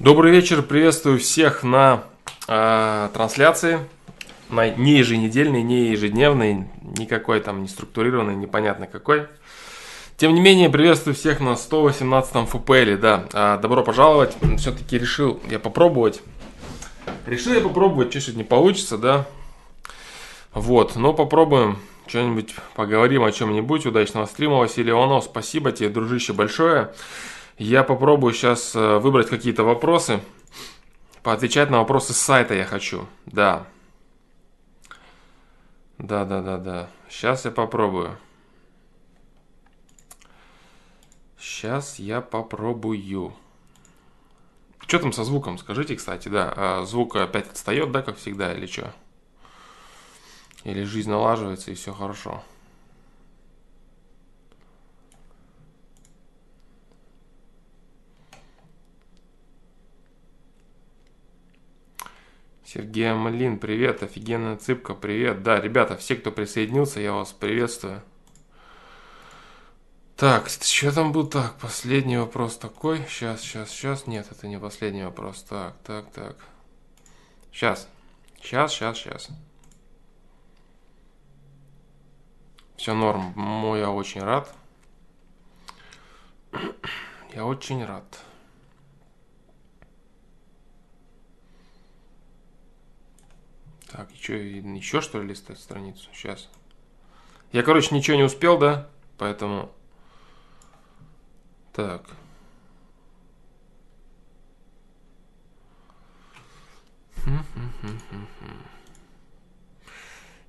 Добрый вечер, приветствую всех на э, трансляции, на не еженедельной, не ежедневной, никакой там не структурированной, непонятно какой. Тем не менее, приветствую всех на 118 FPL, да, э, добро пожаловать, все-таки решил я попробовать, решил я попробовать, что сегодня получится, да, вот, но попробуем, что-нибудь поговорим о чем-нибудь, удачного стрима, Василий Иванов, спасибо тебе, дружище, большое. Я попробую сейчас э, выбрать какие-то вопросы. Поотвечать на вопросы с сайта я хочу. Да. Да, да, да, да. Сейчас я попробую. Сейчас я попробую. Что там со звуком? Скажите, кстати, да. А звук опять отстает, да, как всегда, или что? Или жизнь налаживается и все хорошо. Сергей Амалин, привет, офигенная цыпка, привет. Да, ребята, все, кто присоединился, я вас приветствую. Так, что там был? Так, последний вопрос такой. Сейчас, сейчас, сейчас. Нет, это не последний вопрос. Так, так, так. Сейчас. Сейчас, сейчас, сейчас. Все норм. Я очень рад. Я очень рад. Так, еще, еще что ли листать страницу? Сейчас. Я, короче, ничего не успел, да? Поэтому... Так.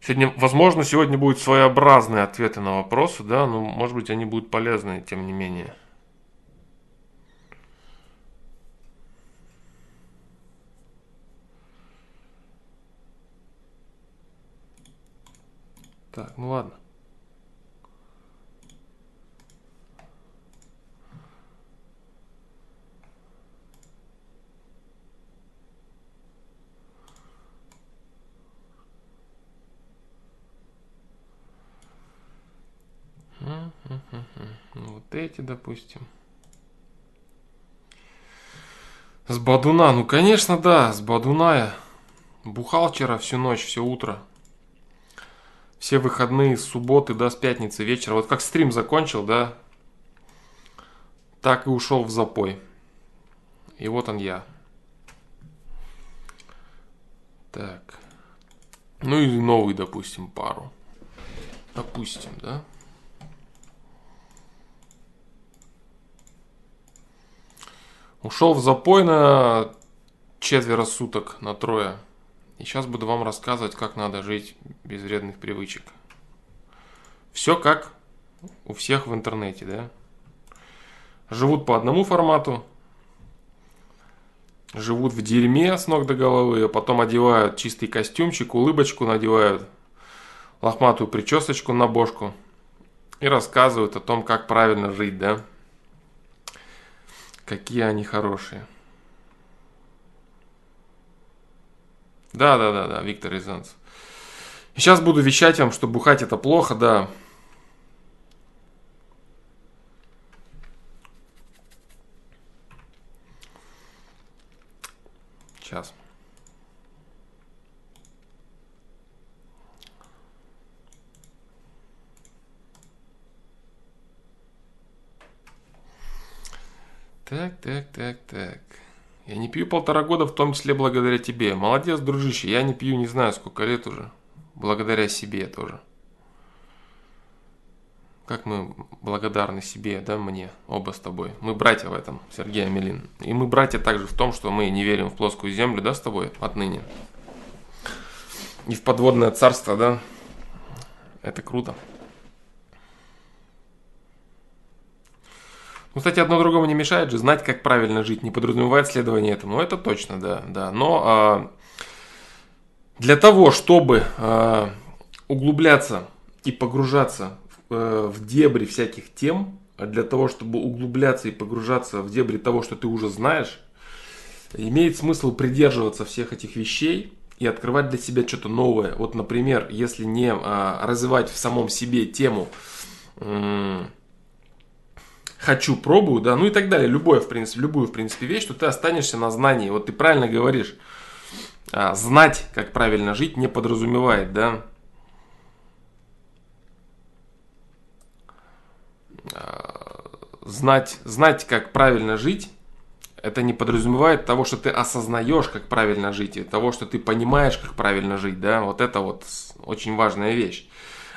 Сегодня, возможно, сегодня будут своеобразные ответы на вопросы, да, но, может быть, они будут полезны, тем не менее. Так, ну ладно. Вот эти, допустим. С Бадуна, ну конечно да, с Бадуна я бухал вчера всю ночь, все утро все выходные с субботы до с пятницы вечера. Вот как стрим закончил, да, так и ушел в запой. И вот он я. Так. Ну и новый, допустим, пару. Допустим, да. Ушел в запой на четверо суток, на трое. И сейчас буду вам рассказывать, как надо жить без вредных привычек. Все как у всех в интернете, да? Живут по одному формату, живут в дерьме с ног до головы, а потом одевают чистый костюмчик, улыбочку надевают, лохматую причесочку на бошку и рассказывают о том, как правильно жить, да? Какие они хорошие. Да, да, да, да, Виктор Рязанцев. Сейчас буду вещать вам, что бухать это плохо, да. Сейчас. Так, так, так, так. Я не пью полтора года, в том числе благодаря тебе. Молодец, дружище. Я не пью не знаю сколько лет уже. Благодаря себе тоже. Как мы благодарны себе, да, мне, оба с тобой. Мы братья в этом, Сергей Амелин. И мы братья также в том, что мы не верим в плоскую землю, да, с тобой отныне. И в подводное царство, да. Это круто. Ну, кстати, одно другому не мешает же знать, как правильно жить, не подразумевает следование этому. Ну, это точно, да, да. Но а, для того, чтобы а, углубляться и погружаться в, а, в дебри всяких тем, а для того, чтобы углубляться и погружаться в дебри того, что ты уже знаешь, имеет смысл придерживаться всех этих вещей и открывать для себя что-то новое. Вот, например, если не а, развивать в самом себе тему хочу, пробую, да, ну и так далее. Любое, в принципе, любую, в принципе, вещь, что ты останешься на знании. Вот ты правильно говоришь. А, знать, как правильно жить, не подразумевает, да. А, знать, знать, как правильно жить, это не подразумевает того, что ты осознаешь, как правильно жить, и того, что ты понимаешь, как правильно жить, да, вот это вот очень важная вещь.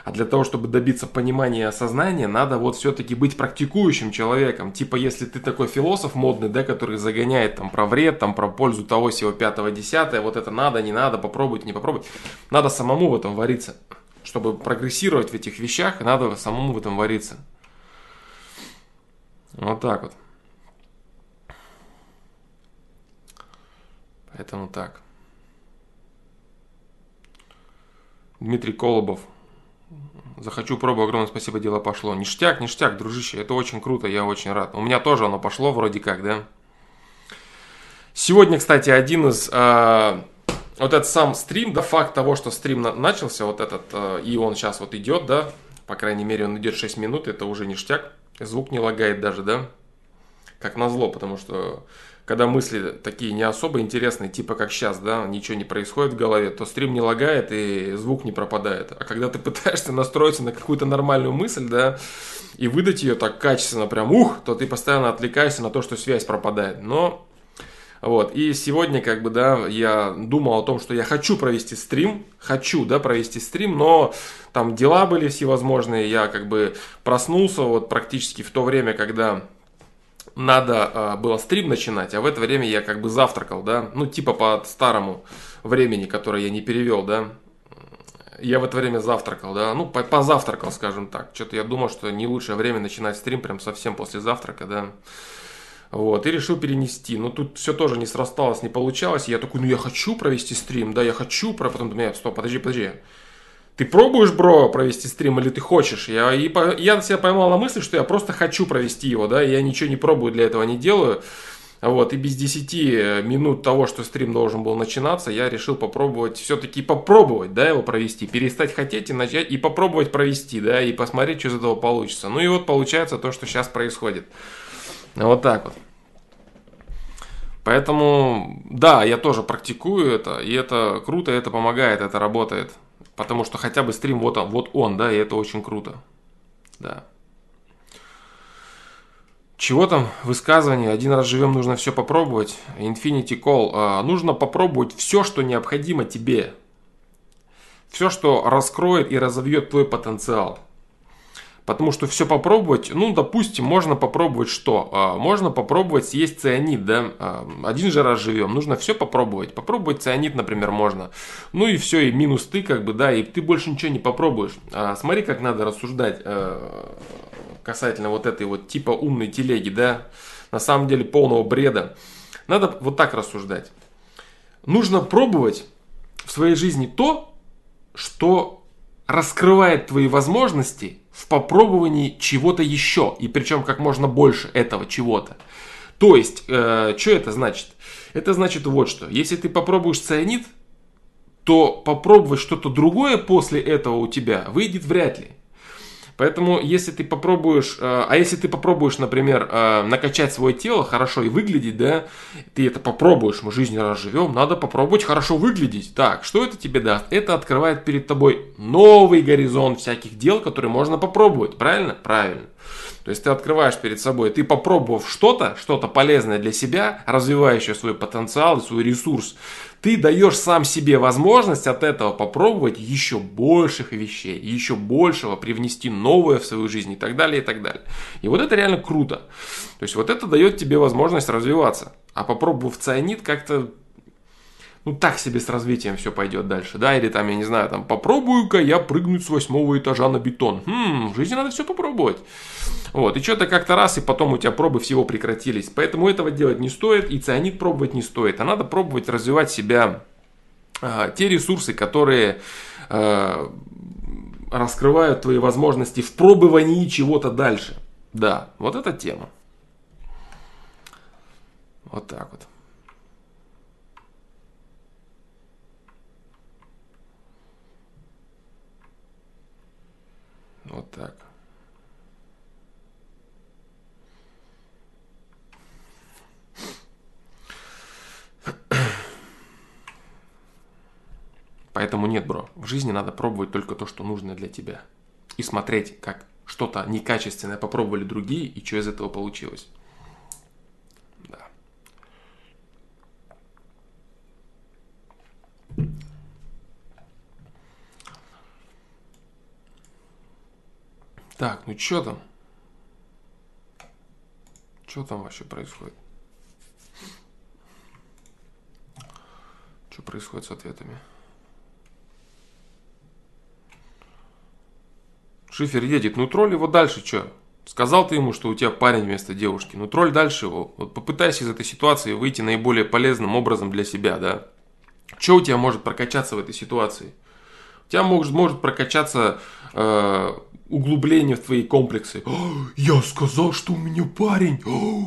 А для того, чтобы добиться понимания и осознания, надо вот все-таки быть практикующим человеком. Типа, если ты такой философ модный, да, который загоняет там про вред, там про пользу того, всего пятого, десятое, вот это надо, не надо, попробовать, не попробовать. Надо самому в этом вариться. Чтобы прогрессировать в этих вещах, надо самому в этом вариться. Вот так вот. Поэтому так. Дмитрий Колобов. Захочу пробу, огромное спасибо, дело пошло. Ништяк, ништяк, дружище, это очень круто, я очень рад. У меня тоже оно пошло вроде как, да. Сегодня, кстати, один из... Э, вот этот сам стрим, да, факт того, что стрим на, начался, вот этот, э, и он сейчас вот идет, да, по крайней мере, он идет 6 минут, это уже ништяк. Звук не лагает даже, да. Как назло, потому что когда мысли такие не особо интересные, типа как сейчас, да, ничего не происходит в голове, то стрим не лагает и звук не пропадает. А когда ты пытаешься настроиться на какую-то нормальную мысль, да, и выдать ее так качественно, прям ух, то ты постоянно отвлекаешься на то, что связь пропадает. Но вот, и сегодня, как бы, да, я думал о том, что я хочу провести стрим, хочу, да, провести стрим, но там дела были всевозможные, я как бы проснулся вот практически в то время, когда надо э, было стрим начинать, а в это время я как бы завтракал, да, ну типа по старому времени, которое я не перевел, да. Я в это время завтракал, да, ну позавтракал, скажем так. Что-то я думал, что не лучшее время начинать стрим прям совсем после завтрака, да. Вот, и решил перенести. Но тут все тоже не срасталось, не получалось. Я такой, ну я хочу провести стрим, да, я хочу, про потом думаю, стоп, подожди, подожди ты пробуешь, бро, провести стрим или ты хочешь? Я, и по, я себя поймал на мысли, что я просто хочу провести его, да, я ничего не пробую, для этого не делаю. Вот, и без 10 минут того, что стрим должен был начинаться, я решил попробовать, все-таки попробовать, да, его провести, перестать хотеть и начать, и попробовать провести, да, и посмотреть, что из этого получится. Ну и вот получается то, что сейчас происходит. Вот так вот. Поэтому, да, я тоже практикую это, и это круто, это помогает, это работает. Потому что хотя бы стрим вот он, вот он, да, и это очень круто. Да. Чего там высказывание? Один раз живем, нужно все попробовать. Infinity Call. А, нужно попробовать все, что необходимо тебе. Все, что раскроет и разовьет твой потенциал. Потому что все попробовать, ну, допустим, можно попробовать что? А, можно попробовать съесть цианид, да? А, один же раз живем, нужно все попробовать. Попробовать цианид, например, можно. Ну и все, и минус ты, как бы, да, и ты больше ничего не попробуешь. А, смотри, как надо рассуждать э, касательно вот этой вот типа умной телеги, да? На самом деле полного бреда. Надо вот так рассуждать. Нужно пробовать в своей жизни то, что раскрывает твои возможности в попробовании чего-то еще, и причем как можно больше этого чего-то. То есть, э, что это значит? Это значит вот что. Если ты попробуешь цианид, то попробовать что-то другое после этого у тебя выйдет вряд ли. Поэтому, если ты попробуешь, э, а если ты попробуешь, например, э, накачать свое тело хорошо и выглядеть, да, ты это попробуешь, мы жизнь раз живем, надо попробовать хорошо выглядеть. Так, что это тебе даст? Это открывает перед тобой новый горизонт всяких дел, которые можно попробовать, правильно? Правильно. То есть ты открываешь перед собой, ты попробовав что-то, что-то полезное для себя, развивающее свой потенциал свой ресурс, ты даешь сам себе возможность от этого попробовать еще больших вещей, еще большего, привнести новое в свою жизнь и так далее, и так далее. И вот это реально круто. То есть вот это дает тебе возможность развиваться. А попробовав цианид, как-то ну так себе с развитием все пойдет дальше, да, или там, я не знаю, там, попробую-ка я прыгнуть с восьмого этажа на бетон. Хм, в жизни надо все попробовать. Вот, и что-то как-то раз, и потом у тебя пробы всего прекратились. Поэтому этого делать не стоит, и цианид пробовать не стоит, а надо пробовать развивать себя, э, те ресурсы, которые э, раскрывают твои возможности в пробовании чего-то дальше. Да, вот эта тема. Вот так вот. Вот так. Поэтому нет, бро, в жизни надо пробовать только то, что нужно для тебя. И смотреть, как что-то некачественное попробовали другие, и что из этого получилось. Да. Так, ну что там? Что там вообще происходит? Что происходит с ответами? Шифер едет, ну тролль его дальше, что? Сказал ты ему, что у тебя парень вместо девушки. Ну тролль дальше его. Вот попытайся из этой ситуации выйти наиболее полезным образом для себя, да. Что у тебя может прокачаться в этой ситуации? У тебя может, может прокачаться э, углубление в твои комплексы. Я сказал, что у меня парень.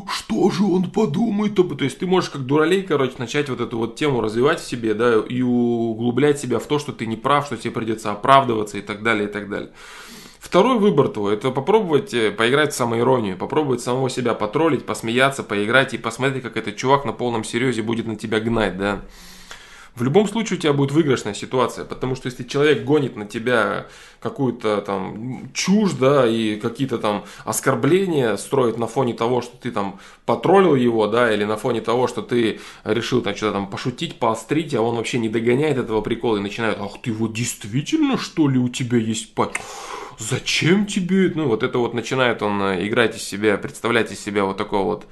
Что же он подумает? То есть ты можешь как дуралей, короче, начать вот эту вот тему развивать в себе, да, и углублять себя в то, что ты не прав, что тебе придется оправдываться и так далее, и так далее. Второй выбор твой, это попробовать э, поиграть в самоиронию, попробовать самого себя потроллить, посмеяться, поиграть и посмотреть, как этот чувак на полном серьезе будет на тебя гнать, да. В любом случае у тебя будет выигрышная ситуация, потому что если человек гонит на тебя какую-то там чушь, да, и какие-то там оскорбления строит на фоне того, что ты там потроллил его, да, или на фоне того, что ты решил там что-то там пошутить, поострить, а он вообще не догоняет этого прикола и начинает, ах ты вот действительно что ли у тебя есть пать? зачем тебе? Ну, вот это вот начинает он э, играть из себя, представлять из себя вот такого вот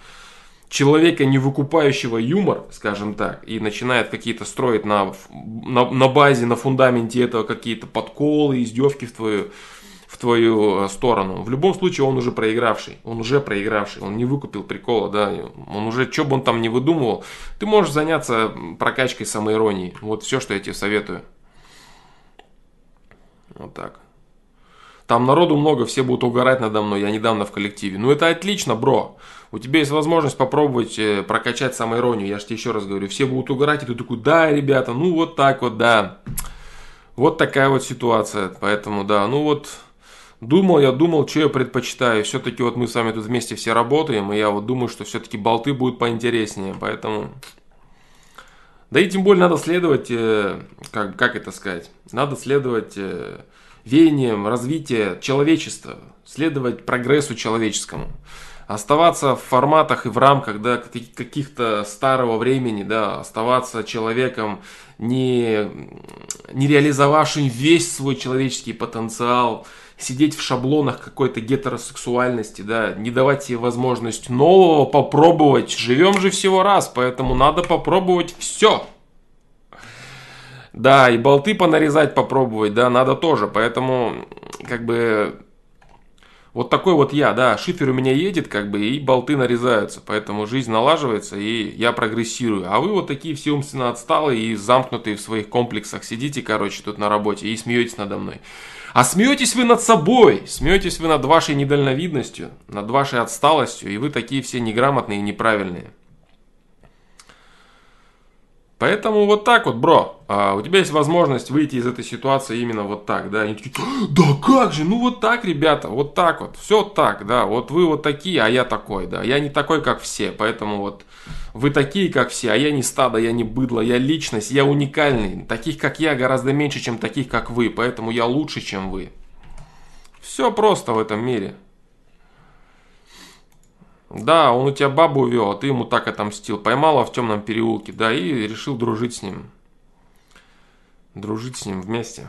человека, не выкупающего юмор, скажем так, и начинает какие-то строить на, на, на базе, на фундаменте этого какие-то подколы, издевки в твою, в твою э, сторону. В любом случае он уже проигравший, он уже проигравший, он не выкупил прикола, да, он уже, что бы он там не выдумывал, ты можешь заняться прокачкой самоиронии. Вот все, что я тебе советую. Вот так. Там народу много, все будут угорать надо мной, я недавно в коллективе. Ну это отлично, бро. У тебя есть возможность попробовать э, прокачать самоиронию. Я же тебе еще раз говорю, все будут угорать, и ты такой, да, ребята, ну вот так вот, да. Вот такая вот ситуация. Поэтому, да, ну вот, думал я, думал, что я предпочитаю. Все-таки вот мы с вами тут вместе все работаем, и я вот думаю, что все-таки болты будут поинтереснее. Поэтому... Да и тем более надо следовать, э, как, как это сказать, надо следовать веянием развития человечества, следовать прогрессу человеческому. Оставаться в форматах и в рамках да, каких-то старого времени, да, оставаться человеком, не, не реализовавшим весь свой человеческий потенциал, сидеть в шаблонах какой-то гетеросексуальности, да, не давать себе возможность нового попробовать. Живем же всего раз, поэтому надо попробовать все. Да, и болты понарезать попробовать, да, надо тоже. Поэтому, как бы, вот такой вот я, да, шифер у меня едет, как бы, и болты нарезаются. Поэтому жизнь налаживается, и я прогрессирую. А вы вот такие все умственно отсталые и замкнутые в своих комплексах сидите, короче, тут на работе и смеетесь надо мной. А смеетесь вы над собой, смеетесь вы над вашей недальновидностью, над вашей отсталостью, и вы такие все неграмотные и неправильные. Поэтому вот так вот, бро, а, у тебя есть возможность выйти из этой ситуации именно вот так, да, они такие, да как же, ну вот так, ребята, вот так вот, все так, да, вот вы вот такие, а я такой, да, я не такой, как все, поэтому вот вы такие, как все, а я не стадо, я не быдло, я личность, я уникальный, таких, как я, гораздо меньше, чем таких, как вы, поэтому я лучше, чем вы. Все просто в этом мире. Да, он у тебя бабу увел, а ты ему так отомстил. Поймала в темном переулке, да, и решил дружить с ним. Дружить с ним вместе.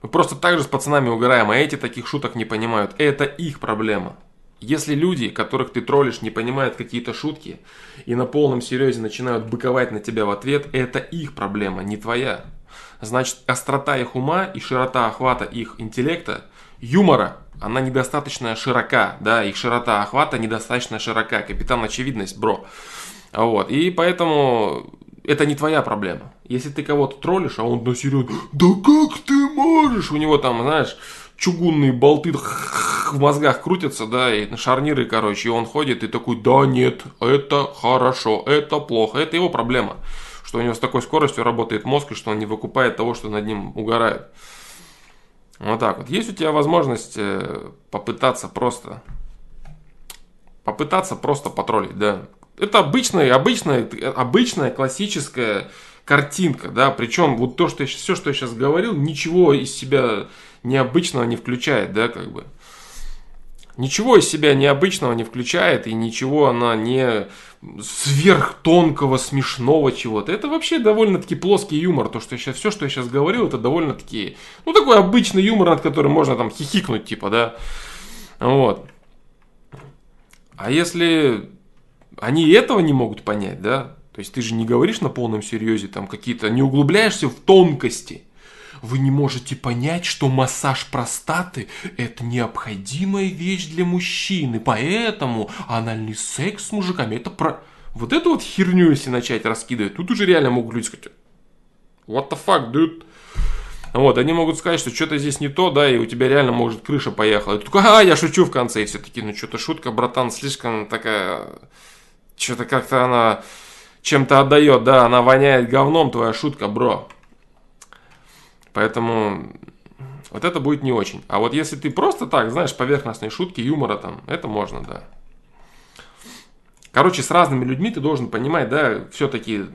Мы просто так же с пацанами угораем, а эти таких шуток не понимают. Это их проблема. Если люди, которых ты троллишь, не понимают какие-то шутки и на полном серьезе начинают быковать на тебя в ответ, это их проблема, не твоя. Значит, острота их ума и широта охвата их интеллекта юмора, она недостаточно широка, да, их широта охвата недостаточно широка. Капитан очевидность, бро. Вот, и поэтому это не твоя проблема. Если ты кого-то троллишь, а он на серьезно, да как ты можешь? У него там, знаешь, чугунные болты в мозгах крутятся, да, и шарниры, короче, и он ходит и такой, да нет, это хорошо, это плохо, это его проблема, что у него с такой скоростью работает мозг, и что он не выкупает того, что над ним угорает. Вот так вот. Есть у тебя возможность э, попытаться просто попытаться просто потроллить, да. Это обычная, обычная, обычная классическая картинка, да, причем вот то, что я, все, что я сейчас говорил, ничего из себя необычного не включает, да, как бы. Ничего из себя необычного не включает, и ничего она не сверхтонкого, смешного чего-то. Это вообще довольно-таки плоский юмор. То, что я сейчас, все, что я сейчас говорил, это довольно-таки, ну, такой обычный юмор, над которым можно там хихикнуть, типа, да. Вот. А если они этого не могут понять, да, то есть ты же не говоришь на полном серьезе, там какие-то, не углубляешься в тонкости. Вы не можете понять, что массаж простаты – это необходимая вещь для мужчины, поэтому анальный секс с мужиками – это про... Вот эту вот херню, если начать раскидывать, тут уже реально могут люди сказать, what the fuck, dude? Вот, они могут сказать, что что-то здесь не то, да, и у тебя реально может крыша поехала. И ты такой, а, я шучу в конце, и все таки ну что-то шутка, братан, слишком такая, что-то как-то она чем-то отдает, да, она воняет говном, твоя шутка, бро. Поэтому вот это будет не очень. А вот если ты просто так, знаешь, поверхностные шутки, юмора там, это можно, да. Короче, с разными людьми ты должен понимать, да, все-таки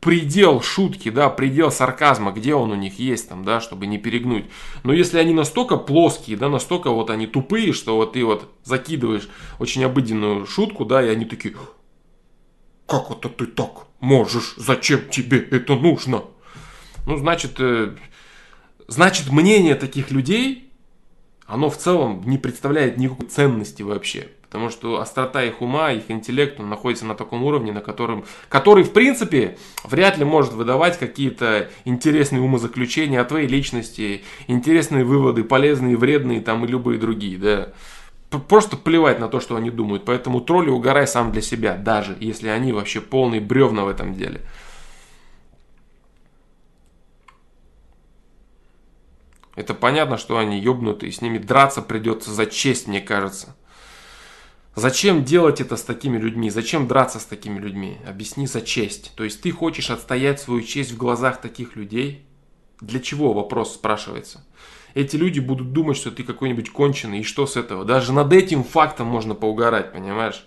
предел шутки, да, предел сарказма, где он у них есть там, да, чтобы не перегнуть. Но если они настолько плоские, да, настолько вот они тупые, что вот ты вот закидываешь очень обыденную шутку, да, и они такие, как это ты так можешь, зачем тебе это нужно? Ну, значит, э, значит, мнение таких людей, оно в целом не представляет никакой ценности вообще. Потому что острота их ума, их интеллект, он находится на таком уровне, на котором, который, в принципе, вряд ли может выдавать какие-то интересные умозаключения о твоей личности, интересные выводы, полезные, вредные там и любые другие, да. Просто плевать на то, что они думают. Поэтому тролли угорай сам для себя, даже если они вообще полные бревна в этом деле. Это понятно, что они ебнутые, с ними драться придется за честь, мне кажется. Зачем делать это с такими людьми? Зачем драться с такими людьми? Объясни за честь. То есть ты хочешь отстоять свою честь в глазах таких людей? Для чего вопрос спрашивается? Эти люди будут думать, что ты какой-нибудь конченый, и что с этого? Даже над этим фактом можно поугарать, понимаешь?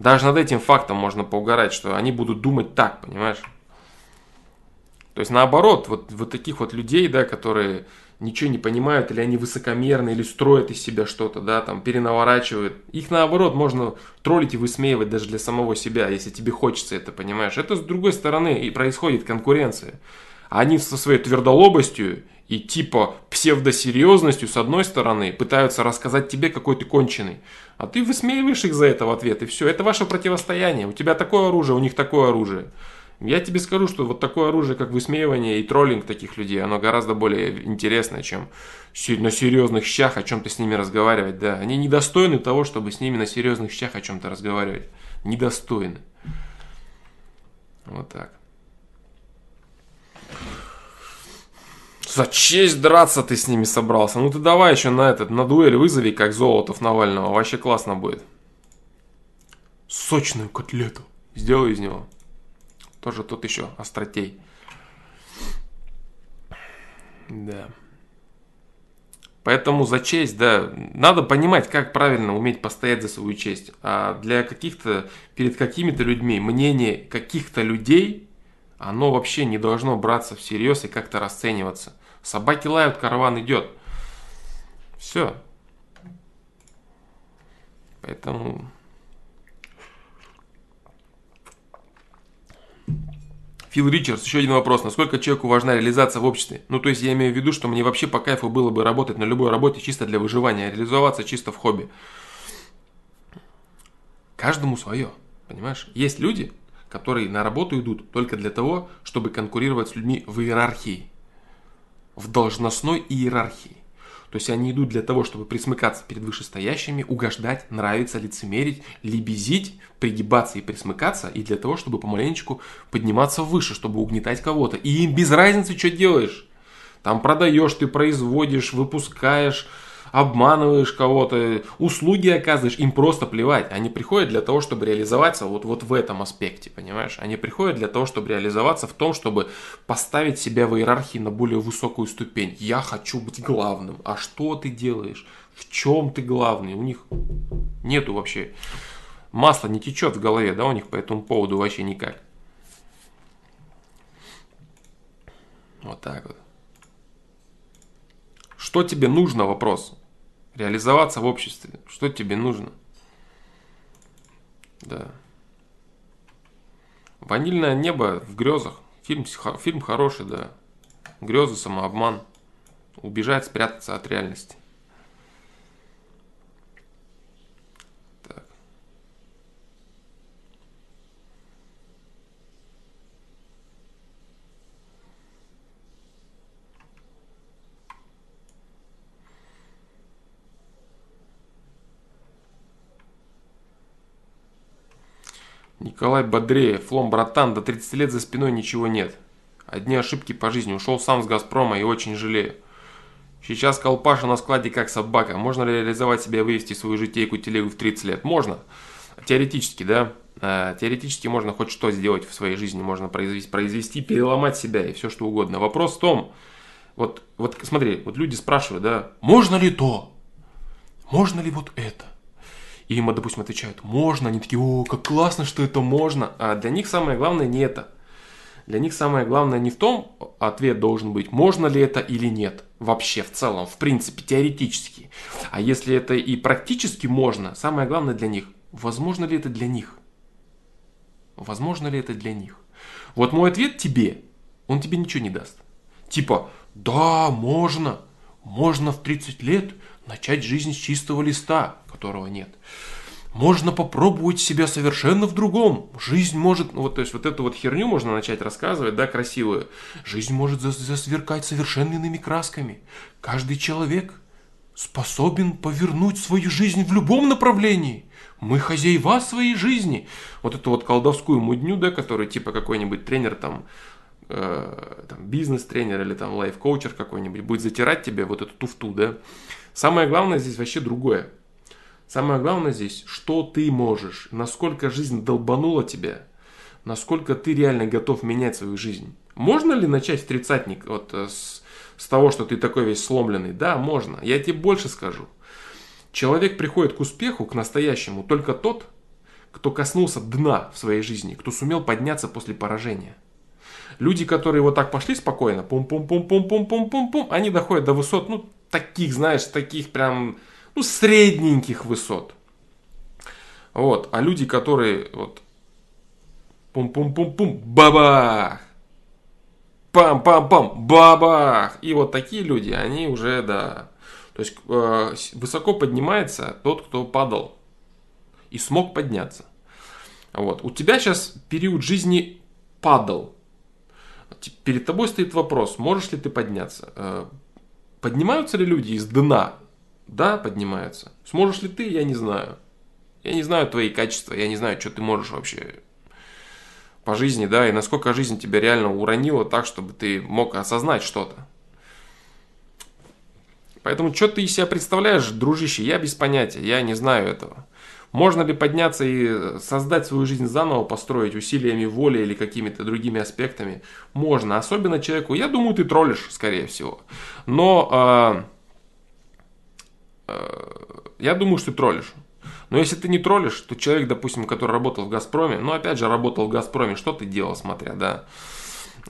Даже над этим фактом можно поугарать, что они будут думать так, понимаешь? То есть наоборот, вот, вот таких вот людей, да, которые ничего не понимают, или они высокомерны, или строят из себя что-то, да, там, перенаворачивают. Их, наоборот, можно троллить и высмеивать даже для самого себя, если тебе хочется это, понимаешь. Это, с другой стороны, и происходит конкуренция. Они со своей твердолобостью и типа псевдосерьезностью, с одной стороны, пытаются рассказать тебе, какой ты конченый. А ты высмеиваешь их за это в ответ, и все. Это ваше противостояние. У тебя такое оружие, у них такое оружие. Я тебе скажу, что вот такое оружие, как высмеивание и троллинг таких людей, оно гораздо более интересное, чем на серьезных щах о чем-то с ними разговаривать. Да, они недостойны того, чтобы с ними на серьезных щах о чем-то разговаривать. Недостойны. Вот так. За честь драться ты с ними собрался. Ну ты давай еще на этот, на дуэль вызови, как Золотов Навального. Вообще классно будет. Сочную котлету. Сделай из него. Тоже тут еще остротей. Да. Поэтому за честь, да, надо понимать, как правильно уметь постоять за свою честь. А для каких-то, перед какими-то людьми, мнение каких-то людей, оно вообще не должно браться всерьез и как-то расцениваться. Собаки лают, караван идет. Все. Поэтому Фил Ричардс, еще один вопрос. Насколько человеку важна реализация в обществе? Ну, то есть я имею в виду, что мне вообще по кайфу было бы работать на любой работе чисто для выживания, реализоваться чисто в хобби. Каждому свое, понимаешь? Есть люди, которые на работу идут только для того, чтобы конкурировать с людьми в иерархии, в должностной иерархии. То есть они идут для того, чтобы присмыкаться перед вышестоящими, угождать, нравиться, лицемерить, лебезить, пригибаться и присмыкаться, и для того, чтобы помаленечку подниматься выше, чтобы угнетать кого-то. И им без разницы, что делаешь. Там продаешь, ты производишь, выпускаешь, обманываешь кого-то, услуги оказываешь, им просто плевать. Они приходят для того, чтобы реализоваться вот, вот в этом аспекте, понимаешь? Они приходят для того, чтобы реализоваться в том, чтобы поставить себя в иерархии на более высокую ступень. Я хочу быть главным. А что ты делаешь? В чем ты главный? У них нету вообще Масло не течет в голове, да, у них по этому поводу вообще никак. Вот так вот. Что тебе нужно, вопрос. Реализоваться в обществе. Что тебе нужно? Да. Ванильное небо в грезах. Фильм, фильм хороший, да. Грезы, самообман. Убежать, спрятаться от реальности. Николай Бодреев, Флом, братан, до 30 лет за спиной ничего нет. Одни ошибки по жизни. Ушел сам с Газпрома и очень жалею. Сейчас колпаша на складе как собака. Можно ли реализовать себя и вывести свою житейку телегу в 30 лет? Можно. Теоретически, да. А, теоретически можно хоть что сделать в своей жизни. Можно произвести, произвести, переломать себя и все что угодно. Вопрос в том, вот, вот смотри, вот люди спрашивают, да, можно ли то? Можно ли вот это? И им, допустим, отвечают, можно, они такие, о, как классно, что это можно. А для них самое главное не это. Для них самое главное не в том, ответ должен быть, можно ли это или нет. Вообще, в целом, в принципе, теоретически. А если это и практически можно, самое главное для них, возможно ли это для них? Возможно ли это для них? Вот мой ответ тебе, он тебе ничего не даст. Типа, да, можно, можно в 30 лет начать жизнь с чистого листа, которого нет. Можно попробовать себя совершенно в другом. Жизнь может, ну вот, то есть вот эту вот херню можно начать рассказывать, да, красивую. Жизнь может засверкать совершенно иными красками. Каждый человек способен повернуть свою жизнь в любом направлении. Мы хозяева своей жизни. Вот эту вот колдовскую мудню, да, который типа какой-нибудь тренер там, э, там бизнес-тренер или там лайф-коучер какой-нибудь будет затирать тебе вот эту туфту, да. Самое главное здесь вообще другое. Самое главное здесь, что ты можешь, насколько жизнь долбанула тебя, насколько ты реально готов менять свою жизнь. Можно ли начать в тридцатник вот, э, с, с того, что ты такой весь сломленный? Да, можно. Я тебе больше скажу. Человек приходит к успеху, к настоящему, только тот, кто коснулся дна в своей жизни, кто сумел подняться после поражения. Люди, которые вот так пошли спокойно, пум-пум-пум-пум-пум-пум-пум, они доходят до высот, ну, таких, знаешь, таких прям, ну, средненьких высот. Вот, а люди, которые вот пум-пум-пум-пум, бабах, пам-пам-пам, бабах, и вот такие люди, они уже, да, то есть э, высоко поднимается тот, кто падал и смог подняться. Вот, у тебя сейчас период жизни падал, перед тобой стоит вопрос, можешь ли ты подняться. Поднимаются ли люди из дна? Да, поднимаются. Сможешь ли ты, я не знаю. Я не знаю твои качества, я не знаю, что ты можешь вообще по жизни, да, и насколько жизнь тебя реально уронила так, чтобы ты мог осознать что-то. Поэтому, что ты из себя представляешь, дружище, я без понятия, я не знаю этого. Можно ли подняться и создать свою жизнь заново, построить усилиями воли или какими-то другими аспектами? Можно. Особенно человеку, я думаю, ты троллишь, скорее всего. Но э, э, я думаю, что ты троллишь. Но если ты не троллишь, то человек, допустим, который работал в Газпроме, ну опять же работал в Газпроме, что ты делал, смотря, да.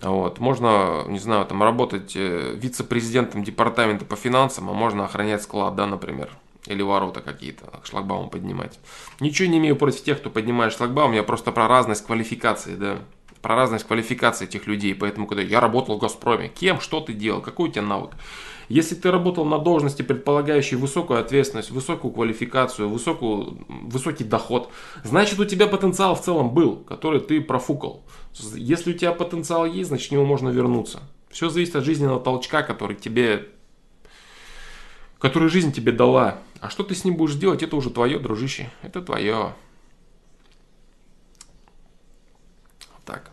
Вот. Можно, не знаю, там работать э, вице-президентом департамента по финансам, а можно охранять склад, да, например или ворота какие-то, шлагбаум поднимать. Ничего не имею против тех, кто поднимает шлагбаум, я просто про разность квалификации, да, про разность квалификации этих людей, поэтому когда я работал в Газпроме, кем, что ты делал, какой у тебя навык. Если ты работал на должности, предполагающей высокую ответственность, высокую квалификацию, высокую, высокий доход, значит у тебя потенциал в целом был, который ты профукал. Если у тебя потенциал есть, значит к нему можно вернуться. Все зависит от жизненного толчка, который тебе который жизнь тебе дала. А что ты с ним будешь делать, это уже твое, дружище. Это твое. Так.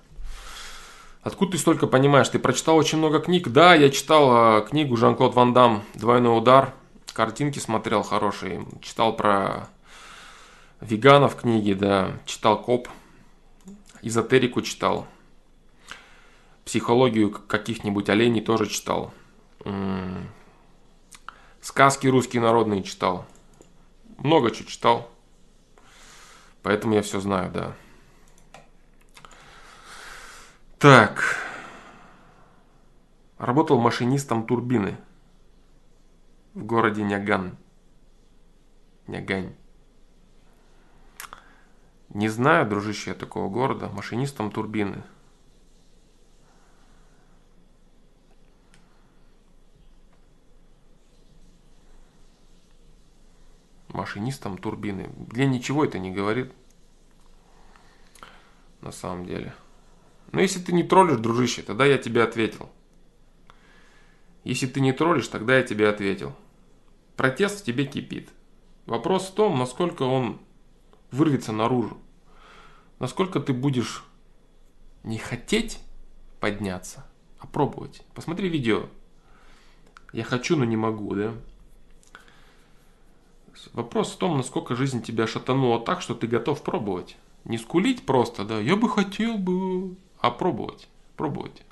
Откуда ты столько понимаешь? Ты прочитал очень много книг? Да, я читал э, книгу Жан-Клод Ван Дам «Двойной удар». Картинки смотрел хорошие. Читал про веганов книги, да. Читал КОП. Эзотерику читал. Психологию каких-нибудь оленей тоже читал. Сказки русские народные читал. Много чего читал. Поэтому я все знаю, да. Так. Работал машинистом турбины в городе Няган. Нягань. Не знаю, дружище, я такого города. Машинистом турбины. Машинистом турбины. Для ничего это не говорит. На самом деле. Но если ты не троллишь, дружище, тогда я тебе ответил. Если ты не троллишь, тогда я тебе ответил. Протест в тебе кипит. Вопрос в том, насколько он вырвется наружу. Насколько ты будешь не хотеть подняться, а пробовать. Посмотри видео. Я хочу, но не могу, да? Вопрос в том, насколько жизнь тебя шатанула так, что ты готов пробовать. Не скулить просто, да, я бы хотел бы, а пробовать, пробовать.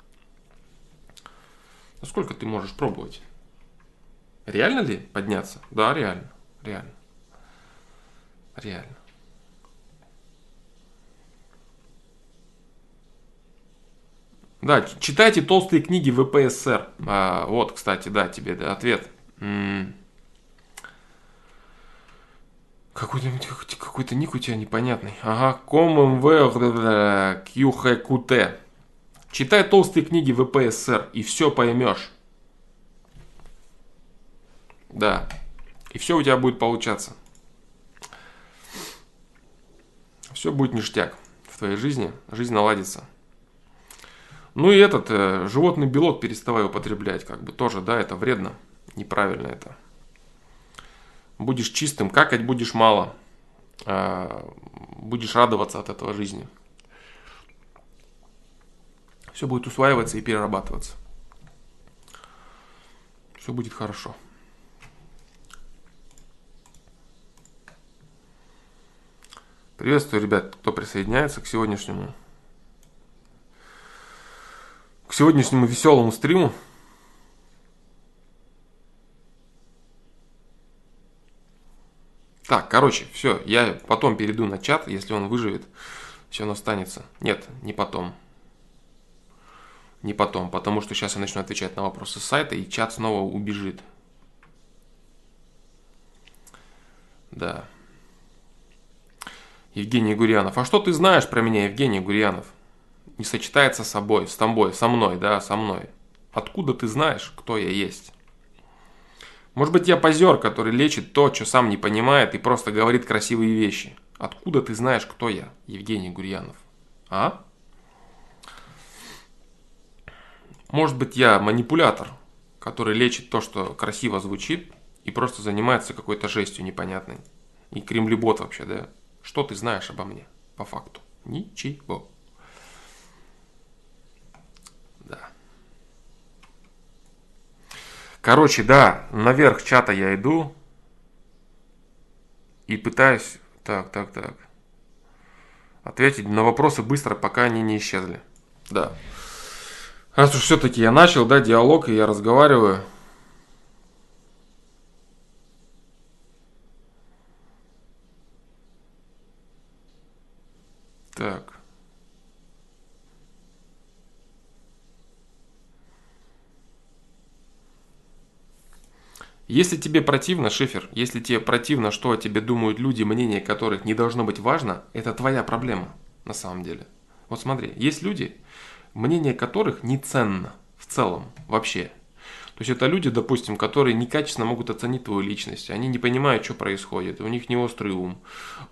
Насколько ты можешь пробовать? Реально ли подняться? Да, реально, реально. Реально. Да, читайте толстые книги ВПСР. А, вот, кстати, да, тебе ответ. Какой-то какой ник у тебя непонятный. Ага, CommonWealth QHQT. Читай толстые книги ВПСР и все поймешь. Да. И все у тебя будет получаться. Все будет ништяк в твоей жизни. Жизнь наладится. Ну и этот э, животный белок переставай употреблять, как бы тоже, да, это вредно, неправильно это. Будешь чистым, какать будешь мало, э, будешь радоваться от этого жизни. Все будет усваиваться и перерабатываться. Все будет хорошо. Приветствую, ребят, кто присоединяется к сегодняшнему к сегодняшнему веселому стриму. Так, короче, все, я потом перейду на чат, если он выживет, все он останется. Нет, не потом. Не потом, потому что сейчас я начну отвечать на вопросы сайта, и чат снова убежит. Да. Евгений Гурьянов. А что ты знаешь про меня, Евгений Гурьянов? не сочетается с собой, с тобой, со мной, да, со мной. Откуда ты знаешь, кто я есть? Может быть, я позер, который лечит то, что сам не понимает и просто говорит красивые вещи. Откуда ты знаешь, кто я, Евгений Гурьянов? А? Может быть, я манипулятор, который лечит то, что красиво звучит, и просто занимается какой-то жестью непонятной. И кремлебот вообще, да? Что ты знаешь обо мне, по факту? Ничего. Короче, да, наверх чата я иду и пытаюсь, так, так, так, ответить на вопросы быстро, пока они не исчезли. Да. Раз уж все-таки я начал, да, диалог, и я разговариваю. Так. Если тебе противно, Шифер, если тебе противно, что о тебе думают люди, мнение которых не должно быть важно, это твоя проблема на самом деле. Вот смотри, есть люди, мнение которых не ценно в целом вообще. То есть это люди, допустим, которые некачественно могут оценить твою личность, они не понимают, что происходит, у них не острый ум,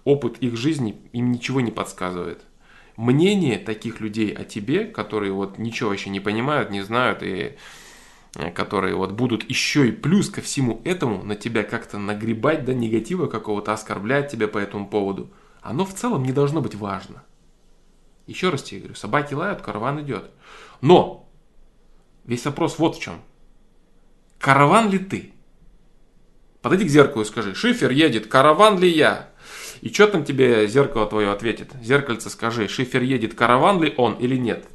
опыт их жизни им ничего не подсказывает. Мнение таких людей о тебе, которые вот ничего вообще не понимают, не знают и которые вот будут еще и плюс ко всему этому на тебя как-то нагребать, да, негатива какого-то, оскорблять тебя по этому поводу, оно в целом не должно быть важно. Еще раз тебе говорю, собаки лают, караван идет. Но весь вопрос вот в чем. Караван ли ты? Подойди к зеркалу и скажи, шифер едет, караван ли я? И что там тебе зеркало твое ответит? Зеркальце скажи, шифер едет, караван ли он или нет?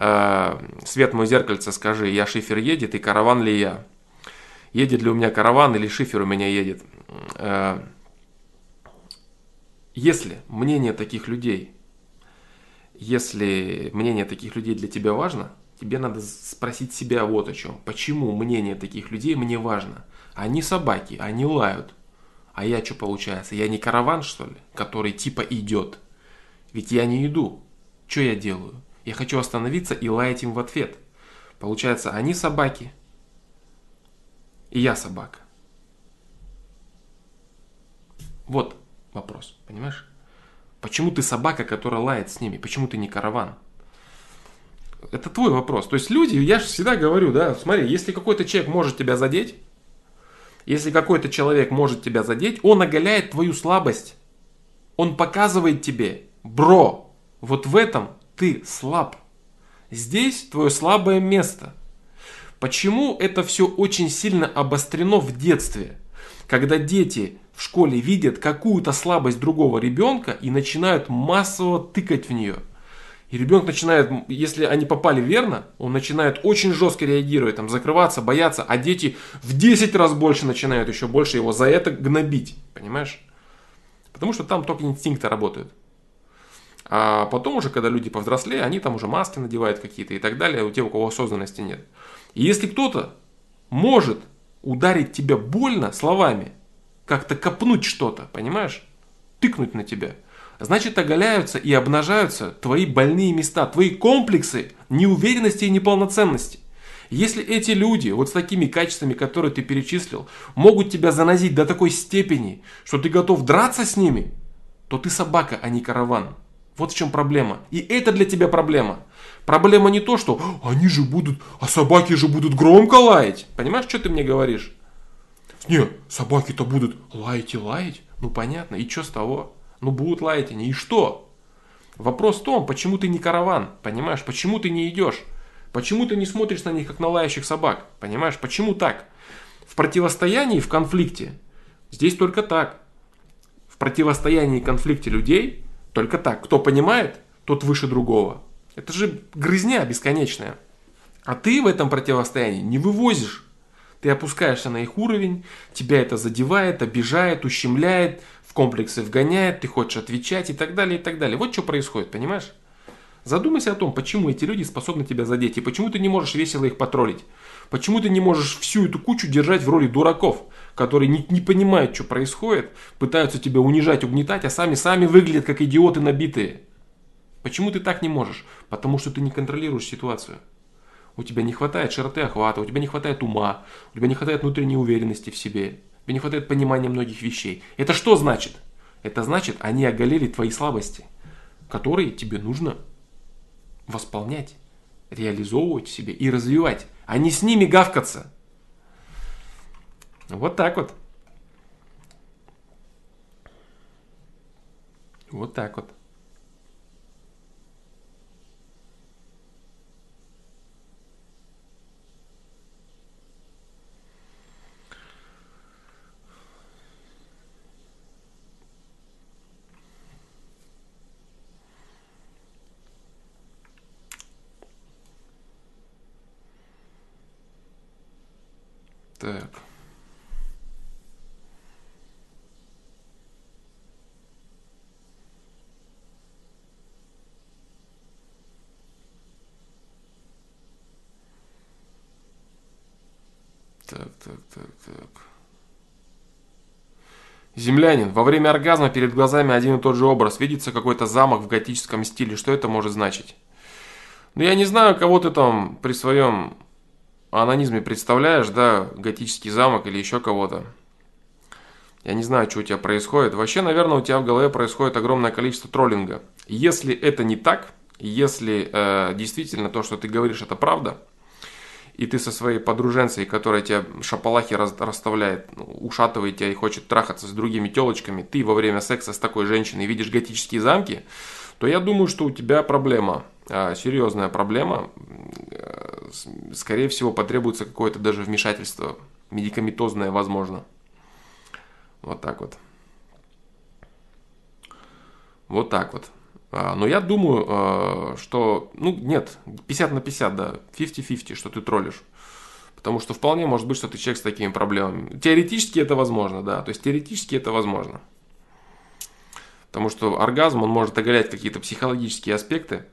Э, свет мой зеркальце, скажи, я шифер едет и караван ли я? – Едет ли у меня караван или шифер у меня едет? Э, если мнение таких людей, если мнение таких людей для тебя важно, тебе надо спросить себя вот о чем. Почему мнение таких людей мне важно? Они собаки, они лают. А я что получается? Я не караван, что ли, который типа идет? Ведь я не иду. Что я делаю? Я хочу остановиться и лаять им в ответ. Получается, они собаки, и я собака. Вот вопрос, понимаешь? Почему ты собака, которая лает с ними? Почему ты не караван? Это твой вопрос. То есть люди, я же всегда говорю, да, смотри, если какой-то человек может тебя задеть, если какой-то человек может тебя задеть, он оголяет твою слабость. Он показывает тебе, бро, вот в этом ты слаб. Здесь твое слабое место. Почему это все очень сильно обострено в детстве? Когда дети в школе видят какую-то слабость другого ребенка и начинают массово тыкать в нее – и ребенок начинает, если они попали верно, он начинает очень жестко реагировать, там, закрываться, бояться, а дети в 10 раз больше начинают еще больше его за это гнобить, понимаешь? Потому что там только инстинкты работают. А потом уже, когда люди повзрослее, они там уже маски надевают какие-то и так далее, у тех, у кого осознанности нет. И если кто-то может ударить тебя больно словами, как-то копнуть что-то, понимаешь? Тыкнуть на тебя – значит оголяются и обнажаются твои больные места, твои комплексы неуверенности и неполноценности. Если эти люди, вот с такими качествами, которые ты перечислил, могут тебя занозить до такой степени, что ты готов драться с ними, то ты собака, а не караван. Вот в чем проблема. И это для тебя проблема. Проблема не то, что они же будут, а собаки же будут громко лаять. Понимаешь, что ты мне говоришь? Не, собаки-то будут лаять и лаять. Ну понятно, и что с того? Ну будут лаять они, и что? Вопрос в том, почему ты не караван, понимаешь? Почему ты не идешь? Почему ты не смотришь на них, как на лающих собак? Понимаешь? Почему так? В противостоянии, в конфликте, здесь только так. В противостоянии и конфликте людей только так. Кто понимает, тот выше другого. Это же грызня бесконечная. А ты в этом противостоянии не вывозишь. Ты опускаешься на их уровень, тебя это задевает, обижает, ущемляет, в комплексы вгоняет, ты хочешь отвечать и так далее, и так далее. Вот что происходит, понимаешь? Задумайся о том, почему эти люди способны тебя задеть, и почему ты не можешь весело их потроллить. Почему ты не можешь всю эту кучу держать в роли дураков, которые не, не понимают, что происходит, пытаются тебя унижать, угнетать, а сами сами выглядят как идиоты набитые. Почему ты так не можешь? Потому что ты не контролируешь ситуацию. У тебя не хватает широты охвата, у тебя не хватает ума, у тебя не хватает внутренней уверенности в себе. Тебе не хватает понимания многих вещей. Это что значит? Это значит, они оголили твои слабости, которые тебе нужно восполнять, реализовывать в себе и развивать, а не с ними гавкаться. Вот так вот. Вот так вот. Так. Так, так, так. Землянин. Во время оргазма перед глазами один и тот же образ. Видится какой-то замок в готическом стиле. Что это может значить? Ну, я не знаю, кого ты там при своем анонизме представляешь, да, готический замок или еще кого-то. Я не знаю, что у тебя происходит. Вообще, наверное, у тебя в голове происходит огромное количество троллинга. Если это не так, если э, действительно то, что ты говоришь, это правда, и ты со своей подруженцей, которая тебя шапалахи раз, расставляет, ну, ушатывает тебя и хочет трахаться с другими телочками, ты во время секса с такой женщиной видишь готические замки, то я думаю, что у тебя проблема, э, серьезная проблема, скорее всего, потребуется какое-то даже вмешательство медикаментозное, возможно. Вот так вот. Вот так вот. А, но я думаю, а, что, ну, нет, 50 на 50, да, 50-50, что ты троллишь. Потому что вполне может быть, что ты человек с такими проблемами. Теоретически это возможно, да, то есть теоретически это возможно. Потому что оргазм, он может оголять какие-то психологические аспекты.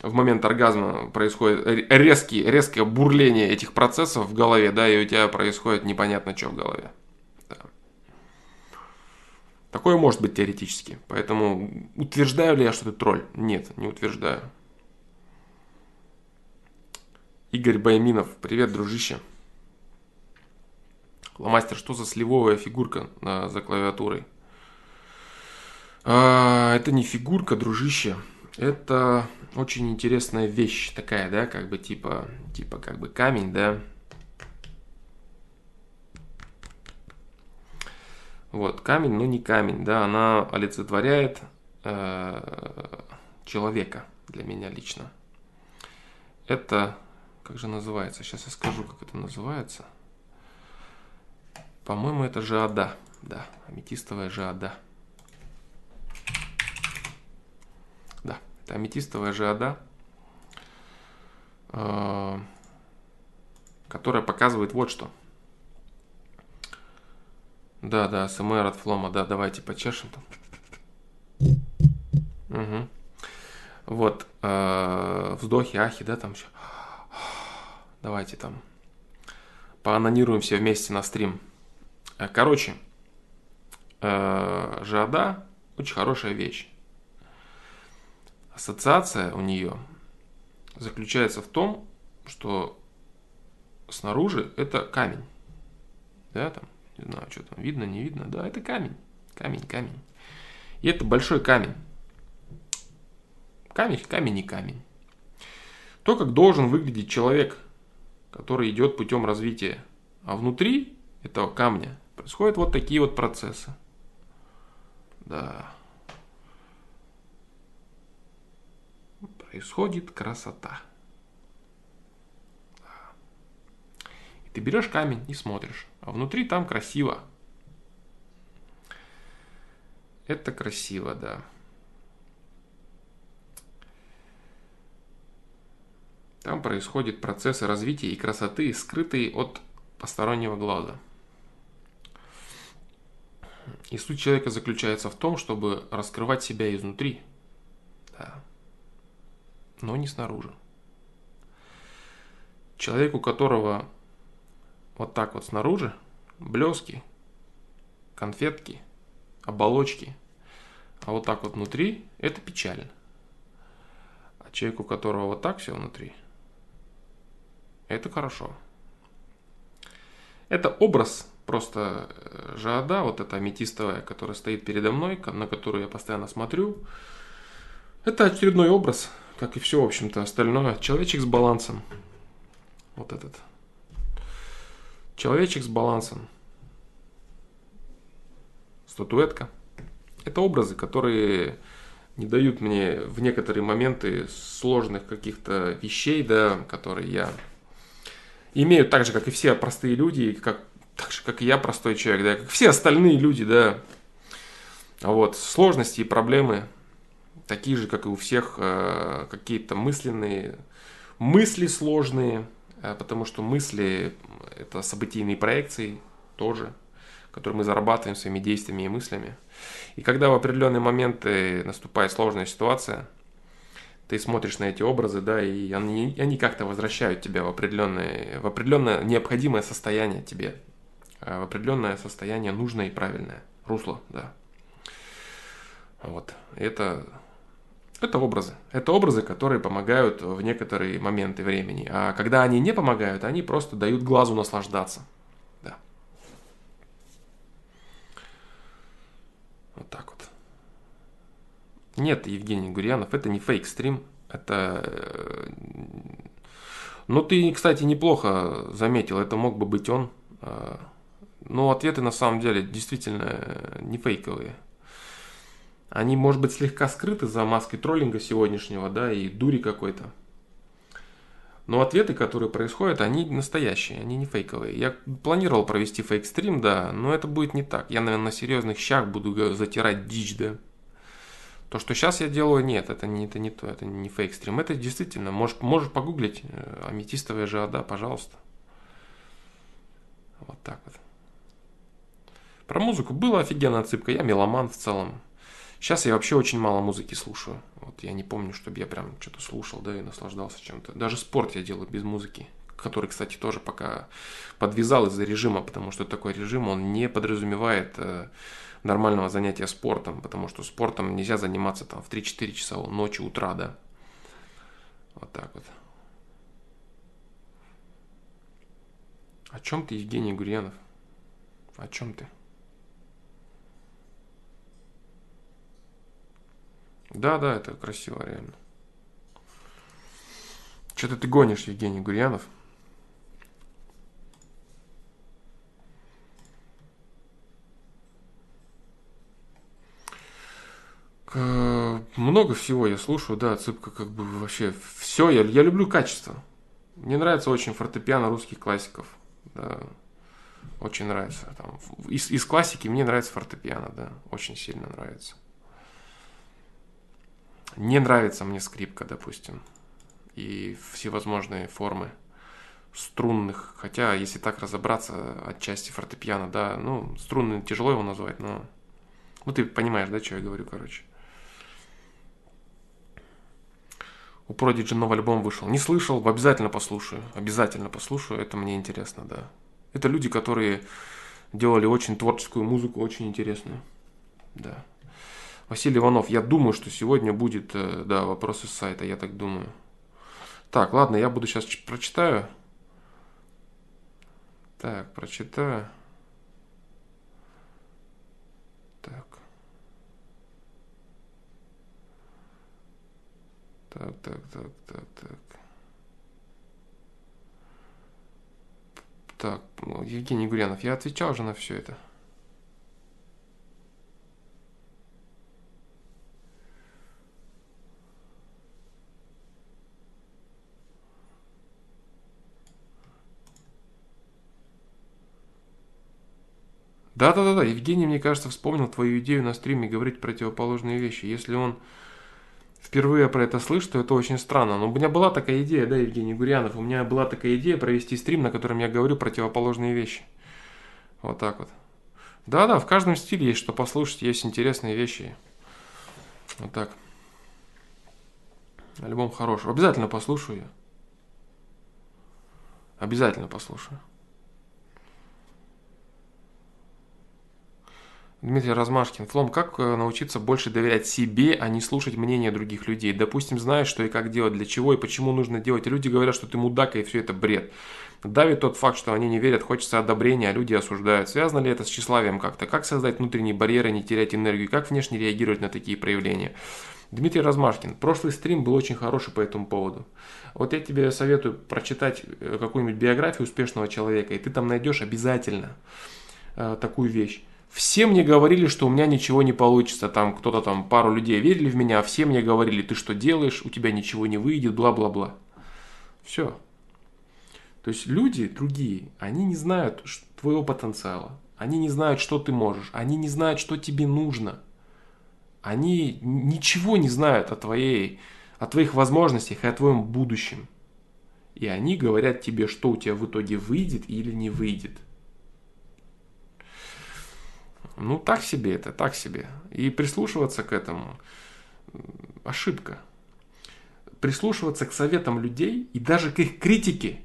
В момент оргазма происходит резкий, резкое бурление этих процессов в голове, да, и у тебя происходит непонятно что в голове. Такое может быть теоретически. Поэтому утверждаю ли я, что ты тролль? Нет, не утверждаю. Игорь Байминов, привет, дружище. Ломастер, что за сливовая фигурка на, за клавиатурой? А, это не фигурка, дружище. Это очень интересная вещь такая, да, как бы типа, типа как бы камень, да. Вот, камень, но не камень, да, она олицетворяет э, человека для меня лично. Это, как же называется, сейчас я скажу, как это называется. По-моему, это жиада, да, аметистовая жиада. Это аметистовая жиада, э, которая показывает вот что. Да, да, СМР от Флома, да, давайте почешем там. Угу. Вот, э, вздохи, ахи, да, там еще. Давайте там поанонируем все вместе на стрим. Э, короче, э, Жада очень хорошая вещь. Ассоциация у нее заключается в том, что снаружи это камень. Да, там, не знаю, что там, видно, не видно. Да, это камень. Камень, камень. И это большой камень. Камень, камень и камень. То, как должен выглядеть человек, который идет путем развития. А внутри этого камня происходят вот такие вот процессы. Да. происходит красота. Ты берешь камень и смотришь, а внутри там красиво. Это красиво, да. Там происходит процесс развития и красоты, скрытые от постороннего глаза. И суть человека заключается в том, чтобы раскрывать себя изнутри. Да но не снаружи. Человек, у которого вот так вот снаружи блески, конфетки, оболочки, а вот так вот внутри, это печально. А человек, у которого вот так все внутри, это хорошо. Это образ просто э, жада, вот эта аметистовая, которая стоит передо мной, на которую я постоянно смотрю. Это очередной образ, как и все, в общем-то, остальное. Человечек с балансом. Вот этот. Человечек с балансом. Статуэтка. Это образы, которые не дают мне в некоторые моменты сложных каких-то вещей, да, которые я имею так же, как и все простые люди, как, так же, как и я простой человек, да, как все остальные люди, да. Вот, сложности и проблемы такие же, как и у всех, э, какие-то мысленные, мысли сложные, потому что мысли – это событийные проекции тоже, которые мы зарабатываем своими действиями и мыслями. И когда в определенные моменты наступает сложная ситуация, ты смотришь на эти образы, да, и они, они как-то возвращают тебя в определенное, в определенное необходимое состояние тебе, э, в определенное состояние нужное и правильное, русло, да. Вот, это это образы. Это образы, которые помогают в некоторые моменты времени. А когда они не помогают, они просто дают глазу наслаждаться. Да. Вот так вот. Нет, Евгений Гурьянов, это не фейк-стрим. Это... Э, ну, ты, кстати, неплохо заметил, это мог бы быть он. А, но ответы на самом деле действительно не фейковые они, может быть, слегка скрыты за маской троллинга сегодняшнего, да, и дури какой-то. Но ответы, которые происходят, они настоящие, они не фейковые. Я планировал провести фейк-стрим, да, но это будет не так. Я, наверное, на серьезных щах буду затирать дичь, да. То, что сейчас я делаю, нет, это не, это не то, это не фейк-стрим. Это действительно, можешь, можешь погуглить, э, аметистовая жиада, пожалуйста. Вот так вот. Про музыку была офигенная отсыпка, я меломан в целом. Сейчас я вообще очень мало музыки слушаю. Вот я не помню, чтобы я прям что-то слушал, да, и наслаждался чем-то. Даже спорт я делаю без музыки, который, кстати, тоже пока подвязал из-за режима, потому что такой режим, он не подразумевает э, нормального занятия спортом, потому что спортом нельзя заниматься там в 3-4 часа ночи, утра, да. Вот так вот. О чем ты, Евгений Гурьянов? О чем ты? Да, да, это красиво, реально. Что-то ты гонишь, Евгений Гурьянов. Много всего я слушаю, да, цыпка как бы вообще все. Я, я люблю качество. Мне нравится очень фортепиано русских классиков. Да. Очень нравится. Там, из, из классики мне нравится фортепиано, да. Очень сильно нравится. Не нравится мне скрипка, допустим, и всевозможные формы струнных, хотя, если так разобраться, отчасти фортепиано, да, ну, струнный тяжело его назвать, но... Ну, ты понимаешь, да, что я говорю, короче. У Prodigy новый альбом вышел. Не слышал, обязательно послушаю. Обязательно послушаю, это мне интересно, да. Это люди, которые делали очень творческую музыку, очень интересную. Да. Василий Иванов, я думаю, что сегодня будет, э, да, вопрос из сайта, я так думаю. Так, ладно, я буду сейчас прочитаю. Так, прочитаю. Так. Так, так, так, так, так. Так, ну, Евгений Гурянов, я отвечал уже на все это. Да-да-да, Евгений, мне кажется, вспомнил твою идею на стриме говорить противоположные вещи. Если он впервые про это слышит, то это очень странно. Но у меня была такая идея, да, Евгений Гурьянов, у меня была такая идея провести стрим, на котором я говорю противоположные вещи. Вот так вот. Да-да, в каждом стиле есть что послушать, есть интересные вещи. Вот так. Альбом хороший. Обязательно послушаю. Обязательно послушаю. Дмитрий Размашкин. Флом, как э, научиться больше доверять себе, а не слушать мнение других людей? Допустим, знаешь, что и как делать, для чего и почему нужно делать. люди говорят, что ты мудак, и все это бред. Давит тот факт, что они не верят, хочется одобрения, а люди осуждают. Связано ли это с тщеславием как-то? Как создать внутренние барьеры, не терять энергию? Как внешне реагировать на такие проявления? Дмитрий Размашкин. Прошлый стрим был очень хороший по этому поводу. Вот я тебе советую прочитать э, какую-нибудь биографию успешного человека, и ты там найдешь обязательно э, такую вещь. Все мне говорили, что у меня ничего не получится. Там кто-то там, пару людей верили в меня, а все мне говорили, ты что делаешь, у тебя ничего не выйдет, бла-бла-бла. Все. То есть люди другие, они не знают твоего потенциала. Они не знают, что ты можешь. Они не знают, что тебе нужно. Они ничего не знают о, твоей, о твоих возможностях и о твоем будущем. И они говорят тебе, что у тебя в итоге выйдет или не выйдет. Ну, так себе это, так себе. И прислушиваться к этому – ошибка. Прислушиваться к советам людей и даже к их критике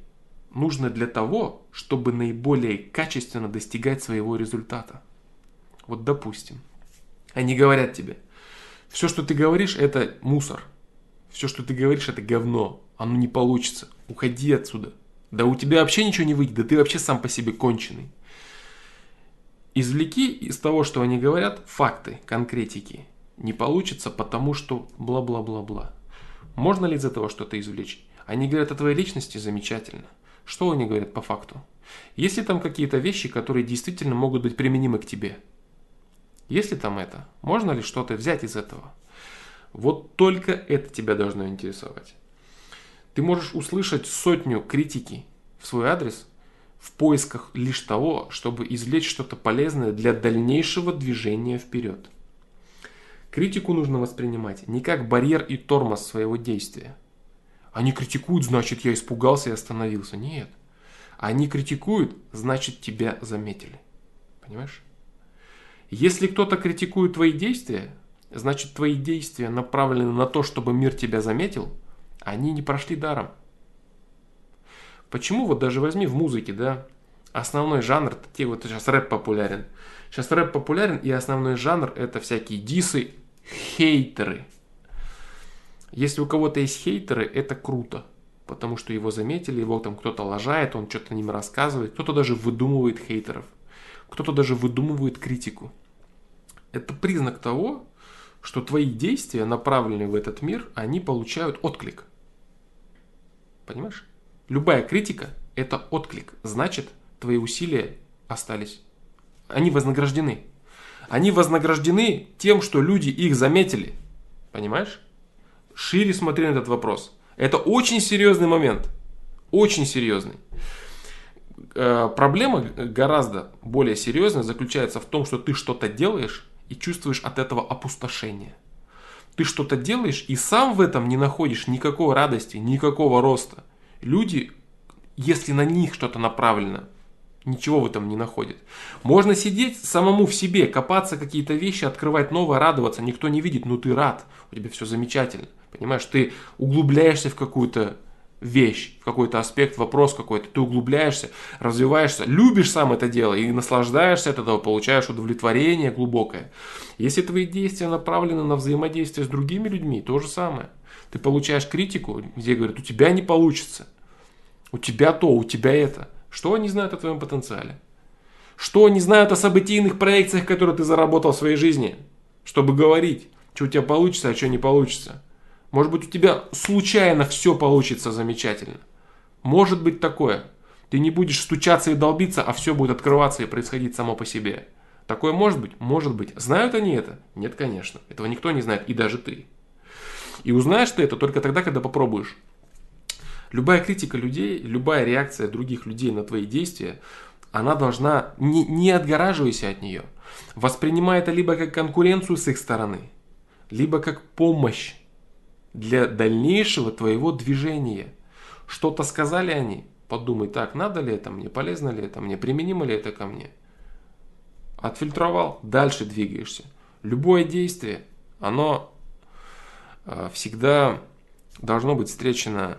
нужно для того, чтобы наиболее качественно достигать своего результата. Вот допустим, они говорят тебе, все, что ты говоришь, это мусор. Все, что ты говоришь, это говно. Оно не получится. Уходи отсюда. Да у тебя вообще ничего не выйдет. Да ты вообще сам по себе конченый. Извлеки из того, что они говорят, факты, конкретики. Не получится, потому что бла-бла-бла-бла. Можно ли из этого что-то извлечь? Они говорят о твоей личности замечательно. Что они говорят по факту? Есть ли там какие-то вещи, которые действительно могут быть применимы к тебе? Есть ли там это? Можно ли что-то взять из этого? Вот только это тебя должно интересовать. Ты можешь услышать сотню критики в свой адрес – в поисках лишь того, чтобы извлечь что-то полезное для дальнейшего движения вперед. Критику нужно воспринимать не как барьер и тормоз своего действия. Они критикуют, значит, я испугался и остановился. Нет. Они критикуют, значит, тебя заметили. Понимаешь? Если кто-то критикует твои действия, значит твои действия направлены на то, чтобы мир тебя заметил, они не прошли даром. Почему вот даже возьми в музыке, да, основной жанр, те вот сейчас рэп популярен. Сейчас рэп популярен, и основной жанр это всякие дисы, хейтеры. Если у кого-то есть хейтеры, это круто. Потому что его заметили, его там кто-то лажает, он что-то ним рассказывает, кто-то даже выдумывает хейтеров, кто-то даже выдумывает критику. Это признак того, что твои действия, направленные в этот мир, они получают отклик. Понимаешь? Любая критика – это отклик. Значит, твои усилия остались. Они вознаграждены. Они вознаграждены тем, что люди их заметили. Понимаешь? Шире смотри на этот вопрос. Это очень серьезный момент. Очень серьезный. Э, проблема гораздо более серьезная заключается в том, что ты что-то делаешь и чувствуешь от этого опустошение. Ты что-то делаешь и сам в этом не находишь никакой радости, никакого роста. Люди, если на них что-то направлено, ничего в этом не находят. Можно сидеть самому в себе, копаться какие-то вещи, открывать новое, радоваться. Никто не видит, но ты рад, у тебя все замечательно. Понимаешь, ты углубляешься в какую-то вещь, в какой-то аспект, вопрос какой-то, ты углубляешься, развиваешься, любишь сам это дело и наслаждаешься от этого, получаешь удовлетворение глубокое. Если твои действия направлены на взаимодействие с другими людьми, то же самое. Ты получаешь критику, где говорят, у тебя не получится, у тебя то, у тебя это. Что они знают о твоем потенциале? Что они знают о событийных проекциях, которые ты заработал в своей жизни? Чтобы говорить, что у тебя получится, а что не получится. Может быть, у тебя случайно все получится замечательно. Может быть такое. Ты не будешь стучаться и долбиться, а все будет открываться и происходить само по себе. Такое может быть? Может быть. Знают они это? Нет, конечно. Этого никто не знает, и даже ты. И узнаешь ты это только тогда, когда попробуешь. Любая критика людей, любая реакция других людей на твои действия, она должна, не, не отгораживайся от нее. Воспринимай это либо как конкуренцию с их стороны, либо как помощь для дальнейшего твоего движения. Что-то сказали они, подумай, так, надо ли это мне, полезно ли это мне, применимо ли это ко мне. Отфильтровал, дальше двигаешься. Любое действие, оно всегда должно быть встречено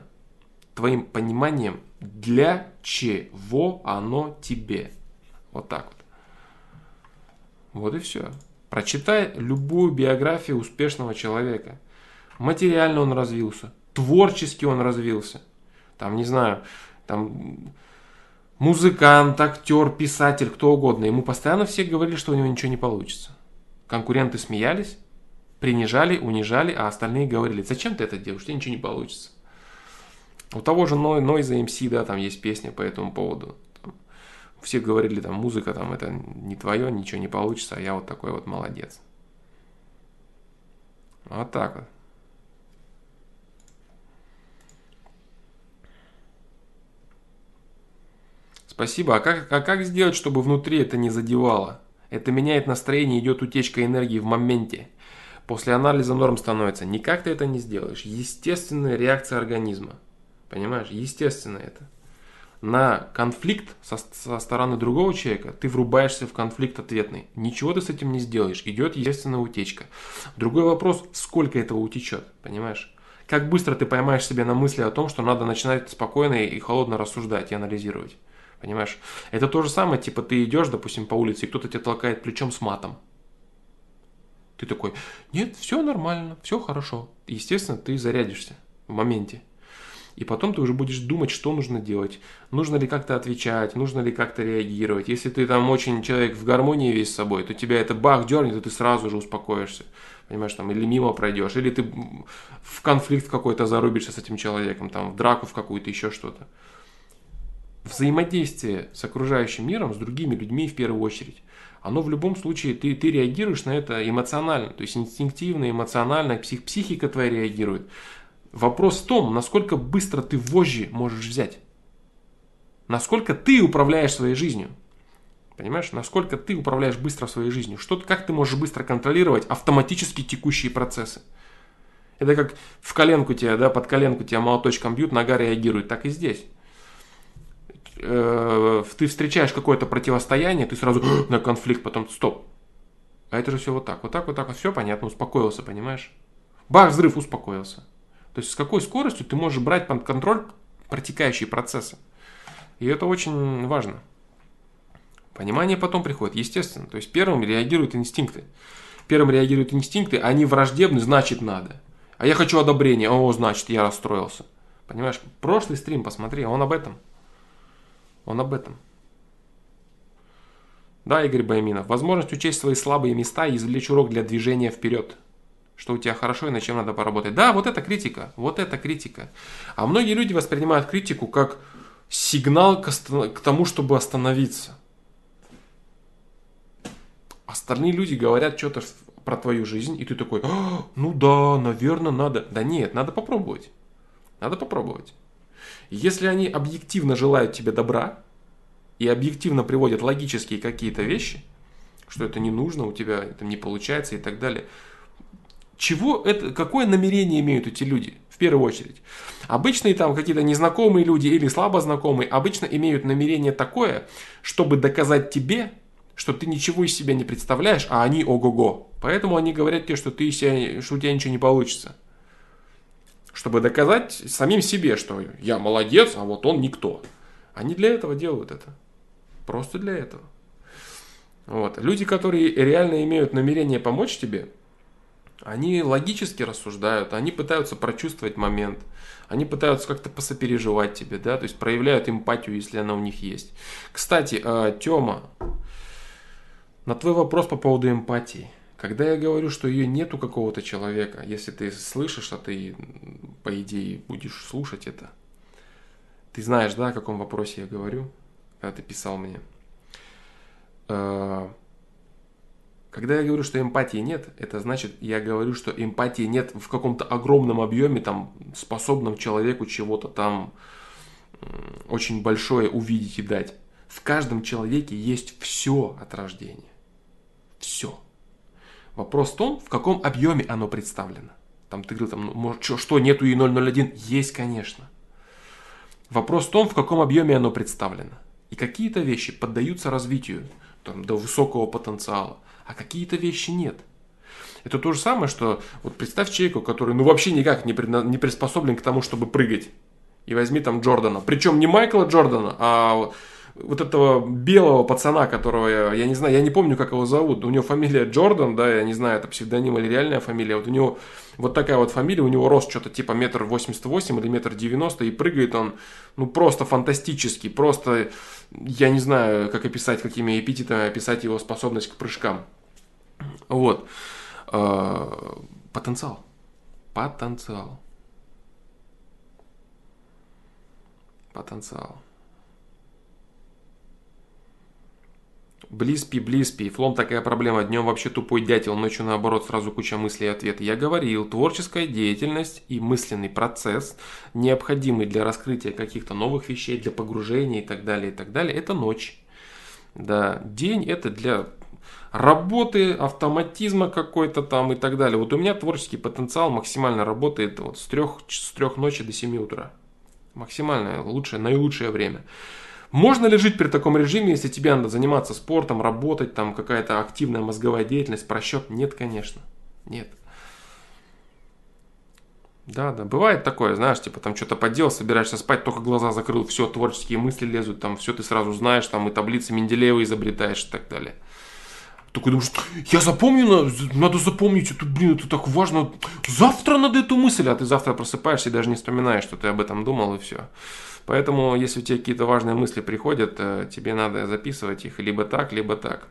твоим пониманием, для чего оно тебе. Вот так вот. Вот и все. Прочитай любую биографию успешного человека. Материально он развился, творчески он развился. Там, не знаю, там музыкант, актер, писатель, кто угодно. Ему постоянно все говорили, что у него ничего не получится. Конкуренты смеялись, принижали, унижали, а остальные говорили, зачем ты это делаешь, у тебя ничего не получится. У того же Noise MC, да, там есть песня по этому поводу. Все говорили, там, музыка, там, это не твое, ничего не получится, а я вот такой вот молодец. Вот так вот. Спасибо. А как, а как сделать, чтобы внутри это не задевало? Это меняет настроение, идет утечка энергии в моменте. После анализа норм становится. Никак ты это не сделаешь. Естественная реакция организма. Понимаешь? Естественно это. На конфликт со, со стороны другого человека ты врубаешься в конфликт ответный. Ничего ты с этим не сделаешь. Идет естественная утечка. Другой вопрос, сколько этого утечет. Понимаешь? Как быстро ты поймаешь себя на мысли о том, что надо начинать спокойно и холодно рассуждать и анализировать. Понимаешь? Это то же самое, типа ты идешь, допустим, по улице, и кто-то тебя толкает плечом с матом. Ты такой, нет, все нормально, все хорошо. Естественно, ты зарядишься в моменте. И потом ты уже будешь думать, что нужно делать. Нужно ли как-то отвечать, нужно ли как-то реагировать. Если ты там очень человек в гармонии весь с собой, то тебя это бах дернет, и ты сразу же успокоишься. Понимаешь, там, или мимо пройдешь, или ты в конфликт какой-то зарубишься с этим человеком, там, в драку в какую-то, еще что-то взаимодействие с окружающим миром, с другими людьми в первую очередь, оно в любом случае, ты, ты реагируешь на это эмоционально, то есть инстинктивно, эмоционально, псих, психика твоя реагирует. Вопрос в том, насколько быстро ты вожжи можешь взять. Насколько ты управляешь своей жизнью. Понимаешь, насколько ты управляешь быстро своей жизнью. Что, как ты можешь быстро контролировать автоматически текущие процессы. Это как в коленку тебя, да, под коленку тебя молоточком бьют, нога реагирует, так и здесь э, ты встречаешь какое-то противостояние, ты сразу на конфликт, потом стоп. А это же все вот так, вот так, вот так, вот все понятно, успокоился, понимаешь? Бах, взрыв, успокоился. То есть с какой скоростью ты можешь брать под контроль протекающие процессы. И это очень важно. Понимание потом приходит, естественно. То есть первым реагируют инстинкты. Первым реагируют инстинкты, они враждебны, значит надо. А я хочу одобрения, о, значит я расстроился. Понимаешь, прошлый стрим посмотри, он об этом. Он об этом. Да, Игорь Байминов, возможность учесть свои слабые места и извлечь урок для движения вперед. Что у тебя хорошо и над чем надо поработать. Да, вот это критика, вот это критика. А многие люди воспринимают критику как сигнал к, к тому, чтобы остановиться. Остальные люди говорят что-то про твою жизнь, и ты такой, а, ну да, наверное, надо. Да нет, надо попробовать. Надо попробовать. Если они объективно желают тебе добра, и объективно приводят логические какие-то вещи, что это не нужно, у тебя это не получается и так далее. Чего это, какое намерение имеют эти люди? В первую очередь. Обычные там какие-то незнакомые люди или слабо знакомые обычно имеют намерение такое, чтобы доказать тебе, что ты ничего из себя не представляешь, а они ого-го. Поэтому они говорят тебе, что, ты себя, что у тебя ничего не получится. Чтобы доказать самим себе, что я молодец, а вот он никто. Они для этого делают это. Просто для этого. Вот. Люди, которые реально имеют намерение помочь тебе, они логически рассуждают, они пытаются прочувствовать момент, они пытаются как-то посопереживать тебе, да, то есть проявляют эмпатию, если она у них есть. Кстати, э, Тёма, на твой вопрос по поводу эмпатии. Когда я говорю, что ее нет у какого-то человека, если ты слышишь, а ты, по идее, будешь слушать это, ты знаешь, да, о каком вопросе я говорю? когда ты писал мне. Э, когда я говорю, что эмпатии нет, это значит, я говорю, что эмпатии нет в каком-то огромном объеме, там, способном человеку чего-то там очень большое увидеть и дать. В каждом человеке есть все от рождения. Все. Вопрос в том, в каком объеме оно представлено. Там ты говорил, там, ну, может, что, что нету и 001? Есть, конечно. Вопрос в том, в каком объеме оно представлено. И какие-то вещи поддаются развитию там, до высокого потенциала, а какие-то вещи нет. Это то же самое, что вот представь человеку, который ну вообще никак не, предна- не приспособлен к тому, чтобы прыгать. И возьми там Джордана. Причем не Майкла Джордана, а вот этого белого пацана, которого я, я не знаю, я не помню, как его зовут. У него фамилия Джордан, да, я не знаю, это псевдоним или реальная фамилия. Вот у него вот такая вот фамилия, у него рост что-то типа метр восемьдесят восемь или метр девяносто, и прыгает он, ну, просто фантастически, просто, я не знаю, как описать, какими эпитетами описать его способность к прыжкам. Вот. А, потенциал. Потенциал. Потенциал. Блиспи, блиспи. Флом такая проблема. Днем вообще тупой дятел, ночью наоборот сразу куча мыслей и ответов. Я говорил, творческая деятельность и мысленный процесс, необходимый для раскрытия каких-то новых вещей, для погружения и так далее, и так далее, это ночь. Да, день это для работы, автоматизма какой-то там и так далее. Вот у меня творческий потенциал максимально работает вот с трех, с трех ночи до 7 утра. Максимальное, лучшее, наилучшее время. Можно ли жить при таком режиме, если тебе надо заниматься спортом, работать, там какая-то активная мозговая деятельность, просчет? Нет, конечно. Нет. Да, да, бывает такое, знаешь, типа там что-то поделал, собираешься спать, только глаза закрыл, все, творческие мысли лезут, там все ты сразу знаешь, там и таблицы Менделеева изобретаешь и так далее. Такой думаешь, я запомню, надо, запомнить, это, блин, это так важно. Завтра надо эту мысль, а ты завтра просыпаешься и даже не вспоминаешь, что ты об этом думал и все. Поэтому, если у тебя какие-то важные мысли приходят, э, тебе надо записывать их либо так, либо так.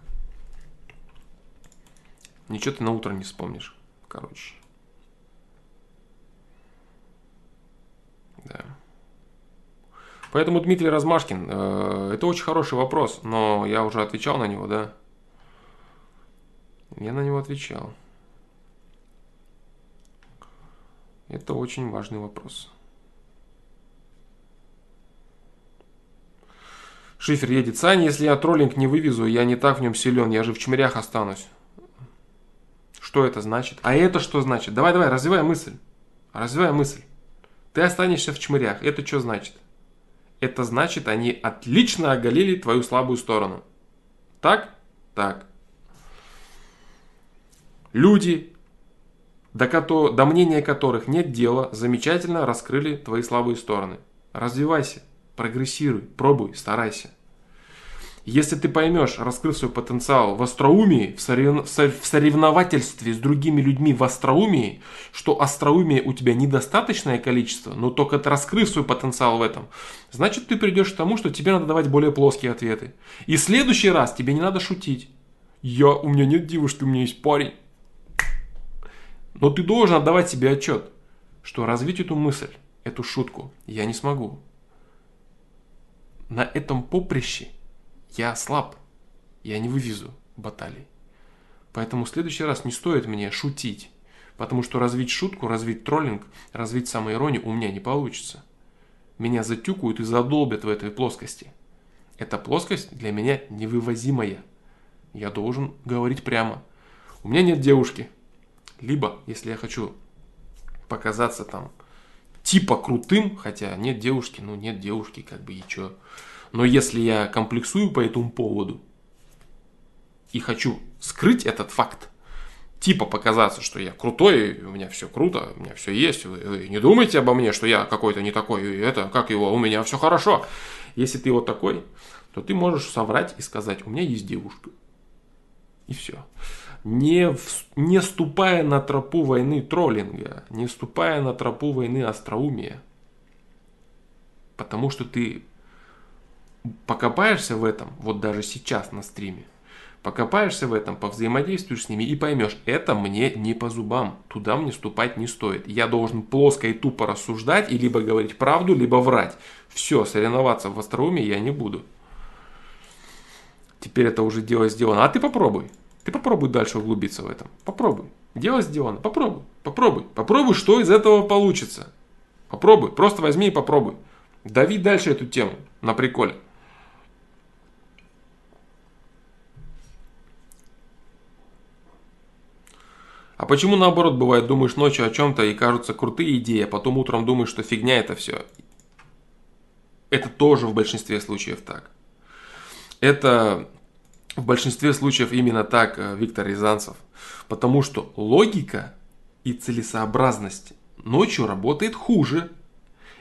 Ничего ты на утро не вспомнишь, короче. Да. Поэтому Дмитрий Размашкин, э, это очень хороший вопрос, но я уже отвечал на него, да. Я на него отвечал. Это очень важный вопрос. Шифер едет. Саня, если я троллинг не вывезу, я не так в нем силен, я же в чмырях останусь. Что это значит? А это что значит? Давай, давай, развивай мысль. Развивай мысль. Ты останешься в чмырях. Это что значит? Это значит, они отлично оголили твою слабую сторону. Так? Так. Люди, до, кото, до мнения которых нет дела, замечательно раскрыли твои слабые стороны. Развивайся, прогрессируй, пробуй, старайся. Если ты поймешь, раскрыв свой потенциал в остроумии, в, сорев... в соревновательстве с другими людьми в остроумии, что остроумия у тебя недостаточное количество, но только ты раскрыв свой потенциал в этом, значит ты придешь к тому, что тебе надо давать более плоские ответы. И в следующий раз тебе не надо шутить. Я, у меня нет девушки, у меня есть парень. Но ты должен отдавать себе отчет, что развить эту мысль, эту шутку я не смогу. На этом поприще я слаб, я не вывезу баталий. Поэтому в следующий раз не стоит мне шутить, потому что развить шутку, развить троллинг, развить самоиронию у меня не получится. Меня затюкают и задолбят в этой плоскости. Эта плоскость для меня невывозимая. Я должен говорить прямо. У меня нет девушки. Либо, если я хочу показаться там типа крутым, хотя нет девушки, ну нет девушки, как бы и чё. Но если я комплексую по этому поводу и хочу скрыть этот факт, типа показаться, что я крутой, у меня все круто, у меня все есть, вы, вы не думайте обо мне, что я какой-то не такой, это, как его, у меня все хорошо. Если ты вот такой, то ты можешь соврать и сказать, у меня есть девушка. И все. Не, в, не ступая на тропу войны троллинга, не ступая на тропу войны остроумия. Потому что ты покопаешься в этом, вот даже сейчас на стриме, покопаешься в этом, повзаимодействуешь с ними и поймешь, это мне не по зубам, туда мне ступать не стоит. Я должен плоско и тупо рассуждать и либо говорить правду, либо врать. Все, соревноваться в остроумии я не буду. Теперь это уже дело сделано. А ты попробуй. Ты попробуй дальше углубиться в этом. Попробуй. Дело сделано. Попробуй. Попробуй. Попробуй, что из этого получится. Попробуй. Просто возьми и попробуй. Дави дальше эту тему на приколе. А почему наоборот бывает, думаешь ночью о чем-то и кажутся крутые идеи, а потом утром думаешь, что фигня это все? Это тоже в большинстве случаев так. Это в большинстве случаев именно так, э, Виктор Рязанцев. Потому что логика и целесообразность ночью работает хуже.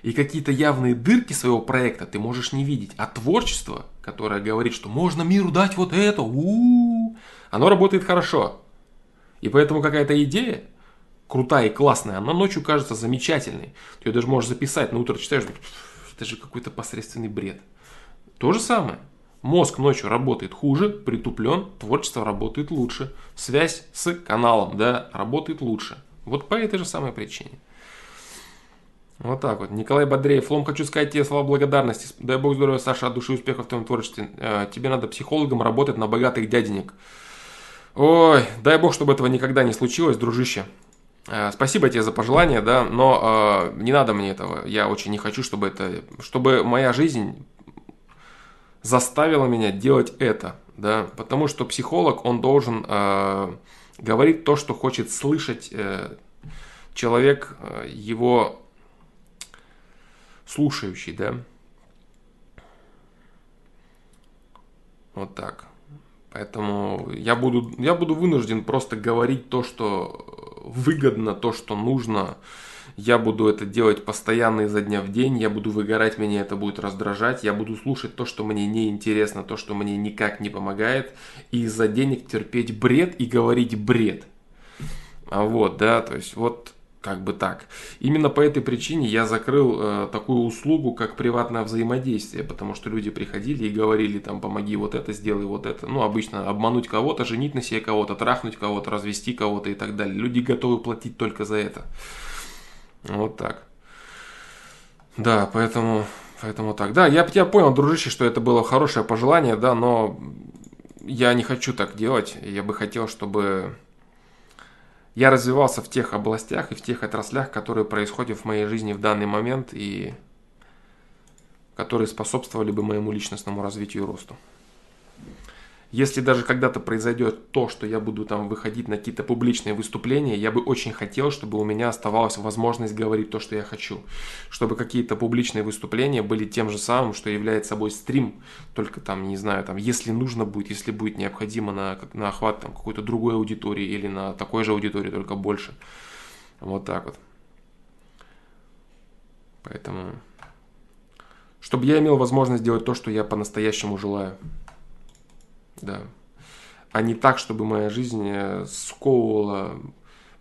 И какие-то явные дырки своего проекта ты можешь не видеть. А творчество, которое говорит, что можно миру дать вот это, у-у-у, оно работает хорошо. И поэтому какая-то идея, крутая и классная, она ночью кажется замечательной. Ты ее даже можешь записать, на утро читаешь, это же какой-то посредственный бред. То же самое. Мозг ночью работает хуже, притуплен, творчество работает лучше. Связь с каналом, да, работает лучше. Вот по этой же самой причине. Вот так вот. Николай Бодреев. Лом, хочу сказать тебе слова благодарности. Дай бог здоровья, Саша, от души успехов в твоем творчестве. Э, тебе надо психологом работать на богатых дяденек. Ой, дай бог, чтобы этого никогда не случилось, дружище. Э, спасибо тебе за пожелание, да, но э, не надо мне этого. Я очень не хочу, чтобы это, чтобы моя жизнь заставила меня делать это, да, потому что психолог, он должен э, говорить то, что хочет слышать э, человек, э, его слушающий, да. Вот так. Поэтому я буду, я буду вынужден просто говорить то, что выгодно, то, что нужно. Я буду это делать постоянно изо дня в день, я буду выгорать, меня это будет раздражать, я буду слушать то, что мне не интересно, то, что мне никак не помогает, и из-за денег терпеть бред и говорить бред. А вот, да, то есть вот как бы так. Именно по этой причине я закрыл э, такую услугу, как приватное взаимодействие, потому что люди приходили и говорили там, помоги вот это, сделай вот это. Ну, обычно обмануть кого-то, женить на себе кого-то, трахнуть кого-то, развести кого-то и так далее. Люди готовы платить только за это. Вот так. Да, поэтому, поэтому так. Да, я, я понял, дружище, что это было хорошее пожелание, да, но я не хочу так делать. Я бы хотел, чтобы я развивался в тех областях и в тех отраслях, которые происходят в моей жизни в данный момент и которые способствовали бы моему личностному развитию и росту. Если даже когда-то произойдет то, что я буду там выходить на какие-то публичные выступления, я бы очень хотел, чтобы у меня оставалась возможность говорить то, что я хочу. Чтобы какие-то публичные выступления были тем же самым, что является собой стрим, только там, не знаю, там, если нужно будет, если будет необходимо на, на охват там, какой-то другой аудитории или на такой же аудитории, только больше. Вот так вот. Поэтому, чтобы я имел возможность делать то, что я по-настоящему желаю. Да. А не так, чтобы моя жизнь э, сковывала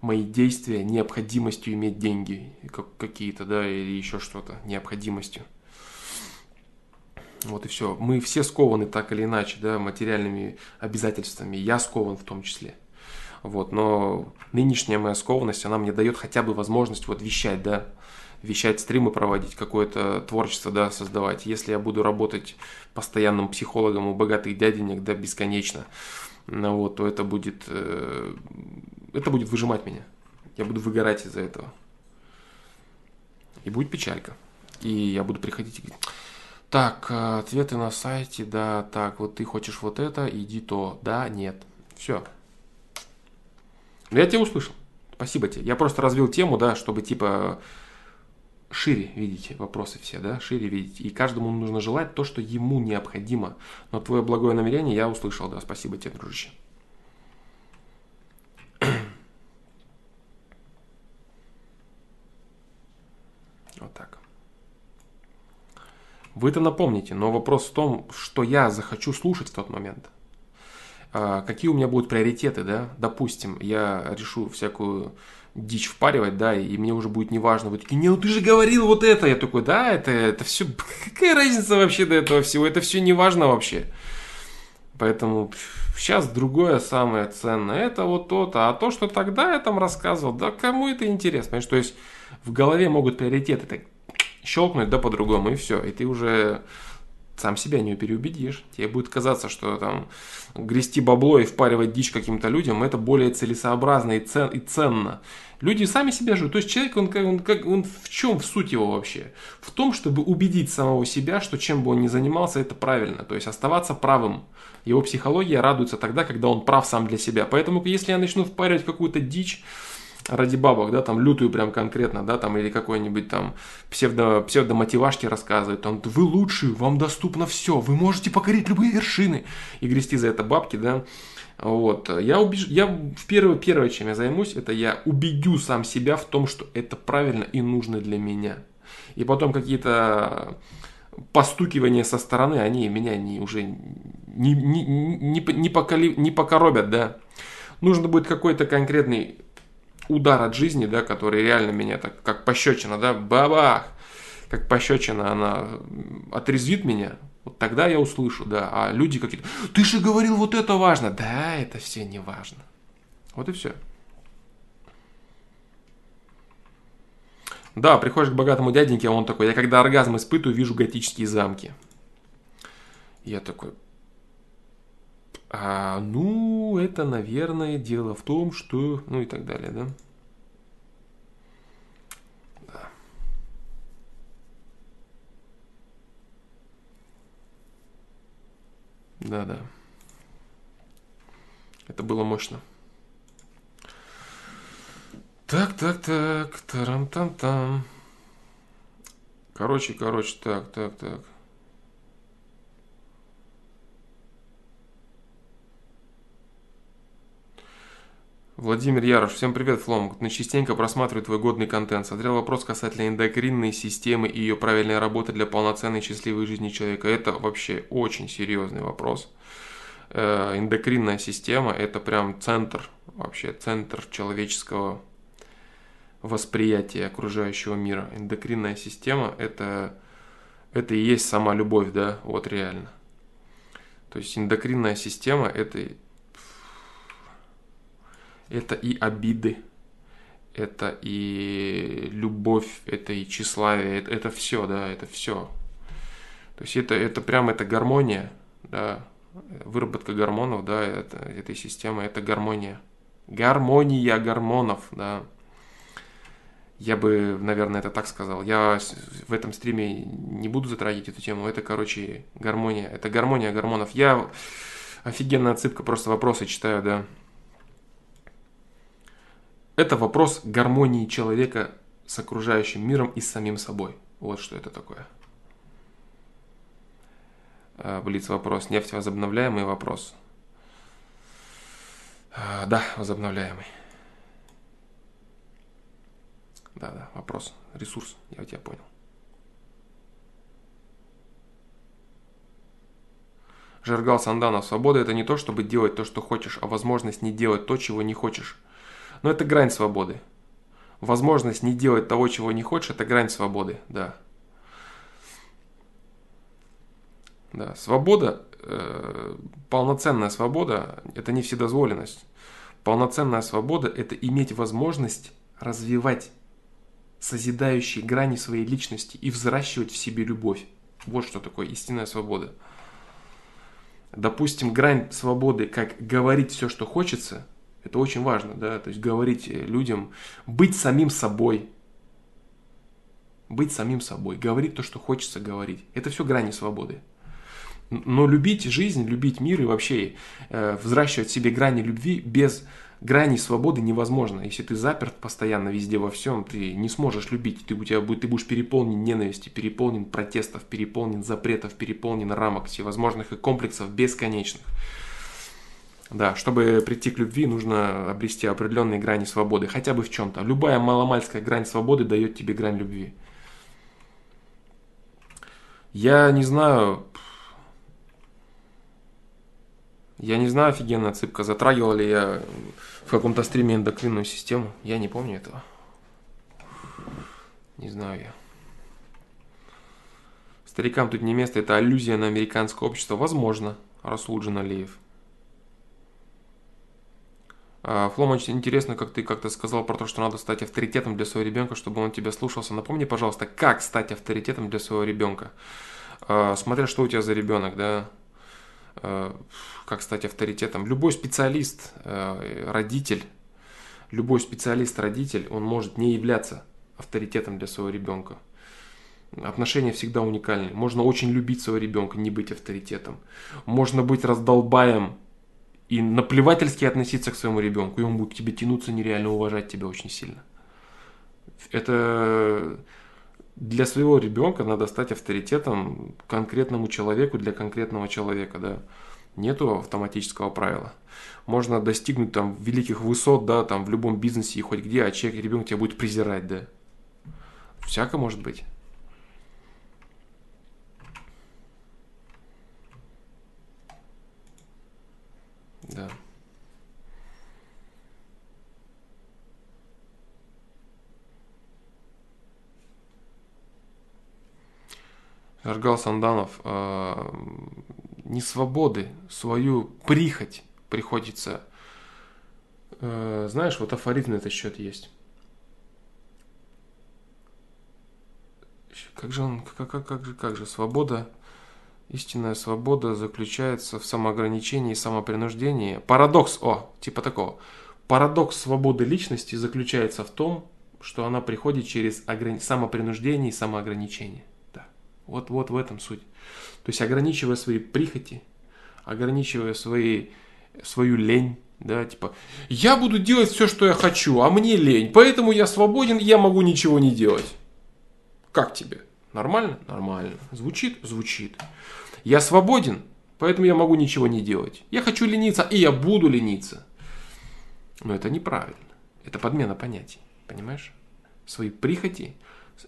мои действия необходимостью иметь деньги как, какие-то, да, или еще что-то, необходимостью. Вот и все. Мы все скованы так или иначе, да, материальными обязательствами. Я скован в том числе. Вот, но нынешняя моя скованность, она мне дает хотя бы возможность вот вещать, да, вещать, стримы проводить, какое-то творчество, да, создавать. Если я буду работать постоянным психологом у богатых дяденек, да, бесконечно, ну, вот, то это будет, э, это будет выжимать меня. Я буду выгорать из-за этого. И будет печалька. И я буду приходить и говорить, так, э, ответы на сайте, да, так, вот ты хочешь вот это, иди то, да, нет. Все. Я тебя услышал. Спасибо тебе. Я просто развил тему, да, чтобы типа шире видите вопросы все, да, шире видите. И каждому нужно желать то, что ему необходимо. Но твое благое намерение я услышал, да, спасибо тебе, дружище. Вот так. Вы это напомните, но вопрос в том, что я захочу слушать в тот момент. А, какие у меня будут приоритеты, да? Допустим, я решу всякую дичь впаривать, да, и мне уже будет неважно. Вы такие, не, ну ты же говорил вот это. Я такой, да, это, это все, какая разница вообще до этого всего? Это все неважно вообще. Поэтому сейчас другое самое ценное, это вот то-то. А то, что тогда я там рассказывал, да кому это интересно? Понимаешь, то есть в голове могут приоритеты так щелкнуть, да, по-другому, и все. И ты уже сам себя не переубедишь. Тебе будет казаться, что там грести бабло и впаривать дичь каким-то людям, это более целесообразно и, цен, и ценно. Люди сами себя живут. То есть человек, он, он, как, он в чем в суть его вообще? В том, чтобы убедить самого себя, что чем бы он ни занимался, это правильно. То есть оставаться правым. Его психология радуется тогда, когда он прав сам для себя. Поэтому если я начну впаривать какую-то дичь, ради бабок, да, там лютую прям конкретно, да, там или какой-нибудь там псевдо, псевдомотивашки рассказывает, там вы лучшие, вам доступно все, вы можете покорить любые вершины и грести за это бабки, да, вот, я, убеж... я в первое, первое, чем я займусь, это я убедю сам себя в том, что это правильно и нужно для меня. И потом какие-то постукивания со стороны, они меня не, уже не, не, не, не, поколи, не покоробят, да. Нужно будет какой-то конкретный удар от жизни, да, который реально меня так, как пощечина, да, бабах, как пощечина, она отрезвит меня, вот тогда я услышу, да, а люди какие-то, ты же говорил, вот это важно, да, это все не важно. Вот и все. Да, приходишь к богатому дяденьке, а он такой, я когда оргазм испытываю, вижу готические замки. Я такой, а, ну, это, наверное, дело в том, что... Ну и так далее, да? Да. Да-да. Это было мощно. Так, так, так, тарам-там-там. Короче, короче, так, так, так. Владимир Ярош, всем привет, Флом. На частенько просматриваю твой годный контент. Смотрел вопрос касательно эндокринной системы и ее правильной работы для полноценной счастливой жизни человека. Это вообще очень серьезный вопрос. Э, эндокринная система – это прям центр, вообще центр человеческого восприятия окружающего мира. Эндокринная система – это, это и есть сама любовь, да, вот реально. То есть эндокринная система – это это и обиды, это и любовь, это и тщеславие, это, это все, да, это все. То есть это, это прям это гармония, да, выработка гормонов, да, это, этой системы, это гармония. Гармония гормонов, да. Я бы, наверное, это так сказал. Я в этом стриме не буду затрагивать эту тему. Это, короче, гармония. Это гармония гормонов. Я Офигенная отсыпка, просто вопросы читаю, да. Это вопрос гармонии человека с окружающим миром и с самим собой. Вот что это такое. А, Блиц вопрос. Нефть возобновляемый вопрос. А, да, возобновляемый. Да, да, вопрос. Ресурс. Я тебя понял. Жаргал Санданов. Свобода это не то, чтобы делать то, что хочешь, а возможность не делать то, чего не хочешь. Но это грань свободы. Возможность не делать того, чего не хочешь, это грань свободы, да. Да, свобода, э, полноценная свобода, это не вседозволенность. Полноценная свобода – это иметь возможность развивать созидающие грани своей личности и взращивать в себе любовь. Вот что такое истинная свобода. Допустим, грань свободы, как говорить все, что хочется, это очень важно, да, то есть говорить людям, быть самим собой, быть самим собой, говорить то, что хочется говорить. Это все грани свободы. Но любить жизнь, любить мир и вообще э, взращивать себе грани любви без грани свободы невозможно. Если ты заперт постоянно везде во всем, ты не сможешь любить. Ты, у тебя будет, ты будешь переполнен ненависти, переполнен протестов, переполнен запретов, переполнен рамок всевозможных и комплексов бесконечных. Да, чтобы прийти к любви, нужно обрести определенные грани свободы, хотя бы в чем-то. Любая маломальская грань свободы дает тебе грань любви. Я не знаю, я не знаю, офигенная цыпка, затрагивал ли я в каком-то стриме эндокринную систему. Я не помню этого. Не знаю я. Старикам тут не место, это аллюзия на американское общество. Возможно, Расул Джаналиев. А, Флом, очень интересно, как ты как-то сказал про то, что надо стать авторитетом для своего ребенка, чтобы он тебя слушался. Напомни, пожалуйста, как стать авторитетом для своего ребенка. А, смотря что у тебя за ребенок, да, Э, как стать авторитетом. Любой специалист, родитель, любой специалист-родитель, он может не являться авторитетом для своего ребенка. Отношения всегда уникальны. Можно очень любить своего ребенка, не быть авторитетом. Можно быть раздолбаем и наплевательски относиться к своему ребенку, и он будет к тебе тянуться, нереально уважать тебя очень сильно. Это для своего ребенка надо стать авторитетом конкретному человеку для конкретного человека, да. Нету автоматического правила. Можно достигнуть там великих высот, да, там в любом бизнесе и хоть где, а человек, ребенок тебя будет презирать, да. Всяко может быть. Да. Аргал Санданов, э, не свободы, свою прихоть приходится. Э, знаешь, вот афоризм на этот счет есть. Как же он, как, как, как же, как же, свобода, истинная свобода заключается в самоограничении и самопринуждении. Парадокс, о, типа такого. Парадокс свободы личности заключается в том, что она приходит через ограни- самопринуждение и самоограничение. Вот, вот в этом суть. То есть ограничивая свои прихоти, ограничивая свои, свою лень, да, типа, я буду делать все, что я хочу, а мне лень, поэтому я свободен, я могу ничего не делать. Как тебе? Нормально? Нормально. Звучит? Звучит. Я свободен, поэтому я могу ничего не делать. Я хочу лениться, и я буду лениться. Но это неправильно. Это подмена понятий. Понимаешь? Свои прихоти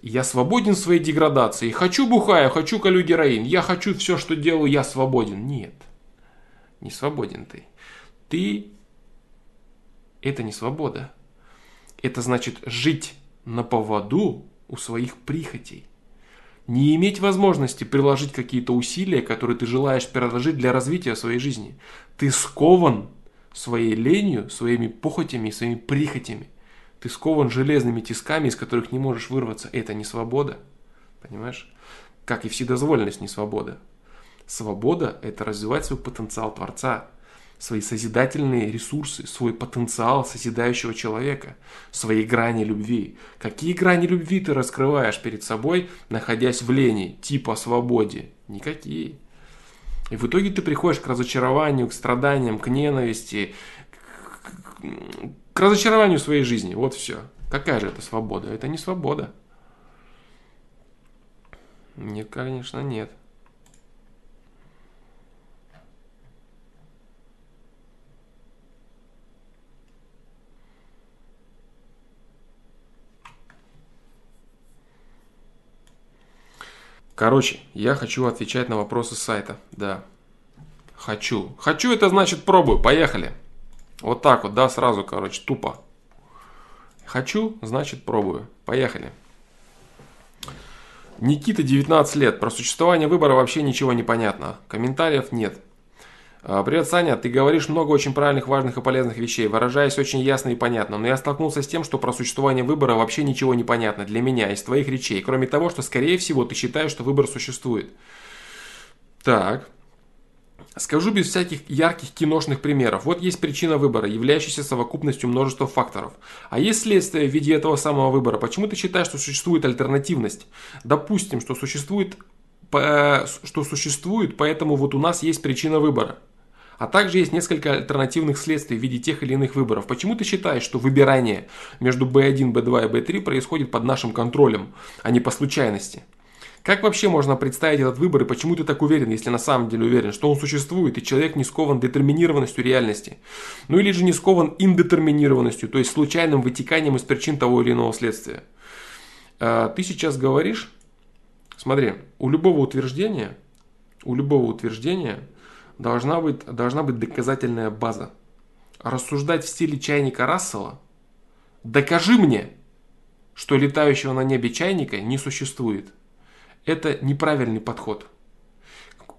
я свободен в своей деградации. Хочу бухая, хочу колю героин. Я хочу все, что делаю, я свободен. Нет. Не свободен ты. Ты это не свобода. Это значит жить на поводу у своих прихотей. Не иметь возможности приложить какие-то усилия, которые ты желаешь приложить для развития своей жизни. Ты скован своей ленью, своими похотями, своими прихотями. Ты скован железными тисками, из которых не можешь вырваться. Это не свобода. Понимаешь? Как и вседозволенность не свобода. Свобода – это развивать свой потенциал Творца, свои созидательные ресурсы, свой потенциал созидающего человека, свои грани любви. Какие грани любви ты раскрываешь перед собой, находясь в лени, типа свободе? Никакие. И в итоге ты приходишь к разочарованию, к страданиям, к ненависти, к, к разочарованию своей жизни. Вот все. Какая же это свобода? Это не свобода. Нет, конечно, нет. Короче, я хочу отвечать на вопросы сайта. Да. Хочу. Хочу, это значит пробую. Поехали. Вот так вот, да, сразу, короче, тупо. Хочу, значит пробую. Поехали. Никита, 19 лет. Про существование выбора вообще ничего не понятно. Комментариев нет. А, Привет, Саня. Ты говоришь много очень правильных, важных и полезных вещей, выражаясь очень ясно и понятно. Но я столкнулся с тем, что про существование выбора вообще ничего не понятно для меня из твоих речей. Кроме того, что, скорее всего, ты считаешь, что выбор существует. Так. Скажу без всяких ярких киношных примеров. Вот есть причина выбора, являющаяся совокупностью множества факторов. А есть следствие в виде этого самого выбора. Почему ты считаешь, что существует альтернативность? Допустим, что существует, что существует, поэтому вот у нас есть причина выбора. А также есть несколько альтернативных следствий в виде тех или иных выборов. Почему ты считаешь, что выбирание между B1, B2 и B3 происходит под нашим контролем, а не по случайности? Как вообще можно представить этот выбор и почему ты так уверен, если на самом деле уверен, что он существует и человек не скован детерминированностью реальности? Ну или же не скован индетерминированностью, то есть случайным вытеканием из причин того или иного следствия? А, ты сейчас говоришь, смотри, у любого утверждения, у любого утверждения должна быть, должна быть доказательная база. Рассуждать в стиле чайника Рассела «Докажи мне, что летающего на небе чайника не существует». Это неправильный подход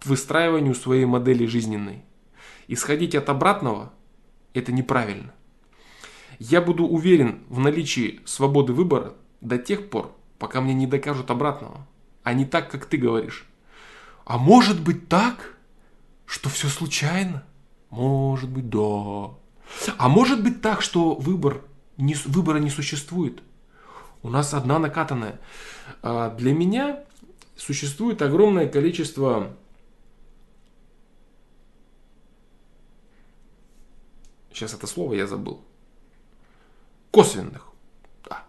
к выстраиванию своей модели жизненной. Исходить от обратного – это неправильно. Я буду уверен в наличии свободы выбора до тех пор, пока мне не докажут обратного, а не так, как ты говоришь. А может быть так? Что все случайно? Может быть, да. А может быть так, что выбор, не, выбора не существует? У нас одна накатанная. А для меня существует огромное количество Сейчас это слово я забыл. Косвенных. Да.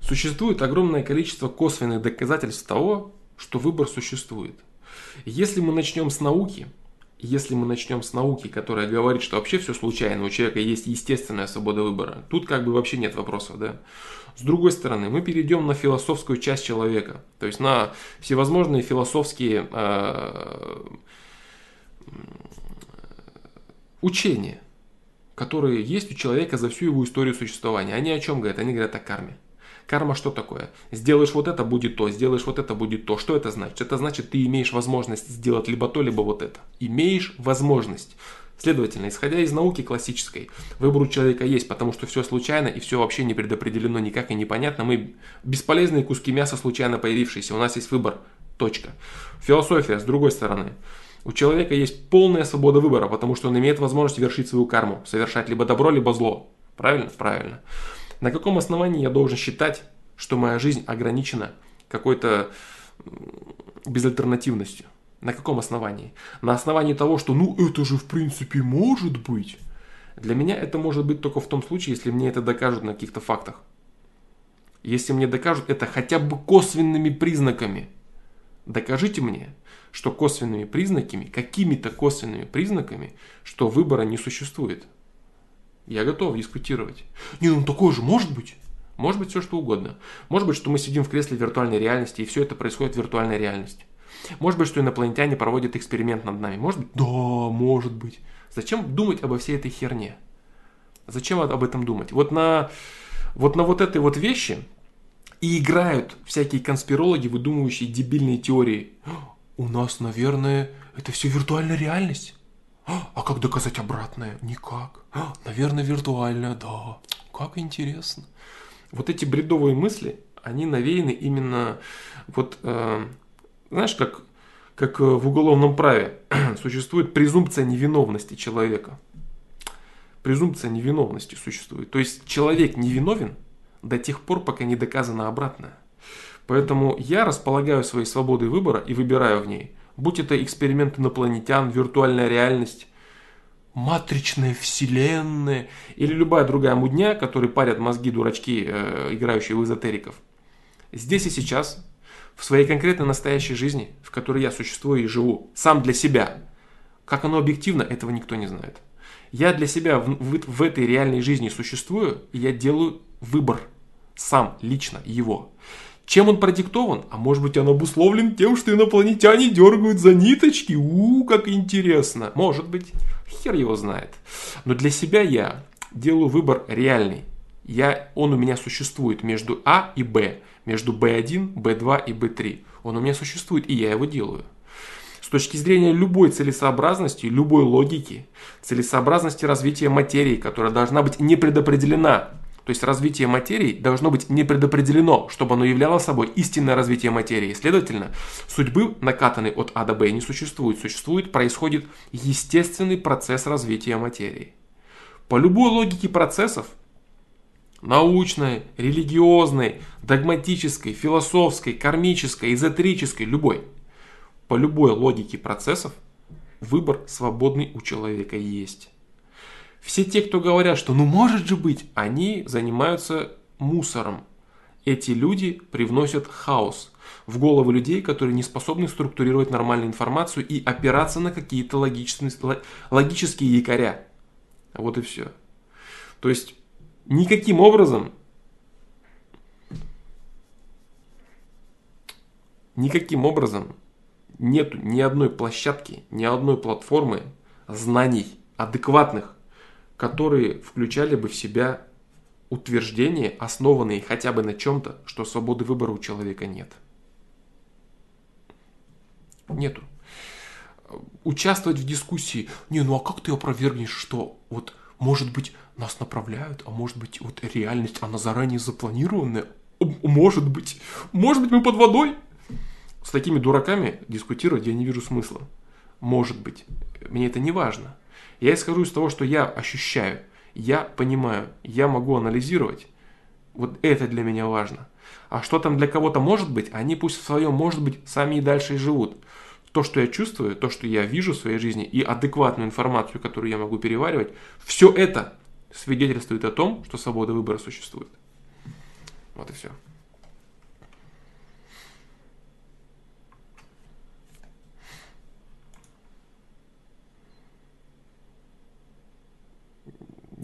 Существует огромное количество косвенных доказательств того, что выбор существует. Если мы начнем с науки, если мы начнем с науки, которая говорит, что вообще все случайно, у человека есть естественная свобода выбора, тут как бы вообще нет вопросов, да. С другой стороны, мы перейдем на философскую часть человека, то есть на всевозможные философские э, учения, которые есть у человека за всю его историю существования. Они о чем говорят? Они говорят о карме. Карма что такое? Сделаешь вот это, будет то, сделаешь вот это, будет то. Что это значит? Это значит, ты имеешь возможность сделать либо то, либо вот это. Имеешь возможность. Следовательно, исходя из науки классической, выбор у человека есть, потому что все случайно и все вообще не предопределено никак и непонятно. Мы бесполезные куски мяса случайно появившиеся. У нас есть выбор. Точка. Философия, с другой стороны. У человека есть полная свобода выбора, потому что он имеет возможность вершить свою карму, совершать либо добро, либо зло. Правильно? Правильно. На каком основании я должен считать, что моя жизнь ограничена какой-то безальтернативностью? На каком основании? На основании того, что ну это же в принципе может быть. Для меня это может быть только в том случае, если мне это докажут на каких-то фактах. Если мне докажут это хотя бы косвенными признаками. Докажите мне, что косвенными признаками, какими-то косвенными признаками, что выбора не существует. Я готов дискутировать. Не, ну такое же может быть. Может быть все что угодно. Может быть, что мы сидим в кресле виртуальной реальности, и все это происходит в виртуальной реальности. Может быть, что инопланетяне проводят эксперимент над нами. Может быть? Да, может быть. Зачем думать обо всей этой херне? Зачем об этом думать? Вот на вот, на вот этой вот вещи и играют всякие конспирологи, выдумывающие дебильные теории. У нас, наверное, это все виртуальная реальность. А как доказать обратное? Никак. Наверное, виртуально, да. Как интересно. Вот эти бредовые мысли, они навеяны именно вот, э, знаешь, как, как в уголовном праве существует презумпция невиновности человека. Презумпция невиновности существует. То есть человек невиновен до тех пор, пока не доказано обратное. Поэтому я располагаю своей свободой выбора и выбираю в ней Будь это эксперимент инопланетян, виртуальная реальность, матричная вселенная или любая другая мудня, которые парят мозги дурачки, э, играющие в эзотериков. Здесь и сейчас, в своей конкретной настоящей жизни, в которой я существую и живу, сам для себя, как оно объективно, этого никто не знает. Я для себя в, в, в этой реальной жизни существую, и я делаю выбор сам, лично, его. Чем он продиктован? А может быть он обусловлен тем, что инопланетяне дергают за ниточки? У, как интересно. Может быть. Хер его знает. Но для себя я делаю выбор реальный. Я, он у меня существует между А и Б. Между B1, B2 и B3. Он у меня существует, и я его делаю. С точки зрения любой целесообразности, любой логики, целесообразности развития материи, которая должна быть не предопределена то есть развитие материи должно быть не предопределено, чтобы оно являло собой истинное развитие материи. Следовательно, судьбы, накатанной от А до Б, не существует. Существует, происходит естественный процесс развития материи. По любой логике процессов, научной, религиозной, догматической, философской, кармической, эзотерической, любой, по любой логике процессов, выбор свободный у человека есть. Все те, кто говорят, что ну может же быть, они занимаются мусором. Эти люди привносят хаос в головы людей, которые не способны структурировать нормальную информацию и опираться на какие-то логические, якоря. Вот и все. То есть никаким образом никаким образом нет ни одной площадки, ни одной платформы знаний адекватных которые включали бы в себя утверждения, основанные хотя бы на чем-то, что свободы выбора у человека нет. Нету. Участвовать в дискуссии, не, ну а как ты опровергнешь, что вот может быть нас направляют, а может быть вот реальность, она заранее запланированная, может быть, может быть мы под водой. С такими дураками дискутировать я не вижу смысла. Может быть. Мне это не важно. Я исхожу из того, что я ощущаю, я понимаю, я могу анализировать. Вот это для меня важно. А что там для кого-то может быть, они пусть в своем может быть сами и дальше и живут. То, что я чувствую, то, что я вижу в своей жизни и адекватную информацию, которую я могу переваривать, все это свидетельствует о том, что свобода выбора существует. Вот и все.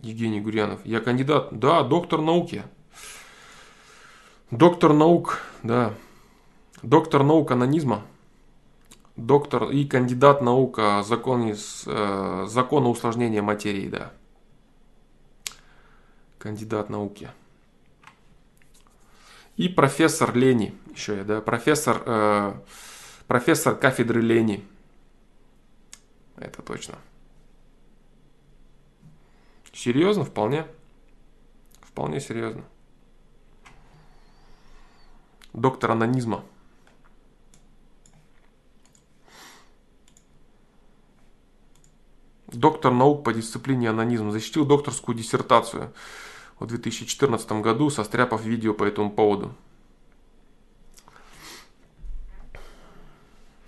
Евгений Гурьянов. Я кандидат. Да, доктор науки. Доктор наук, да. Доктор наук анонизма. Доктор и кандидат наук о законе, э, закона усложнения материи, да. Кандидат науки. И профессор Лени, еще я, да, профессор, э, профессор кафедры Лени. Это точно. Серьезно, вполне. Вполне серьезно. Доктор анонизма. Доктор наук по дисциплине анонизм защитил докторскую диссертацию в 2014 году, состряпав видео по этому поводу.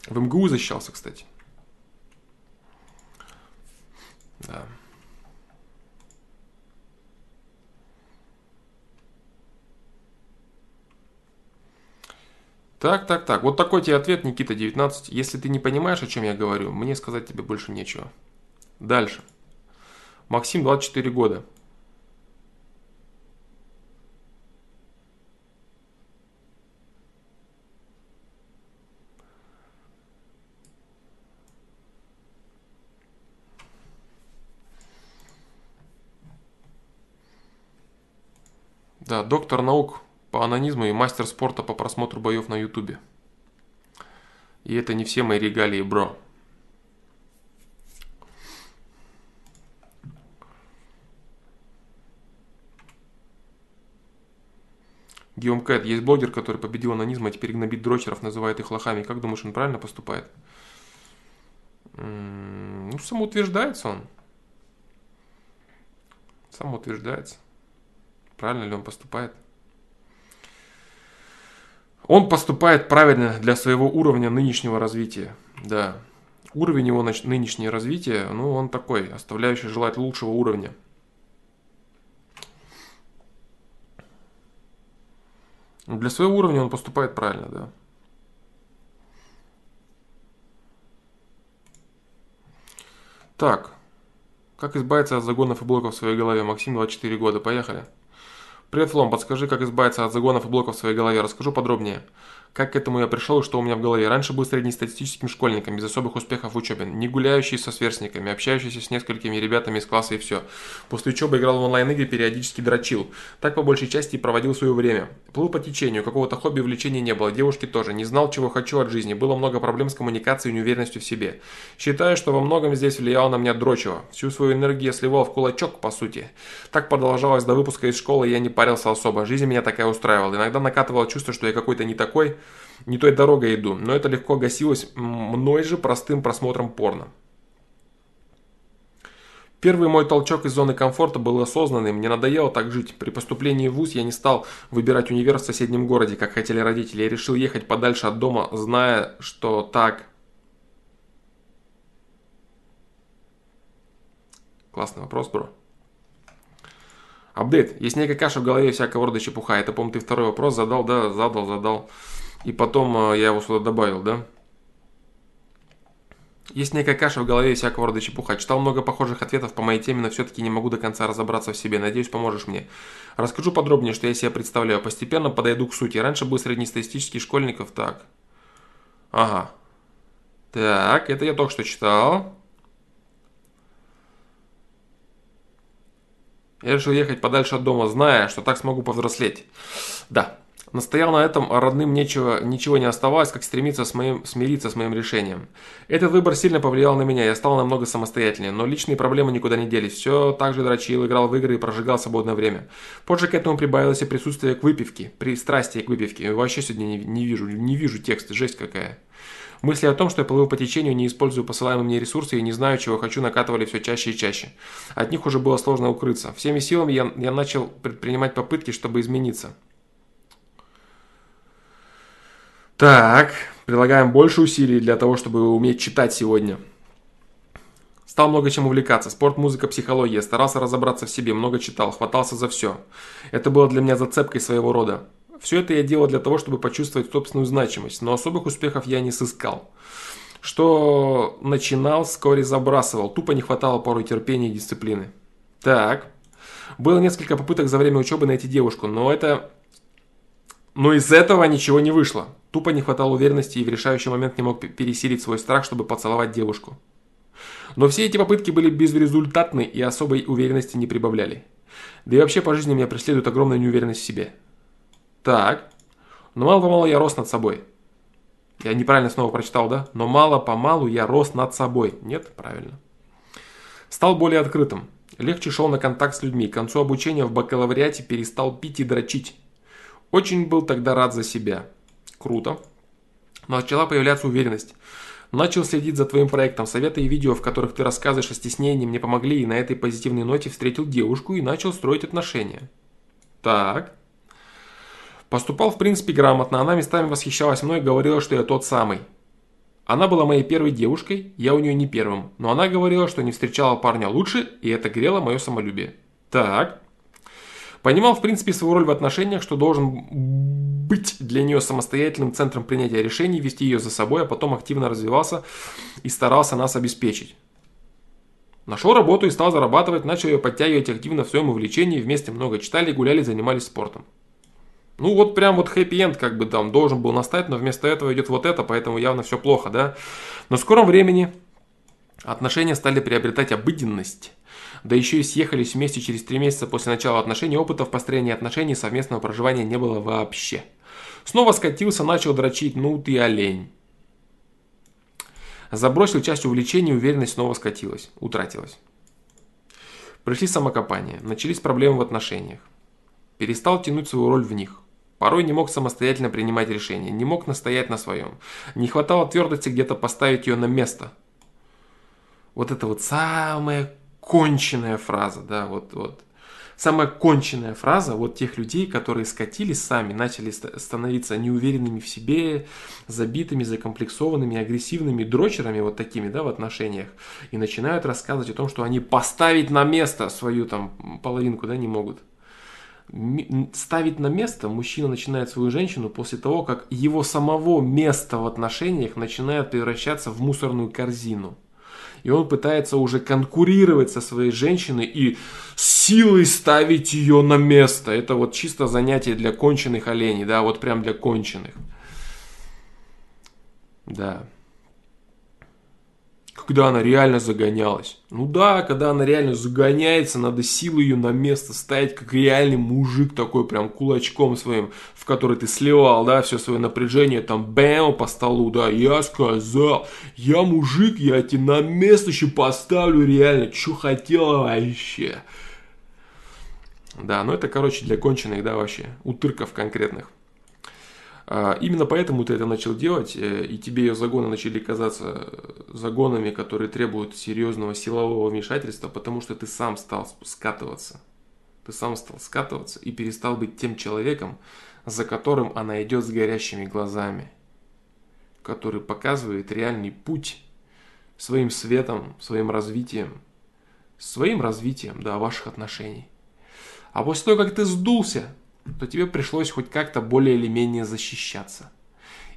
В МГУ защищался, кстати. Да. Так, так, так. Вот такой тебе ответ, Никита, 19. Если ты не понимаешь, о чем я говорю, мне сказать тебе больше нечего. Дальше. Максим, 24 года. Да, доктор наук по анонизму и мастер спорта по просмотру боев на ютубе. И это не все мои регалии, бро. Геом Кэт, есть блогер, который победил анонизм, а теперь гнобит дрочеров, называет их лохами. Как думаешь, он правильно поступает? Ну, самоутверждается он. Самоутверждается. Правильно ли он поступает? Он поступает правильно для своего уровня нынешнего развития. Да. Уровень его нынешнее развития, ну, он такой, оставляющий желать лучшего уровня. Для своего уровня он поступает правильно, да. Так. Как избавиться от загонов и блоков в своей голове? Максим, 24 года. Поехали. Привет, Флом, подскажи, как избавиться от загонов и блоков в своей голове. Расскажу подробнее. Как к этому я пришел и что у меня в голове? Раньше был среднестатистическим школьником, без особых успехов в учебе, не гуляющий со сверстниками, общающийся с несколькими ребятами из класса и все. После учебы играл в онлайн-игры, периодически дрочил. Так по большей части и проводил свое время. Плыл по течению, какого-то хобби, увлечения не было, девушки тоже. Не знал, чего хочу от жизни, было много проблем с коммуникацией и неуверенностью в себе. Считаю, что во многом здесь влияло на меня дрочево. Всю свою энергию я сливал в кулачок, по сути. Так продолжалось до выпуска из школы, и я не парился особо. Жизнь меня такая устраивала. Иногда накатывало чувство, что я какой-то не такой, не той дорогой иду, но это легко гасилось мной же простым просмотром порно. Первый мой толчок из зоны комфорта был осознанным, мне надоело так жить. При поступлении в ВУЗ я не стал выбирать универ в соседнем городе, как хотели родители. Я решил ехать подальше от дома, зная, что так... Классный вопрос, бро. Апдейт. Есть некая каша в голове всякого рода чепуха. Это, по-моему, ты второй вопрос задал, да? Задал, задал. И потом э, я его сюда добавил, да? Есть некая каша в голове и всякого рода чепуха. Читал много похожих ответов по моей теме, но все-таки не могу до конца разобраться в себе. Надеюсь, поможешь мне. Расскажу подробнее, что я себе представляю. Постепенно подойду к сути. Раньше был среднестатистический школьников. Так. Ага. Так, это я только что читал. Я решил ехать подальше от дома, зная, что так смогу повзрослеть. Да, Настоял на этом, а родным нечего, ничего не оставалось, как стремиться с моим, смириться с моим решением. Этот выбор сильно повлиял на меня, я стал намного самостоятельнее, но личные проблемы никуда не делись. Все так же дрочил, играл в игры и прожигал свободное время. Позже к этому прибавилось и присутствие к выпивке, пристрастие к выпивке. Вообще сегодня не, не вижу, не вижу текста, жесть какая. Мысли о том, что я плыву по течению, не использую посылаемые мне ресурсы и не знаю, чего хочу, накатывали все чаще и чаще. От них уже было сложно укрыться. Всеми силами я, я начал предпринимать попытки, чтобы измениться. Так, прилагаем больше усилий для того, чтобы уметь читать сегодня. Стал много чем увлекаться. Спорт, музыка, психология. Старался разобраться в себе, много читал, хватался за все. Это было для меня зацепкой своего рода. Все это я делал для того, чтобы почувствовать собственную значимость, но особых успехов я не сыскал. Что начинал, вскоре забрасывал. Тупо не хватало порой терпения и дисциплины. Так. Было несколько попыток за время учебы найти девушку, но это... Но из этого ничего не вышло. Тупо не хватало уверенности и в решающий момент не мог пересилить свой страх, чтобы поцеловать девушку. Но все эти попытки были безрезультатны и особой уверенности не прибавляли. Да и вообще по жизни меня преследует огромная неуверенность в себе. Так. Но мало-помалу я рос над собой. Я неправильно снова прочитал, да? Но мало-помалу я рос над собой. Нет? Правильно. Стал более открытым. Легче шел на контакт с людьми. К концу обучения в бакалавриате перестал пить и дрочить. Очень был тогда рад за себя. Круто. Начала появляться уверенность. Начал следить за твоим проектом. Советы и видео, в которых ты рассказываешь о стеснении, мне помогли, и на этой позитивной ноте встретил девушку и начал строить отношения. Так. Поступал, в принципе, грамотно. Она местами восхищалась мной и говорила, что я тот самый. Она была моей первой девушкой, я у нее не первым. Но она говорила, что не встречала парня лучше, и это грело мое самолюбие. Так. Понимал, в принципе, свою роль в отношениях, что должен быть для нее самостоятельным центром принятия решений, вести ее за собой, а потом активно развивался и старался нас обеспечить. Нашел работу и стал зарабатывать, начал ее подтягивать активно в своем увлечении, вместе много читали, гуляли, занимались спортом. Ну вот прям вот хэппи-энд как бы там должен был настать, но вместо этого идет вот это, поэтому явно все плохо, да. Но в скором времени отношения стали приобретать обыденность да еще и съехались вместе через три месяца после начала отношений, опыта в построении отношений совместного проживания не было вообще. Снова скатился, начал дрочить, ну ты олень. Забросил часть увлечений, уверенность снова скатилась, утратилась. Пришли самокопания, начались проблемы в отношениях. Перестал тянуть свою роль в них. Порой не мог самостоятельно принимать решения, не мог настоять на своем. Не хватало твердости где-то поставить ее на место. Вот это вот самое конченная фраза, да, вот, вот. самая конченная фраза вот тех людей, которые скатились сами, начали становиться неуверенными в себе, забитыми, закомплексованными, агрессивными дрочерами вот такими, да, в отношениях, и начинают рассказывать о том, что они поставить на место свою там половинку, да, не могут. Ставить на место мужчина начинает свою женщину после того, как его самого место в отношениях начинает превращаться в мусорную корзину и он пытается уже конкурировать со своей женщиной и силой ставить ее на место. Это вот чисто занятие для конченых оленей, да, вот прям для конченых. Да когда она реально загонялась. Ну да, когда она реально загоняется, надо силу ее на место ставить, как реальный мужик такой, прям кулачком своим, в который ты сливал, да, все свое напряжение, там, бэм, по столу, да, я сказал, я мужик, я тебе на место еще поставлю реально, что хотела вообще. Да, ну это, короче, для конченых, да, вообще, утырков конкретных. А, именно поэтому ты это начал делать, э, и тебе ее загоны начали казаться загонами, которые требуют серьезного силового вмешательства, потому что ты сам стал скатываться. Ты сам стал скатываться и перестал быть тем человеком, за которым она идет с горящими глазами, который показывает реальный путь своим светом, своим развитием, своим развитием, да, ваших отношений. А после того, как ты сдулся, то тебе пришлось хоть как-то более или менее защищаться.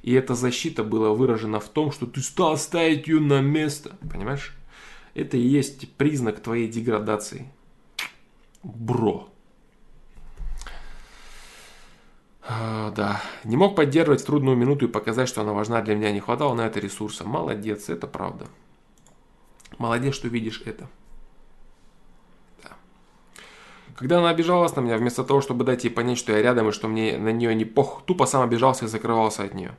И эта защита была выражена в том, что ты стал ставить ее на место. Понимаешь? Это и есть признак твоей деградации. Бро. А, да. Не мог поддерживать трудную минуту и показать, что она важна для меня. Не хватало на это ресурса. Молодец, это правда. Молодец, что видишь это. Когда она обижалась на меня, вместо того, чтобы дать ей понять, что я рядом и что мне на нее не пох, тупо сам обижался и закрывался от нее.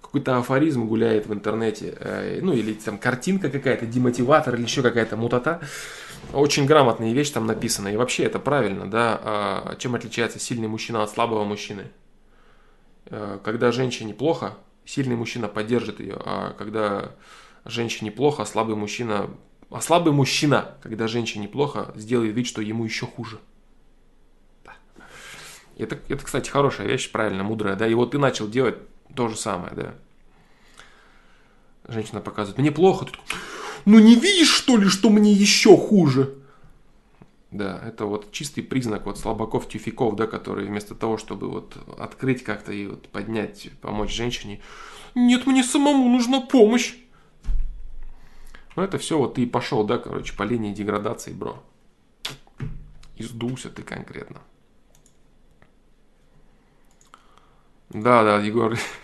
Какой-то афоризм гуляет в интернете, э, ну или там картинка какая-то, демотиватор или еще какая-то мутата. Очень грамотная вещь там написана. И вообще это правильно, да. А чем отличается сильный мужчина от слабого мужчины? Э, когда женщине плохо, сильный мужчина поддержит ее, а когда женщине плохо, слабый мужчина а слабый мужчина, когда женщине плохо, сделает вид, что ему еще хуже. Это, это, кстати, хорошая вещь, правильно, мудрая, да. И вот ты начал делать то же самое, да. Женщина показывает, мне плохо. Ты такой, ну не видишь, что ли, что мне еще хуже? Да, это вот чистый признак вот слабаков, тюфиков, да, которые вместо того, чтобы вот открыть как-то и вот поднять, помочь женщине, нет, мне самому нужна помощь. Ну, это все вот ты и пошел, да, короче, по линии деградации, бро. И сдулся ты конкретно. Да, да, Егор.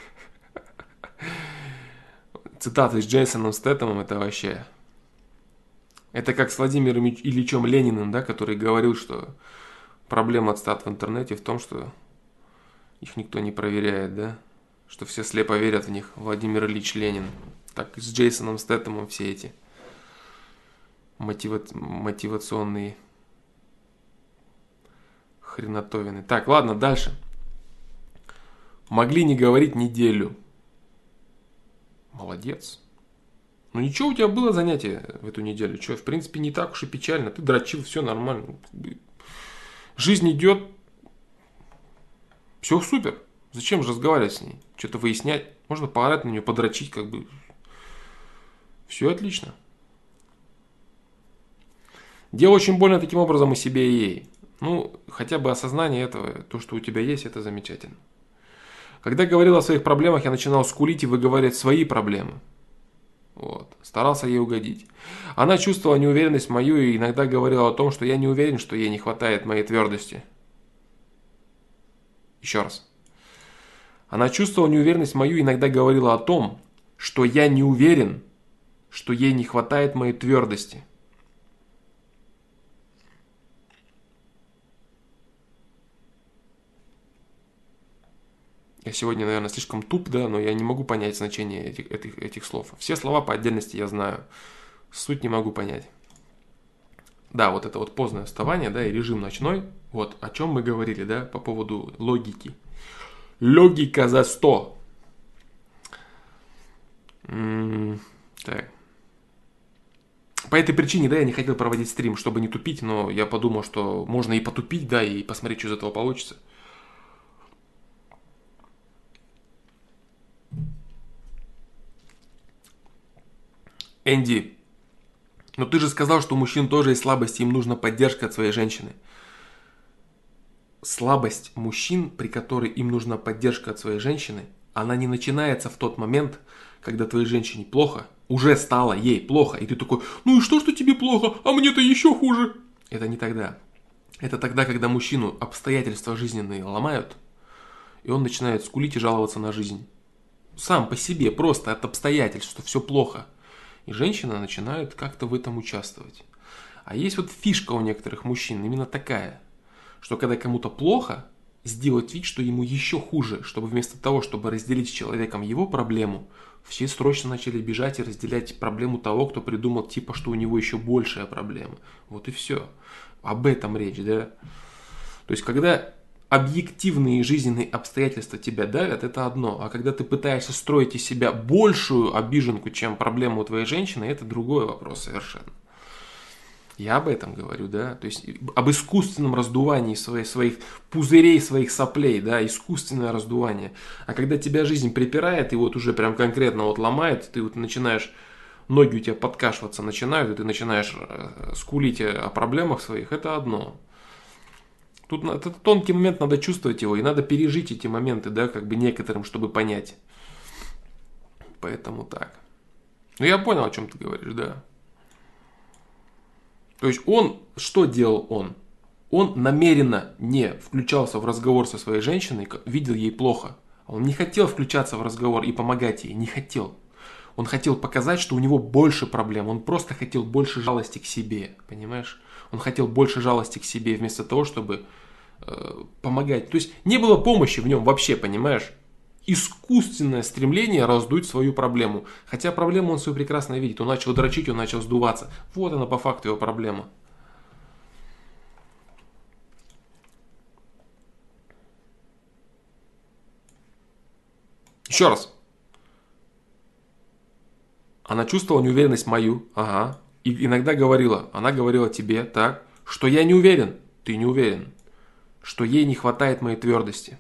Цитаты с Джейсоном Стэттемом это вообще... Это как с Владимиром Ильичем Лениным, да, который говорил, что проблема отстат в интернете в том, что их никто не проверяет, да, что все слепо верят в них. Владимир Ильич Ленин. Так с Джейсоном Стэттемом все эти мотива... мотивационные хренотовины. Так, ладно, дальше. Могли не говорить неделю. Молодец. Ну ничего, у тебя было занятие в эту неделю. Что, в принципе, не так уж и печально. Ты дрочил, все нормально. Жизнь идет. Все супер. Зачем же разговаривать с ней? Что-то выяснять. Можно поорать на нее, подрочить, как бы. Все отлично. Делай очень больно таким образом и себе, и ей. Ну, хотя бы осознание этого, то, что у тебя есть, это замечательно. Когда говорил о своих проблемах, я начинал скулить и выговаривать свои проблемы. Вот. Старался ей угодить. Она чувствовала неуверенность мою и иногда говорила о том, что я не уверен, что ей не хватает моей твердости. Еще раз. Она чувствовала неуверенность мою и иногда говорила о том, что я не уверен, что ей не хватает моей твердости. Я сегодня, наверное, слишком туп, да, но я не могу понять значение этих, этих, этих слов. Все слова по отдельности я знаю. Суть не могу понять. Да, вот это вот поздное вставание, да, и режим ночной. Вот о чем мы говорили, да, по поводу логики. Логика за 100. М-м, так. по этой причине, да, я не хотел проводить стрим, чтобы не тупить, но я подумал, что можно и потупить, да, и посмотреть, что из этого получится. Энди, но ты же сказал, что у мужчин тоже есть слабости, им нужна поддержка от своей женщины. Слабость мужчин, при которой им нужна поддержка от своей женщины, она не начинается в тот момент, когда твоей женщине плохо, уже стало ей плохо, и ты такой, ну и что, что тебе плохо, а мне-то еще хуже. Это не тогда. Это тогда, когда мужчину обстоятельства жизненные ломают, и он начинает скулить и жаловаться на жизнь. Сам по себе, просто от обстоятельств, что все плохо. И женщина начинает как-то в этом участвовать. А есть вот фишка у некоторых мужчин именно такая, что когда кому-то плохо, сделать вид, что ему еще хуже, чтобы вместо того, чтобы разделить с человеком его проблему, все срочно начали бежать и разделять проблему того, кто придумал типа, что у него еще большая проблема. Вот и все. Об этом речь, да? То есть, когда объективные жизненные обстоятельства тебя давят, это одно. А когда ты пытаешься строить из себя большую обиженку, чем проблему у твоей женщины, это другой вопрос совершенно. Я об этом говорю, да, то есть об искусственном раздувании своих, своих пузырей, своих соплей, да, искусственное раздувание. А когда тебя жизнь припирает и вот уже прям конкретно вот ломает, ты вот начинаешь, ноги у тебя подкашиваться начинают, и ты начинаешь э, скулить о проблемах своих, это одно. Тут этот тонкий момент, надо чувствовать его, и надо пережить эти моменты, да, как бы некоторым, чтобы понять. Поэтому так. Ну, я понял, о чем ты говоришь, да. То есть он, что делал он? Он намеренно не включался в разговор со своей женщиной, видел ей плохо. Он не хотел включаться в разговор и помогать ей, не хотел. Он хотел показать, что у него больше проблем. Он просто хотел больше жалости к себе, понимаешь? Он хотел больше жалости к себе вместо того, чтобы э, помогать. То есть не было помощи в нем вообще, понимаешь? искусственное стремление раздуть свою проблему. Хотя проблему он свою прекрасно видит. Он начал дрочить, он начал сдуваться. Вот она по факту его проблема. Еще раз. Она чувствовала неуверенность мою. Ага. И иногда говорила. Она говорила тебе так, что я не уверен. Ты не уверен. Что ей не хватает моей твердости.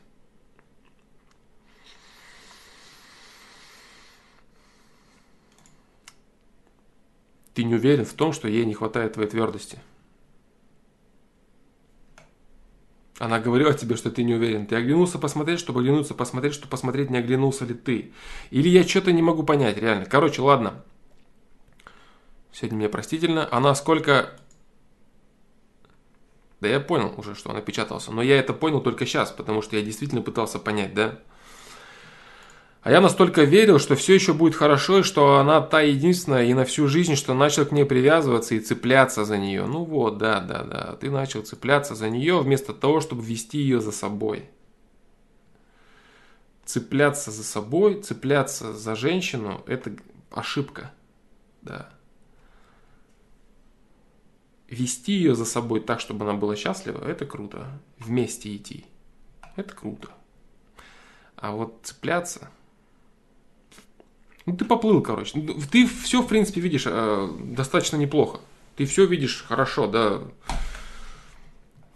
ты не уверен в том, что ей не хватает твоей твердости. Она говорила тебе, что ты не уверен. Ты оглянулся посмотреть, чтобы оглянуться посмотреть, чтобы посмотреть, не оглянулся ли ты. Или я что-то не могу понять, реально. Короче, ладно. Сегодня мне простительно. Она сколько... Да я понял уже, что она печатался. Но я это понял только сейчас, потому что я действительно пытался понять, да? А я настолько верил, что все еще будет хорошо, и что она та единственная и на всю жизнь, что начал к ней привязываться и цепляться за нее. Ну вот, да, да, да. Ты начал цепляться за нее вместо того, чтобы вести ее за собой. Цепляться за собой, цепляться за женщину – это ошибка. Да. Вести ее за собой так, чтобы она была счастлива – это круто. Вместе идти – это круто. А вот цепляться – ну, ты поплыл, короче. Ну, ты все, в принципе, видишь э, достаточно неплохо. Ты все видишь хорошо, да.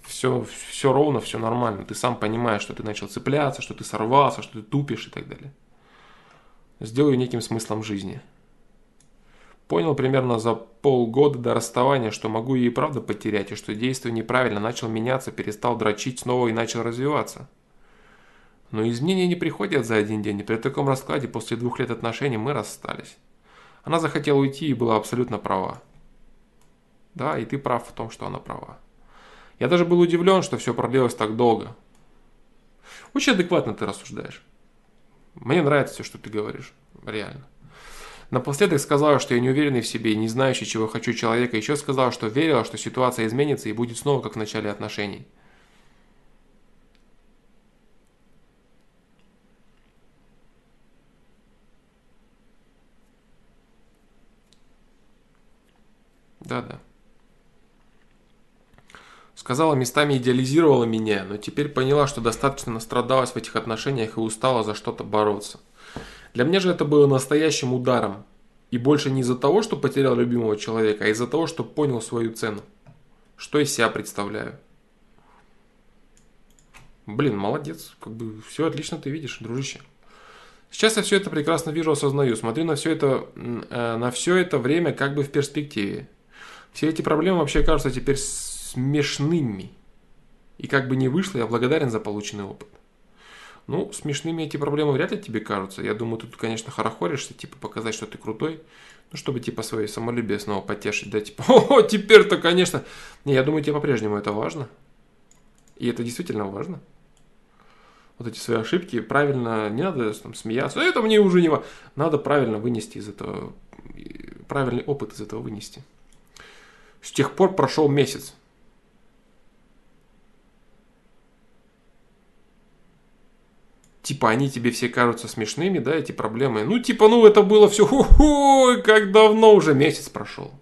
Все, все ровно, все нормально. Ты сам понимаешь, что ты начал цепляться, что ты сорвался, что ты тупишь и так далее. Сделаю неким смыслом жизни. Понял примерно за полгода до расставания, что могу ее и правда потерять, и что действую неправильно, начал меняться, перестал дрочить снова и начал развиваться. Но изменения не приходят за один день, и при таком раскладе после двух лет отношений мы расстались. Она захотела уйти и была абсолютно права. Да, и ты прав в том, что она права. Я даже был удивлен, что все продлилось так долго. Очень адекватно ты рассуждаешь. Мне нравится все, что ты говоришь. Реально. Напоследок сказала, что я не уверенный в себе и не знающий, чего хочу человека. Еще сказала, что верила, что ситуация изменится и будет снова как в начале отношений. Да-да. Сказала, местами идеализировала меня, но теперь поняла, что достаточно настрадалась в этих отношениях и устала за что-то бороться. Для меня же это было настоящим ударом. И больше не из-за того, что потерял любимого человека, а из-за того, что понял свою цену. Что из себя представляю. Блин, молодец. Как бы все отлично ты видишь, дружище. Сейчас я все это прекрасно вижу, осознаю. Смотрю на все это, э, на все это время как бы в перспективе. Все эти проблемы вообще кажутся теперь смешными. И как бы не вышло, я благодарен за полученный опыт. Ну, смешными эти проблемы вряд ли тебе кажутся. Я думаю, ты тут, конечно, хорохоришься, типа показать, что ты крутой. Ну, чтобы типа свое самолюбие снова потешить, да, типа, о, теперь-то, конечно. Не, я думаю, тебе по-прежнему это важно. И это действительно важно вот эти свои ошибки правильно, не надо там, смеяться, это мне уже не важно. Надо правильно вынести из этого, правильный опыт из этого вынести. С тех пор прошел месяц. Типа они тебе все кажутся смешными, да, эти проблемы. Ну, типа, ну это было все, ху-ху, как давно уже месяц прошел.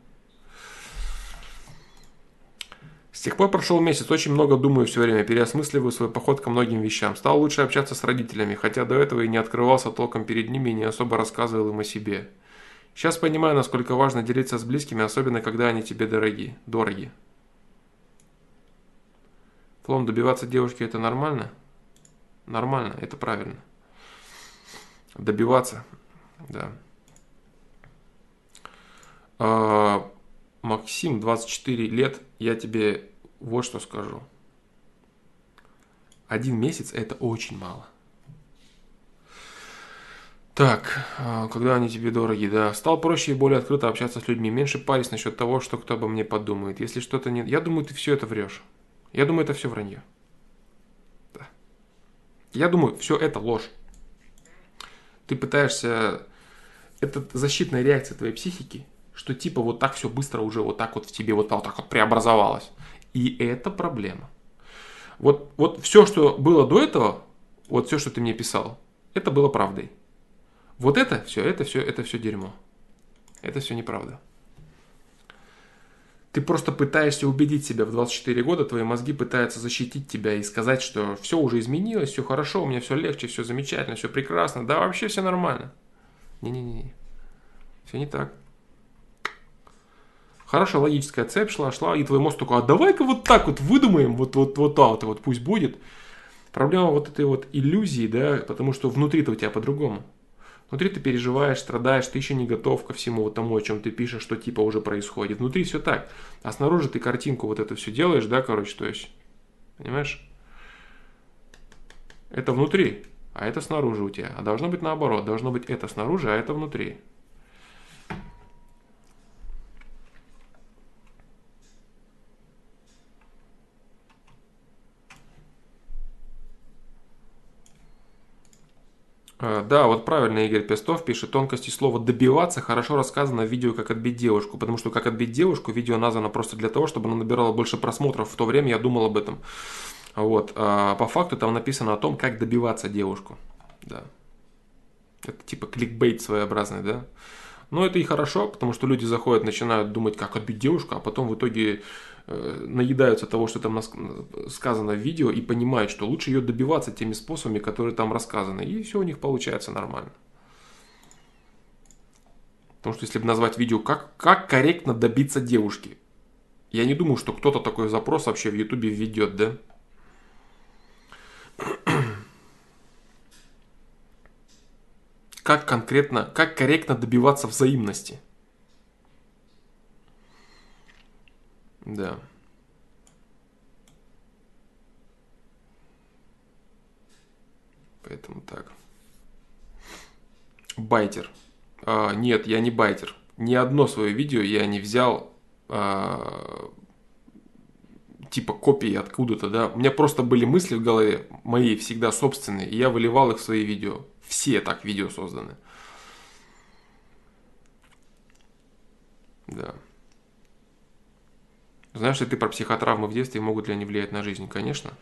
С тех пор прошел месяц, очень много думаю все время, переосмысливаю свой поход ко многим вещам. Стал лучше общаться с родителями, хотя до этого и не открывался толком перед ними и не особо рассказывал им о себе. Сейчас понимаю, насколько важно делиться с близкими, особенно когда они тебе дороги, дороги. Флом, добиваться девушки это нормально? Нормально, это правильно. Добиваться, да. А, Максим, 24 лет, я тебе вот что скажу. Один месяц это очень мало. Так, а, когда они тебе дороги, да. Стал проще и более открыто общаться с людьми. Меньше парить насчет того, что кто обо мне подумает. Если что-то нет... Я думаю, ты все это врешь. Я думаю, это все вранье. Я думаю, все это ложь. Ты пытаешься... Это защитная реакция твоей психики, что типа вот так все быстро уже вот так вот в тебе вот так вот преобразовалось. И это проблема. Вот, вот все, что было до этого, вот все, что ты мне писал, это было правдой. Вот это все, это все, это все дерьмо. Это все неправда. Ты просто пытаешься убедить себя в 24 года, твои мозги пытаются защитить тебя и сказать, что все уже изменилось, все хорошо, у меня все легче, все замечательно, все прекрасно, да вообще все нормально. Не-не-не, все не так. Хорошая логическая цепь шла, шла, и твой мозг такой, а давай-ка вот так вот выдумаем, вот, вот, вот так вот, пусть будет. Проблема вот этой вот иллюзии, да, потому что внутри-то у тебя по-другому. Внутри ты переживаешь, страдаешь, ты еще не готов ко всему вот тому, о чем ты пишешь, что типа уже происходит. Внутри все так. А снаружи ты картинку вот это все делаешь, да, короче, то есть, понимаешь? Это внутри, а это снаружи у тебя. А должно быть наоборот. Должно быть это снаружи, а это внутри. Да, вот правильно Игорь Пестов пишет, тонкости слова «добиваться» хорошо рассказано в видео «Как отбить девушку», потому что «Как отбить девушку» видео названо просто для того, чтобы оно набирало больше просмотров. В то время я думал об этом. Вот. А по факту там написано о том, как добиваться девушку. Да. Это типа кликбейт своеобразный, да? Но это и хорошо, потому что люди заходят, начинают думать, как отбить девушку, а потом в итоге Э, наедаются того, что там сказано в видео, и понимают, что лучше ее добиваться теми способами, которые там рассказаны. И все у них получается нормально. Потому что если бы назвать видео «Как, как корректно добиться девушки», я не думаю, что кто-то такой запрос вообще в Ютубе введет, да? Как конкретно, как корректно добиваться взаимности – Да. Поэтому так. Байтер. А, нет, я не байтер. Ни одно свое видео я не взял а, типа копии откуда-то, да. У меня просто были мысли в голове, мои всегда собственные, и я выливал их в свои видео. Все так видео созданы. Да. Знаешь ли ты про психотравмы в детстве могут ли они влиять на жизнь? Конечно.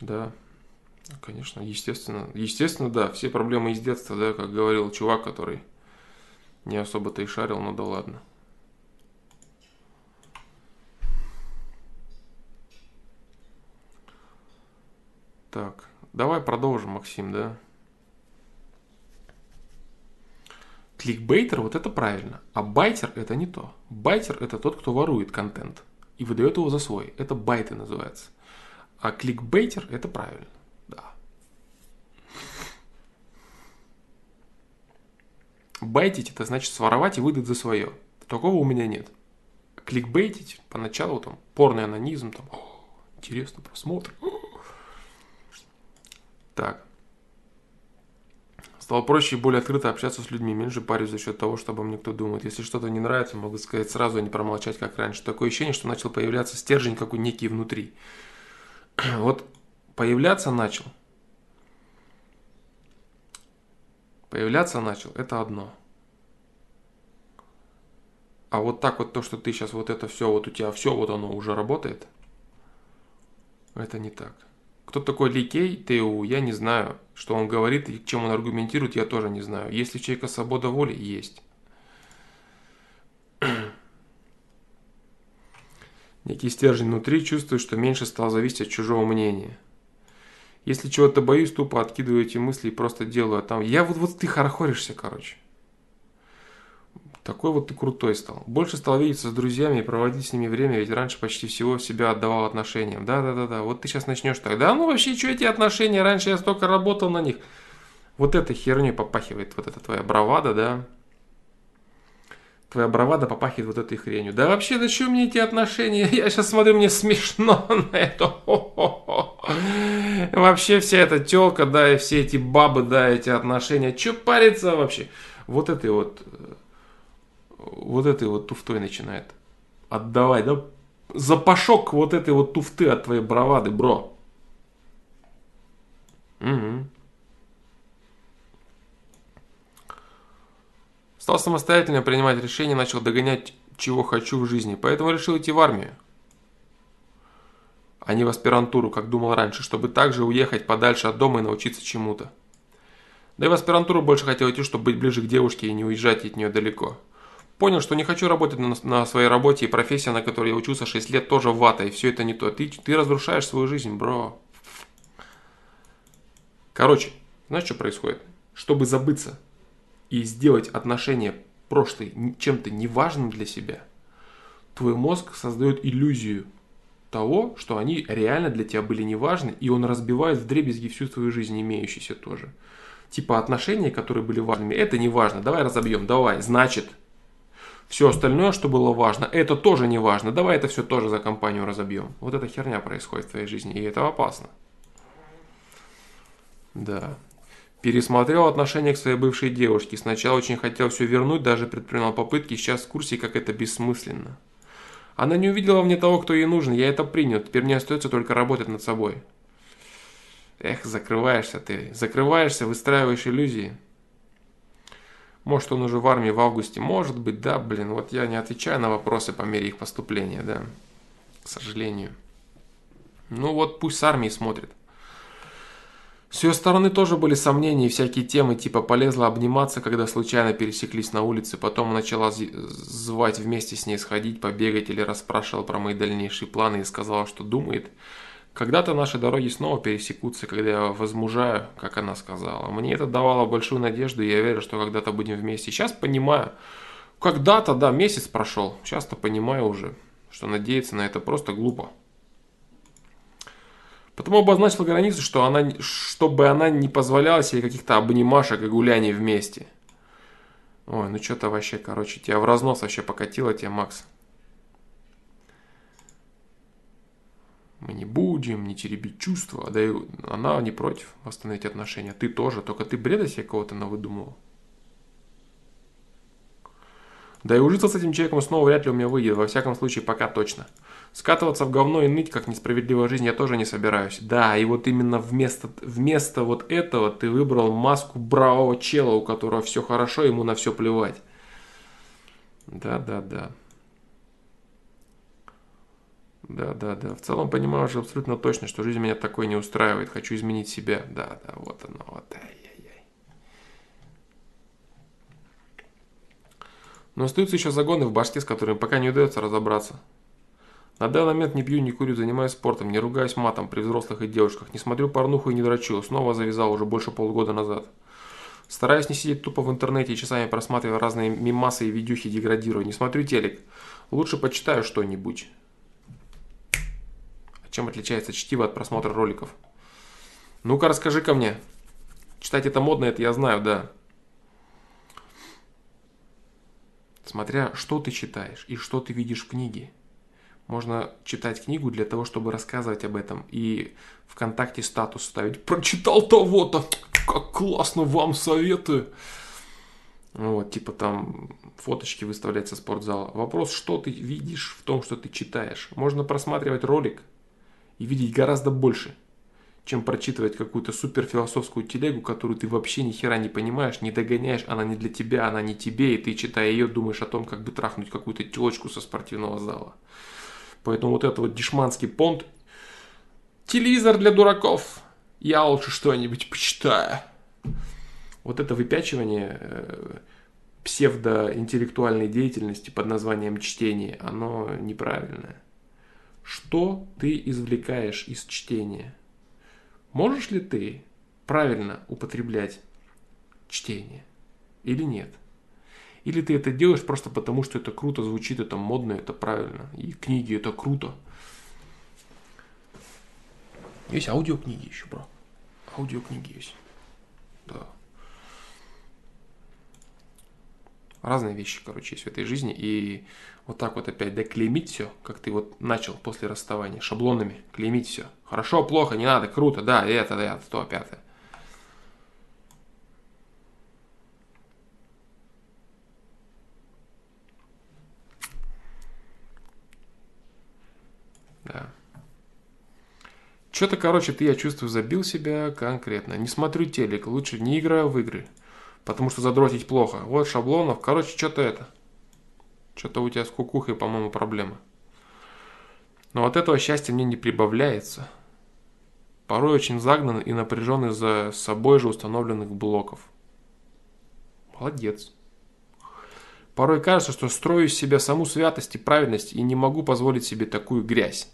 Да. Конечно, естественно. Естественно, да. Все проблемы из детства, да, как говорил чувак, который не особо-то и шарил, но да ладно. Так, давай продолжим, Максим, да? Кликбейтер вот это правильно, а байтер это не то. Байтер это тот, кто ворует контент и выдает его за свой. Это байты называется. А кликбейтер это правильно. Да. Байтить это значит своровать и выдать за свое. Такого у меня нет. Кликбейтить поначалу там порный анонизм, там, интересно, просмотр. Так. Стало проще и более открыто общаться с людьми, меньше парюсь за счет того, что обо мне кто думает. Если что-то не нравится, могу сказать сразу, а не промолчать, как раньше. Такое ощущение, что начал появляться стержень какой некий внутри. Вот появляться начал. Появляться начал, это одно. А вот так вот то, что ты сейчас вот это все, вот у тебя все, вот оно уже работает, это не так. Кто такой Ликей ТУ, я не знаю. Что он говорит и чем он аргументирует, я тоже не знаю. Есть ли у человека свобода воли? Есть. Некий стержень внутри чувствую, что меньше стал зависеть от чужого мнения. Если чего-то боюсь, тупо откидываю эти мысли и просто делаю. А там я вот, вот ты хорохоришься, короче. Такой вот ты крутой стал. Больше стал видеться с друзьями и проводить с ними время, ведь раньше почти всего себя отдавал отношениям. Да-да-да-да, вот ты сейчас начнешь так. Да, ну вообще, что эти отношения? Раньше я столько работал на них. Вот эта херней попахивает, вот эта твоя бравада, да? Твоя бравада попахивает вот этой хренью. Да вообще, да что мне эти отношения? Я сейчас смотрю, мне смешно на это. Вообще вся эта телка, да, и все эти бабы, да, эти отношения. Че париться вообще? Вот этой вот вот этой вот туфтой начинает отдавать, да? Запашок вот этой вот туфты от твоей бравады, бро. Угу. Стал самостоятельно принимать решения, начал догонять, чего хочу в жизни. Поэтому решил идти в армию. А не в аспирантуру, как думал раньше, чтобы также уехать подальше от дома и научиться чему-то. Да и в аспирантуру больше хотел идти, чтобы быть ближе к девушке и не уезжать от нее далеко. Понял, что не хочу работать на, на своей работе, и профессия, на которой я учился 6 лет, тоже вата, и все это не то. Ты, ты разрушаешь свою жизнь, бро. Короче, знаешь, что происходит? Чтобы забыться и сделать отношения прошлой чем-то неважным для себя, твой мозг создает иллюзию того, что они реально для тебя были неважны, и он разбивает в дребезги всю твою жизнь, имеющуюся тоже. Типа отношения, которые были важными, это не важно, давай разобьем, давай, значит, все остальное, что было важно, это тоже не важно. Давай это все тоже за компанию разобьем. Вот эта херня происходит в твоей жизни, и это опасно. Да. Пересмотрел отношение к своей бывшей девушке. Сначала очень хотел все вернуть, даже предпринял попытки, сейчас в курсе, как это бессмысленно. Она не увидела мне того, кто ей нужен, я это принял, теперь мне остается только работать над собой. Эх, закрываешься ты, закрываешься, выстраиваешь иллюзии. Может, он уже в армии в августе? Может быть, да, блин. Вот я не отвечаю на вопросы по мере их поступления, да. К сожалению. Ну вот пусть с армией смотрит. С ее стороны тоже были сомнения и всякие темы, типа полезла обниматься, когда случайно пересеклись на улице, потом начала звать вместе с ней сходить, побегать или расспрашивала про мои дальнейшие планы и сказала, что думает – когда-то наши дороги снова пересекутся, когда я возмужаю, как она сказала. Мне это давало большую надежду, и я верю, что когда-то будем вместе. Сейчас понимаю, когда-то, да, месяц прошел, сейчас-то понимаю уже, что надеяться на это просто глупо. Потому обозначил границу, что она, чтобы она не позволяла себе каких-то обнимашек и гуляний вместе. Ой, ну что-то вообще, короче, тебя в разнос вообще покатило тебе, Макс. Мы не будем не теребить чувства, да и она не против восстановить отношения. Ты тоже, только ты бреда себе кого-то навыдумывал. Да и ужиться с этим человеком снова вряд ли у меня выйдет, во всяком случае пока точно. Скатываться в говно и ныть, как несправедливая жизнь, я тоже не собираюсь. Да, и вот именно вместо, вместо вот этого ты выбрал маску бравого чела, у которого все хорошо, ему на все плевать. Да-да-да. Да, да, да. В целом понимаю уже абсолютно точно, что жизнь меня такой не устраивает. Хочу изменить себя. Да, да, вот оно, вот. Ай-яй-яй. Но остаются еще загоны в башке, с которыми пока не удается разобраться. На данный момент не пью, не курю, занимаюсь спортом, не ругаюсь матом при взрослых и девушках, не смотрю порнуху и не драчу. Снова завязал уже больше полгода назад. Стараюсь не сидеть тупо в интернете и часами просматривая разные мимасы и видюхи, деградирую. Не смотрю телек. Лучше почитаю что-нибудь. Чем отличается чтиво от просмотра роликов? Ну-ка, расскажи ко мне. Читать это модно, это я знаю, да. Смотря что ты читаешь и что ты видишь в книге. Можно читать книгу для того, чтобы рассказывать об этом и ВКонтакте статус ставить. Прочитал того-то, как классно, вам советую. Вот, типа там фоточки выставлять со спортзала. Вопрос, что ты видишь в том, что ты читаешь. Можно просматривать ролик и видеть гораздо больше, чем прочитывать какую-то суперфилософскую телегу, которую ты вообще ни хера не понимаешь, не догоняешь, она не для тебя, она не тебе, и ты, читая ее, думаешь о том, как бы трахнуть какую-то телочку со спортивного зала. Поэтому вот это вот дешманский понт. Телевизор для дураков. Я лучше что-нибудь почитаю. Вот это выпячивание э, псевдоинтеллектуальной деятельности под названием чтение, оно неправильное. Что ты извлекаешь из чтения? Можешь ли ты правильно употреблять чтение или нет? Или ты это делаешь просто потому, что это круто звучит, это модно, это правильно. И книги это круто. Есть аудиокниги еще, бро. Аудиокниги есть. Да. Разные вещи, короче, есть в этой жизни. И вот так вот опять, да, клеймить все, как ты вот начал после расставания, шаблонами, клеймить все. Хорошо, плохо, не надо, круто, да, это, да, то, пятое. Да. Что-то, короче, ты, я чувствую, забил себя конкретно. Не смотрю телек, лучше не играю в игры. Потому что задротить плохо. Вот шаблонов. Короче, что-то это. Что-то у тебя с кукухой, по-моему, проблема. Но от этого счастья мне не прибавляется. Порой очень загнан и напряжен из-за собой же установленных блоков. Молодец. Порой кажется, что строю из себя саму святость и праведность и не могу позволить себе такую грязь.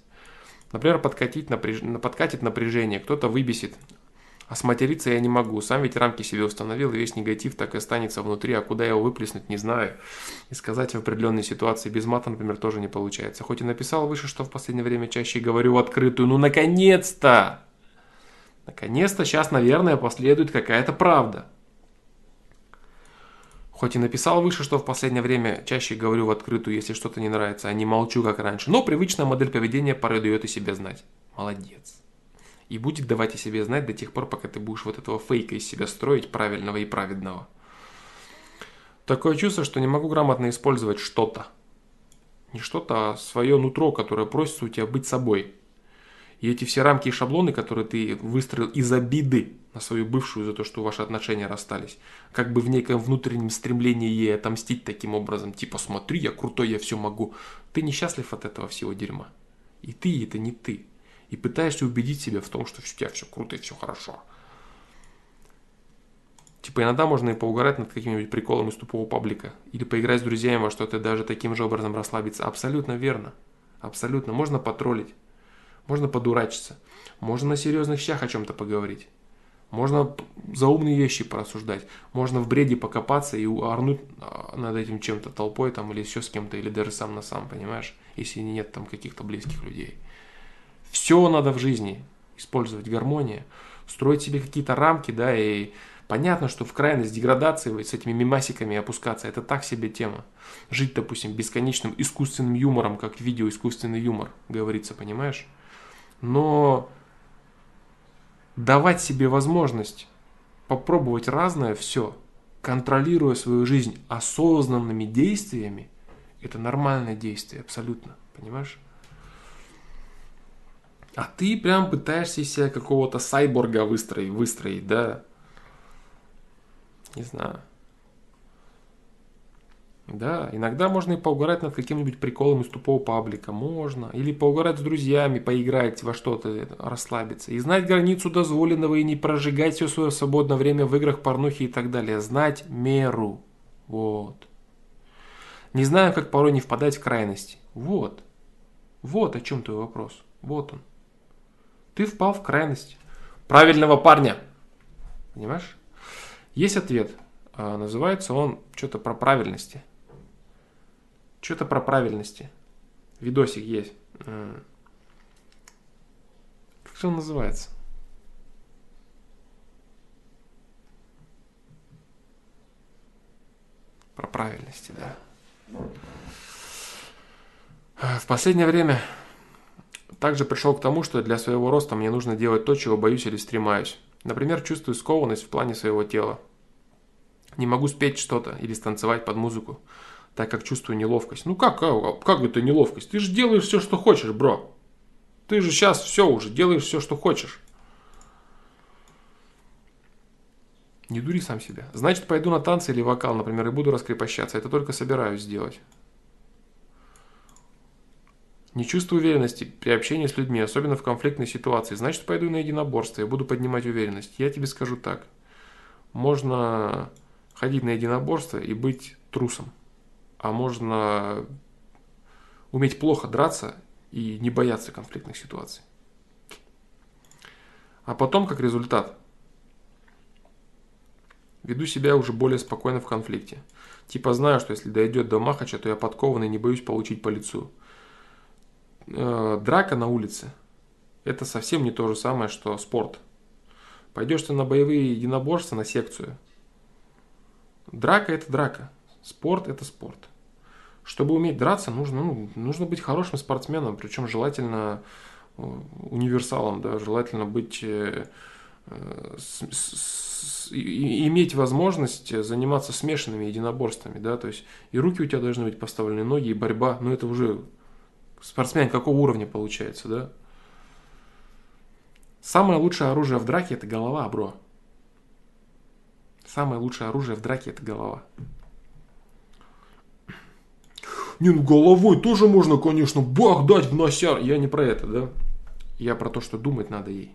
Например, подкатить напряж... подкатит напряжение, кто-то выбесит. А сматериться я не могу, сам ведь рамки себе установил, и весь негатив так и останется внутри, а куда его выплеснуть, не знаю. И сказать в определенной ситуации без мата, например, тоже не получается. Хоть и написал выше, что в последнее время чаще говорю в открытую, ну наконец-то! Наконец-то сейчас, наверное, последует какая-то правда. Хоть и написал выше, что в последнее время чаще говорю в открытую, если что-то не нравится, а не молчу, как раньше. Но привычная модель поведения порой дает о себе знать. Молодец. И будет давать о себе знать до тех пор, пока ты будешь вот этого фейка из себя строить, правильного и праведного. Такое чувство, что не могу грамотно использовать что-то. Не что-то, а свое нутро, которое просится у тебя быть собой. И эти все рамки и шаблоны, которые ты выстроил из обиды на свою бывшую за то, что ваши отношения расстались, как бы в неком внутреннем стремлении ей отомстить таким образом, типа смотри, я крутой, я все могу. Ты несчастлив от этого всего дерьма. И ты это не ты. И пытаешься убедить себя в том, что у тебя все круто и все хорошо. Типа иногда можно и поугарать над каким-нибудь приколом из тупого паблика. Или поиграть с друзьями во что-то, даже таким же образом расслабиться. Абсолютно верно. Абсолютно. Можно потроллить. Можно подурачиться. Можно на серьезных щах о чем-то поговорить. Можно за умные вещи порассуждать. Можно в бреде покопаться и орнуть а, над этим чем-то толпой там, или еще с кем-то, или даже сам на сам, понимаешь? Если нет там каких-то близких людей. Все надо в жизни использовать гармония, строить себе какие-то рамки, да, и понятно, что в крайность деградации с этими мимасиками опускаться, это так себе тема. Жить, допустим, бесконечным искусственным юмором, как видео искусственный юмор, говорится, понимаешь? но давать себе возможность попробовать разное все, контролируя свою жизнь осознанными действиями, это нормальное действие, абсолютно, понимаешь? А ты прям пытаешься из себя какого-то сайборга выстроить, выстроить, да? Не знаю. Да, иногда можно и поугарать над каким-нибудь приколом из тупого паблика, можно. Или поугарать с друзьями, поиграть во что-то, расслабиться. И знать границу дозволенного и не прожигать все свое свободное время в играх, порнухи и так далее. Знать меру. Вот. Не знаю, как порой не впадать в крайности. Вот. Вот о чем твой вопрос. Вот он. Ты впал в крайность. Правильного парня. Понимаешь? Есть ответ. А, называется он что-то про правильности. Что-то про правильности. Видосик есть. Как же он называется? Про правильности, да. В последнее время также пришел к тому, что для своего роста мне нужно делать то, чего боюсь или стремаюсь. Например, чувствую скованность в плане своего тела. Не могу спеть что-то или станцевать под музыку, так как чувствую неловкость. Ну как, как, как это неловкость? Ты же делаешь все, что хочешь, бро. Ты же сейчас все уже, делаешь все, что хочешь. Не дури сам себя. Значит, пойду на танцы или вокал, например, и буду раскрепощаться. Это только собираюсь сделать. Не чувствую уверенности при общении с людьми, особенно в конфликтной ситуации. Значит, пойду на единоборство и буду поднимать уверенность. Я тебе скажу так. Можно ходить на единоборство и быть трусом. А можно уметь плохо драться и не бояться конфликтных ситуаций. А потом, как результат, веду себя уже более спокойно в конфликте. Типа знаю, что если дойдет до махача, то я подкованный не боюсь получить по лицу э, драка на улице – это совсем не то же самое, что спорт. Пойдешь ты на боевые единоборства, на секцию. Драка – это драка. Спорт – это спорт. Чтобы уметь драться, нужно, ну, нужно быть хорошим спортсменом, причем желательно э, универсалом, да, желательно быть, э, э, с, с, и, иметь возможность заниматься смешанными единоборствами, да, то есть и руки у тебя должны быть поставлены, ноги, и борьба, но это уже Спортсмен какого уровня получается, да? Самое лучшее оружие в драке это голова, бро. Самое лучшее оружие в драке это голова. Не, ну головой тоже можно, конечно, бах дать в носяр. Я не про это, да? Я про то, что думать надо ей.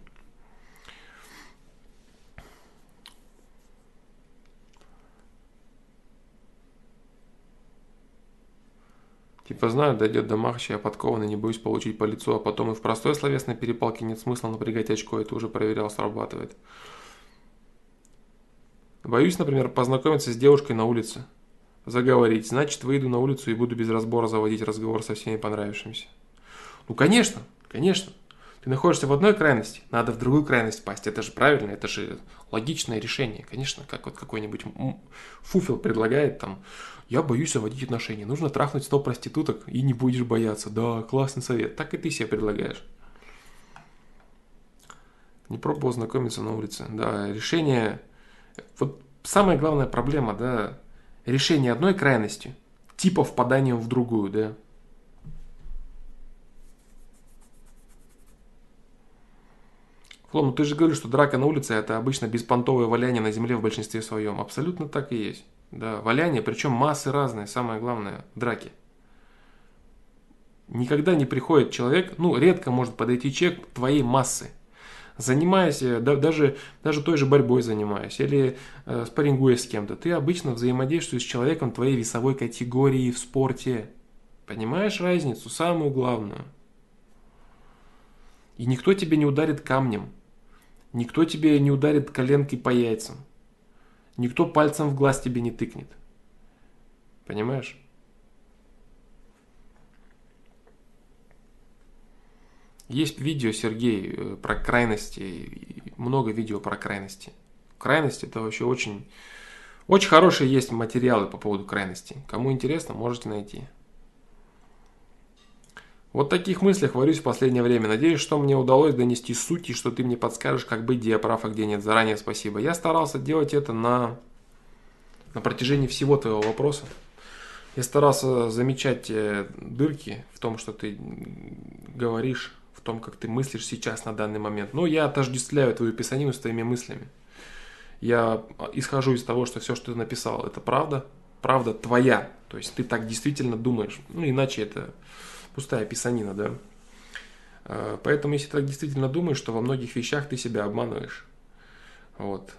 Типа знаю, дойдет до махача, я подкованный, не боюсь получить по лицу, а потом и в простой словесной перепалке нет смысла напрягать очко, это уже проверял, срабатывает. Боюсь, например, познакомиться с девушкой на улице. Заговорить. Значит, выйду на улицу и буду без разбора заводить разговор со всеми понравившимися. Ну, конечно, конечно. Ты находишься в одной крайности, надо в другую крайность пасть. Это же правильно, это же логичное решение. Конечно, как вот какой-нибудь фуфел предлагает там, я боюсь заводить отношения, нужно трахнуть 100 проституток и не будешь бояться. Да, классный совет. Так и ты себе предлагаешь. Не пробовал знакомиться на улице. Да, решение... Вот самая главная проблема, да, решение одной крайности, типа впаданием в другую, да. Фло, ну ты же говоришь, что драка на улице это обычно беспонтовое валяние на земле в большинстве своем. Абсолютно так и есть. Да, валяние, причем массы разные, самое главное, драки. Никогда не приходит человек, ну, редко может подойти человек твоей массы. Занимаясь, да, даже, даже той же борьбой занимаясь, или э, спаррингуя с кем-то, ты обычно взаимодействуешь с человеком твоей весовой категории в спорте. Понимаешь разницу, самую главную. И никто тебе не ударит камнем. Никто тебе не ударит коленкой по яйцам. Никто пальцем в глаз тебе не тыкнет. Понимаешь? Есть видео, Сергей, э, про крайности, много видео про крайности. Крайности это вообще очень, очень хорошие есть материалы по поводу крайностей. Кому интересно, можете найти. Вот таких мыслях варюсь в последнее время. Надеюсь, что мне удалось донести суть и что ты мне подскажешь, как быть, где я прав, а где нет. Заранее спасибо. Я старался делать это на, на протяжении всего твоего вопроса. Я старался замечать э, дырки в том, что ты говоришь, в том, как ты мыслишь сейчас на данный момент. Но я отождествляю твою писанину с твоими мыслями. Я исхожу из того, что все, что ты написал, это правда. Правда твоя. То есть ты так действительно думаешь. Ну, иначе это пустая писанина, да. А, поэтому, если ты действительно думаешь, что во многих вещах ты себя обманываешь. Вот.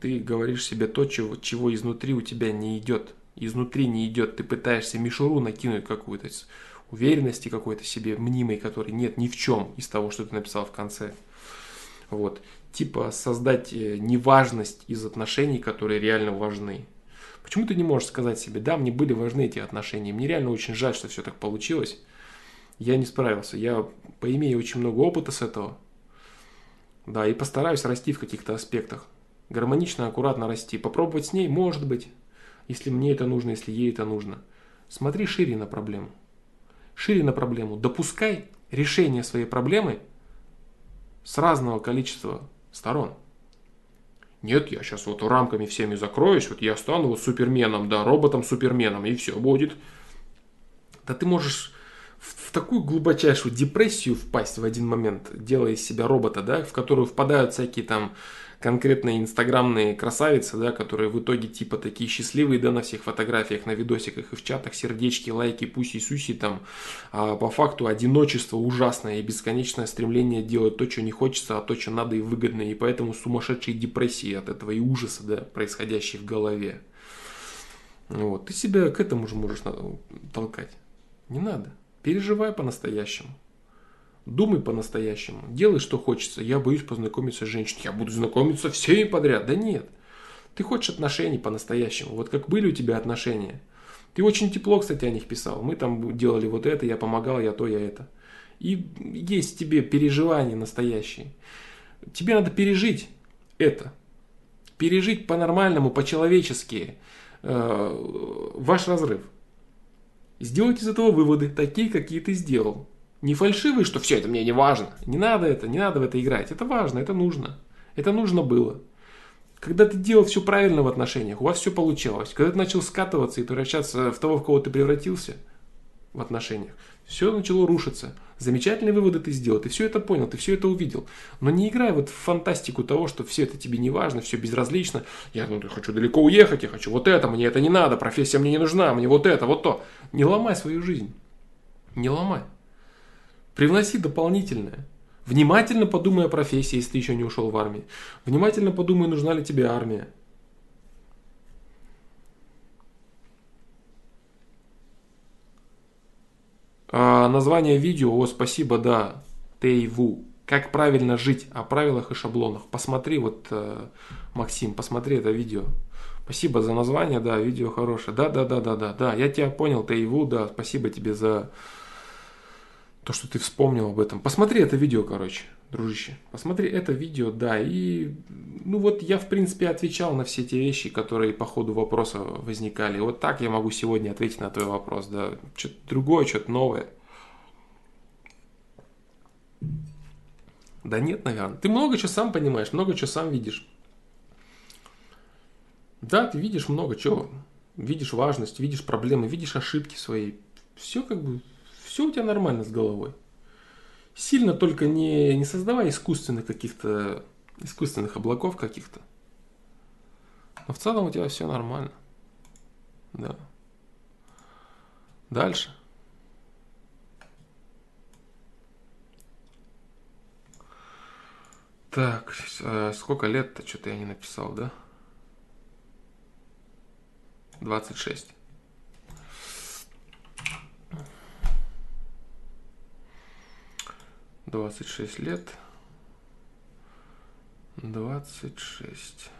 Ты говоришь себе то, чего, чего изнутри у тебя не идет. Изнутри не идет. Ты пытаешься мишуру накинуть какую-то уверенности какой-то себе мнимой, которой нет ни в чем из того, что ты написал в конце. Вот. Типа создать э, неважность из отношений, которые реально важны. Почему ты не можешь сказать себе, да, мне были важны эти отношения, мне реально очень жаль, что все так получилось. Я не справился, я поимею очень много опыта с этого. Да, и постараюсь расти в каких-то аспектах. Гармонично, аккуратно расти. Попробовать с ней, может быть, если мне это нужно, если ей это нужно. Смотри шире на проблему. Шире на проблему. Допускай решение своей проблемы с разного количества сторон. Нет, я сейчас вот рамками всеми закроюсь, вот я стану вот суперменом, да, роботом-суперменом, и все будет. Да ты можешь в, такую глубочайшую депрессию впасть в один момент, делая из себя робота, да, в которую впадают всякие там конкретные инстаграмные красавицы, да, которые в итоге типа такие счастливые, да, на всех фотографиях, на видосиках и в чатах, сердечки, лайки, пуси-суси там, а по факту одиночество ужасное и бесконечное стремление делать то, что не хочется, а то, что надо и выгодно, и поэтому сумасшедшие депрессии от этого и ужаса, да, происходящие в голове. Вот, ты себя к этому же можешь толкать. Не надо. Переживай по-настоящему. Думай по-настоящему. Делай, что хочется. Я боюсь познакомиться с женщиной. Я буду знакомиться всеми подряд. Да нет. Ты хочешь отношений по-настоящему. Вот как были у тебя отношения. Ты очень тепло, кстати, о них писал. Мы там делали вот это, я помогал, я то, я это. И есть в тебе переживания настоящие. Тебе надо пережить это. Пережить по-нормальному, по-человечески э, ваш разрыв. Сделать из этого выводы, такие, какие ты сделал. Не фальшивый, что все это мне не важно. Не надо это, не надо в это играть. Это важно, это нужно. Это нужно было. Когда ты делал все правильно в отношениях, у вас все получалось. Когда ты начал скатываться и превращаться в того, в кого ты превратился в отношениях, все начало рушиться. Замечательные выводы ты сделал, ты все это понял, ты все это увидел. Но не играй вот в фантастику того, что все это тебе не важно, все безразлично. Я ну, хочу далеко уехать, я хочу вот это, мне это не надо, профессия мне не нужна, мне вот это, вот то. Не ломай свою жизнь. Не ломай. Привноси дополнительное. Внимательно подумай о профессии, если ты еще не ушел в армию. Внимательно подумай, нужна ли тебе армия. А, название видео, о, спасибо, да, Тейву. Как правильно жить, о правилах и шаблонах. Посмотри, вот, э, Максим, посмотри это видео. Спасибо за название, да, видео хорошее. Да, да, да, да, да, да, я тебя понял, Тейву, да, спасибо тебе за то, что ты вспомнил об этом. Посмотри это видео, короче, дружище. Посмотри это видео, да. И, ну вот я, в принципе, отвечал на все те вещи, которые по ходу вопроса возникали. Вот так я могу сегодня ответить на твой вопрос, да. Что-то другое, что-то новое. Да нет, наверное. Ты много чего сам понимаешь, много чего сам видишь. Да, ты видишь много чего. Видишь важность, видишь проблемы, видишь ошибки свои. Все как бы все у тебя нормально с головой. Сильно только не, не создавай искусственных каких-то, искусственных облаков каких-то. Но в целом у тебя все нормально. Да. Дальше. Так, э, сколько лет-то, что-то я не написал, да? 26. 26 лет. 26.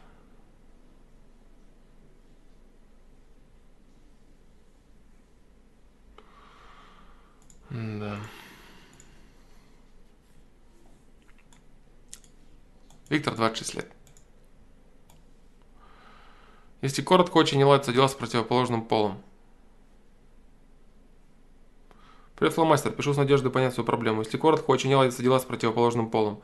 Да. Виктор, 26 лет. Если коротко, очень не ладится дела с противоположным полом. Привет, фломастер. Пишу с надеждой понять свою проблему. Если коротко, очень не ладятся дела с противоположным полом.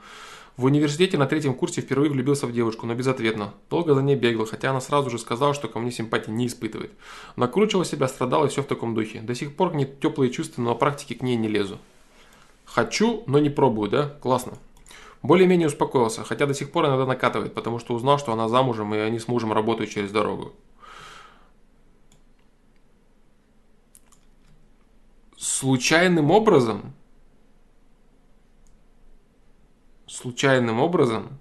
В университете на третьем курсе впервые влюбился в девушку, но безответно. Долго за ней бегал, хотя она сразу же сказала, что ко мне симпатии не испытывает. Накручивал себя, страдал и все в таком духе. До сих пор мне теплые чувства, но на практике к ней не лезу. Хочу, но не пробую, да? Классно. Более-менее успокоился, хотя до сих пор иногда накатывает, потому что узнал, что она замужем, и они с мужем работают через дорогу. Случайным образом, случайным образом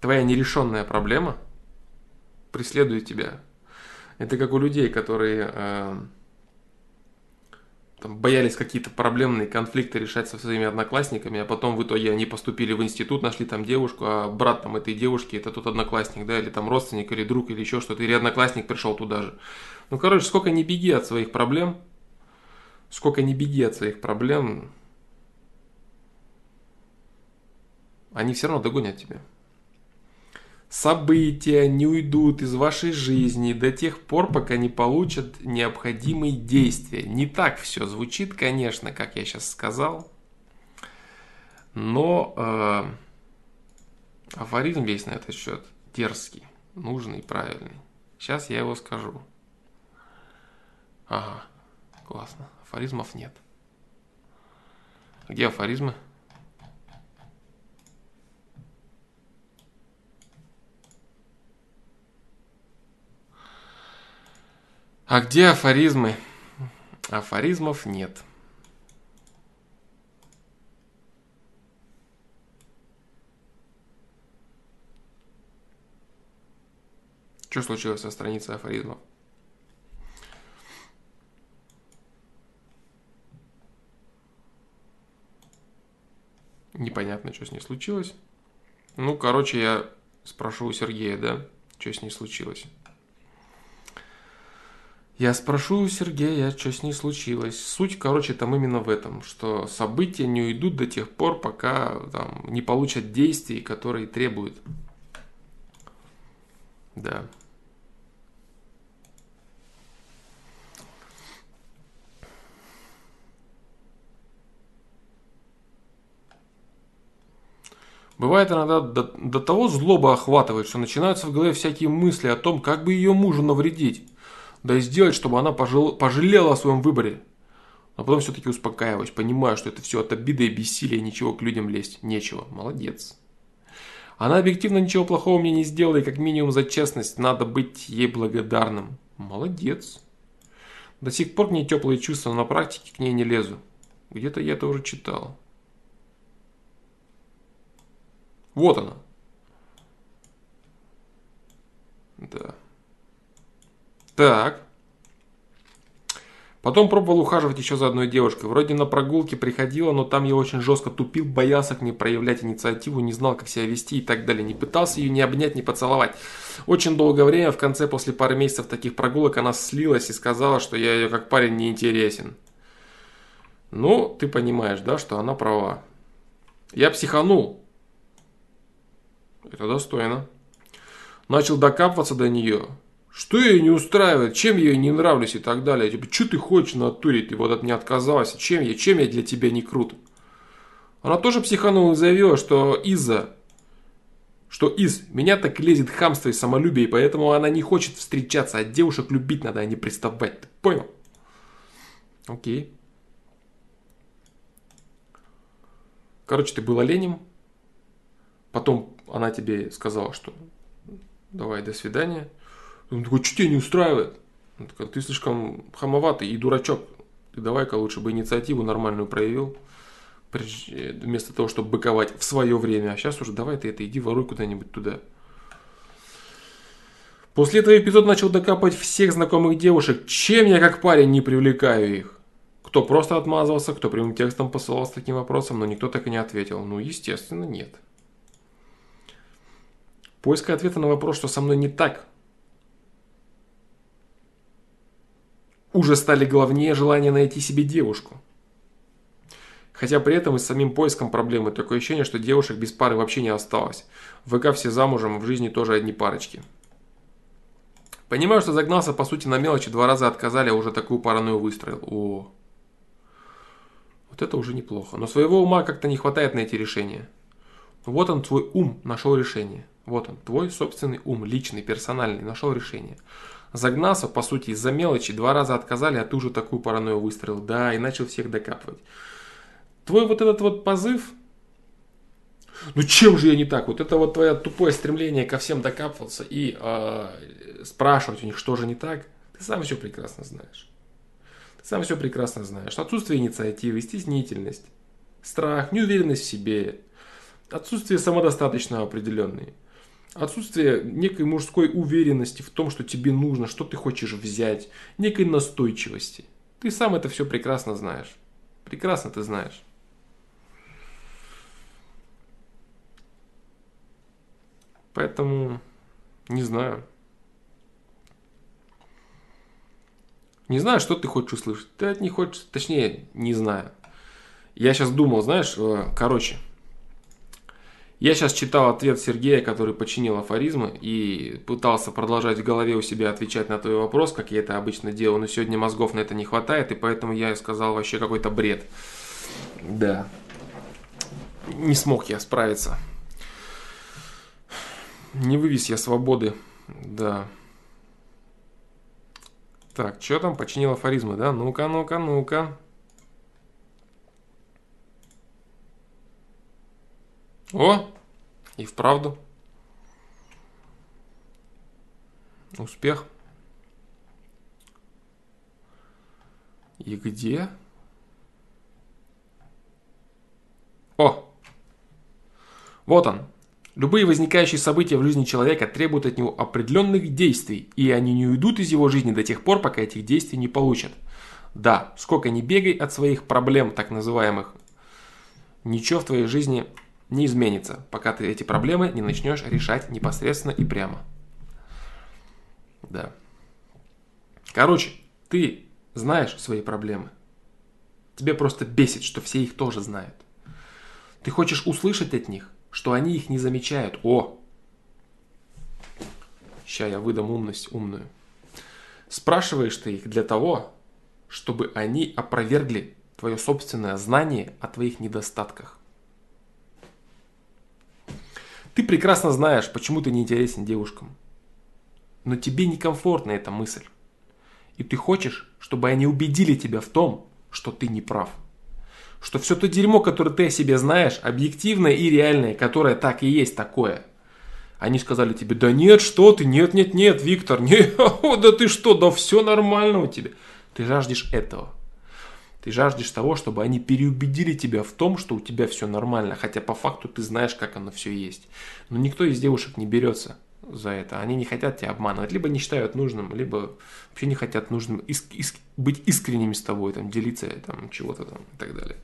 твоя нерешенная проблема преследует тебя. Это как у людей, которые э, там, боялись какие-то проблемные конфликты решать со своими одноклассниками, а потом в итоге они поступили в институт, нашли там девушку, а брат там этой девушки это тот одноклассник, да, или там родственник, или друг, или еще что-то, или одноклассник пришел туда же. Ну, короче, сколько не беги от своих проблем, сколько не беги от своих проблем, они все равно догонят тебя. События не уйдут из вашей жизни до тех пор, пока не получат необходимые действия. Не так все звучит, конечно, как я сейчас сказал. Но э, афоризм весь на этот счет дерзкий, нужный, правильный. Сейчас я его скажу. Ага, классно. Афоризмов нет. Где афоризмы? А где афоризмы? Афоризмов нет. Что случилось со страницей афоризмов? Непонятно, что с ней случилось. Ну, короче, я спрошу у Сергея, да, что с ней случилось. Я спрошу у Сергея, что с ней случилось. Суть, короче, там именно в этом, что события не уйдут до тех пор, пока там, не получат действий, которые требуют. Да. Бывает иногда до, до того злоба охватывает, что начинаются в голове всякие мысли о том, как бы ее мужу навредить да и сделать, чтобы она пожал, пожалела о своем выборе. Но потом все-таки успокаиваюсь, понимаю, что это все от обиды и бессилия, ничего к людям лезть нечего. Молодец. Она объективно ничего плохого мне не сделала, и как минимум за честность надо быть ей благодарным. Молодец. До сих пор к ней теплые чувства, но на практике к ней не лезу. Где-то я это уже читал. Вот она. Да. Так. Потом пробовал ухаживать еще за одной девушкой. Вроде на прогулке приходила, но там я очень жестко тупил, боялся к ней проявлять инициативу, не знал, как себя вести и так далее. Не пытался ее ни обнять, ни поцеловать. Очень долгое время, в конце, после пары месяцев таких прогулок, она слилась и сказала, что я ее как парень не интересен. Ну, ты понимаешь, да, что она права. Я психанул. Это достойно. Начал докапываться до нее. Что ее не устраивает, чем я ей не нравлюсь и так далее. Типа, что ты хочешь на натуре, ты вот от меня отказалась, чем я, чем я для тебя не крут. Она тоже психанула и заявила, что из-за, что из меня так лезет хамство и самолюбие, и поэтому она не хочет встречаться, а девушек любить надо, а не приставать. Ты понял? Окей. Короче, ты был оленем, потом она тебе сказала, что давай, до свидания. Он такой, что тебя не устраивает? Он такой, ты слишком хамоватый и дурачок. Давай-ка лучше бы инициативу нормальную проявил, вместо того, чтобы быковать в свое время. А сейчас уже давай ты это, иди воруй куда-нибудь туда. После этого эпизод начал докапывать всех знакомых девушек, чем я как парень не привлекаю их. Кто просто отмазывался, кто прямым текстом посылал с таким вопросом, но никто так и не ответил. Ну, естественно, нет. Поиск ответа на вопрос, что со мной не так, уже стали главнее желания найти себе девушку. Хотя при этом и с самим поиском проблемы такое ощущение, что девушек без пары вообще не осталось. ВК все замужем, в жизни тоже одни парочки. Понимаю, что загнался по сути на мелочи, два раза отказали, а уже такую паранойю выстроил. О, вот это уже неплохо. Но своего ума как-то не хватает на эти решения. Вот он, твой ум, нашел решение. Вот он, твой собственный ум, личный, персональный, нашел решение. Загнался, по сути, из-за мелочи, два раза отказали, а ты уже такую паранойю выстроил. Да, и начал всех докапывать. Твой вот этот вот позыв, ну чем же я не так? Вот это вот твое тупое стремление ко всем докапываться и э, спрашивать у них, что же не так, ты сам все прекрасно знаешь. Ты сам все прекрасно знаешь. Отсутствие инициативы, стеснительность, страх, неуверенность в себе, отсутствие самодостаточного определенной. Отсутствие некой мужской уверенности в том, что тебе нужно, что ты хочешь взять, некой настойчивости. Ты сам это все прекрасно знаешь. Прекрасно ты знаешь. Поэтому не знаю. Не знаю, что ты хочешь услышать. Ты от них хочешь, точнее, не знаю. Я сейчас думал, знаешь, э, короче, я сейчас читал ответ Сергея, который починил афоризмы, и пытался продолжать в голове у себя отвечать на твой вопрос, как я это обычно делаю, но сегодня мозгов на это не хватает, и поэтому я сказал вообще какой-то бред. Да. Не смог я справиться. Не вывез я свободы. Да. Так, что там? Починил афоризмы, да? Ну-ка, ну-ка, ну-ка. О, и вправду. Успех. И где? О! Вот он. Любые возникающие события в жизни человека требуют от него определенных действий, и они не уйдут из его жизни до тех пор, пока этих действий не получат. Да, сколько ни бегай от своих проблем, так называемых, ничего в твоей жизни не изменится, пока ты эти проблемы не начнешь решать непосредственно и прямо. Да. Короче, ты знаешь свои проблемы. Тебе просто бесит, что все их тоже знают. Ты хочешь услышать от них, что они их не замечают. О! Сейчас я выдам умность умную. Спрашиваешь ты их для того, чтобы они опровергли твое собственное знание о твоих недостатках. Ты прекрасно знаешь, почему ты не интересен девушкам. Но тебе некомфортна эта мысль. И ты хочешь, чтобы они убедили тебя в том, что ты не прав что все то дерьмо, которое ты о себе знаешь, объективное и реальное, которое так и есть такое. Они сказали тебе, да нет, что ты, нет, нет, нет, Виктор, не, да ты что, да все нормально у тебя. Ты жаждешь этого. Ты жаждешь того, чтобы они переубедили тебя в том, что у тебя все нормально, хотя по факту ты знаешь, как оно все есть. Но никто из девушек не берется за это. Они не хотят тебя обманывать, либо не считают нужным, либо вообще не хотят нужным иск- иск- быть искренними с тобой, там, делиться там, чего-то там и так далее.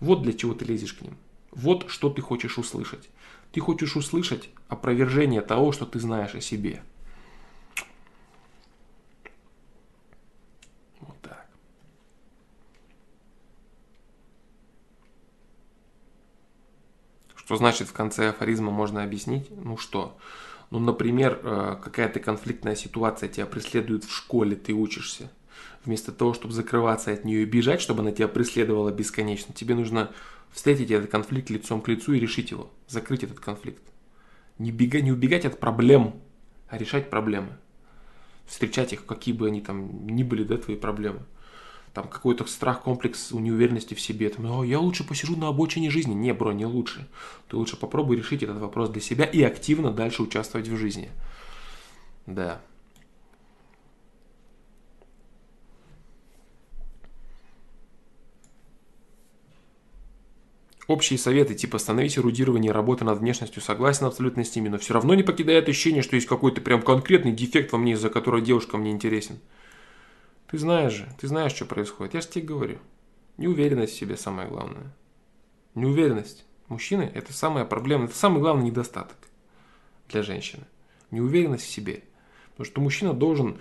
Вот для чего ты лезешь к ним. Вот что ты хочешь услышать. Ты хочешь услышать опровержение того, что ты знаешь о себе. Что значит в конце афоризма можно объяснить? Ну что? Ну, например, э, какая-то конфликтная ситуация тебя преследует в школе, ты учишься вместо того, чтобы закрываться от нее и бежать, чтобы она тебя преследовала бесконечно, тебе нужно встретить этот конфликт лицом к лицу и решить его, закрыть этот конфликт. Не, бега, не убегать от проблем, а решать проблемы. Встречать их, какие бы они там ни были, да, твои проблемы. Там какой-то страх, комплекс неуверенности в себе. Там, О, я лучше посижу на обочине жизни. Не, бро, не лучше. Ты лучше попробуй решить этот вопрос для себя и активно дальше участвовать в жизни. Да. Общие советы, типа остановить эрудирование, работы над внешностью, согласен абсолютно с ними, но все равно не покидает ощущение, что есть какой-то прям конкретный дефект во мне, из-за которого девушка мне интересен. Ты знаешь же, ты знаешь, что происходит. Я же тебе говорю. Неуверенность в себе самое главное. Неуверенность. Мужчины – это самая проблема, это самый главный недостаток для женщины. Неуверенность в себе. Потому что мужчина должен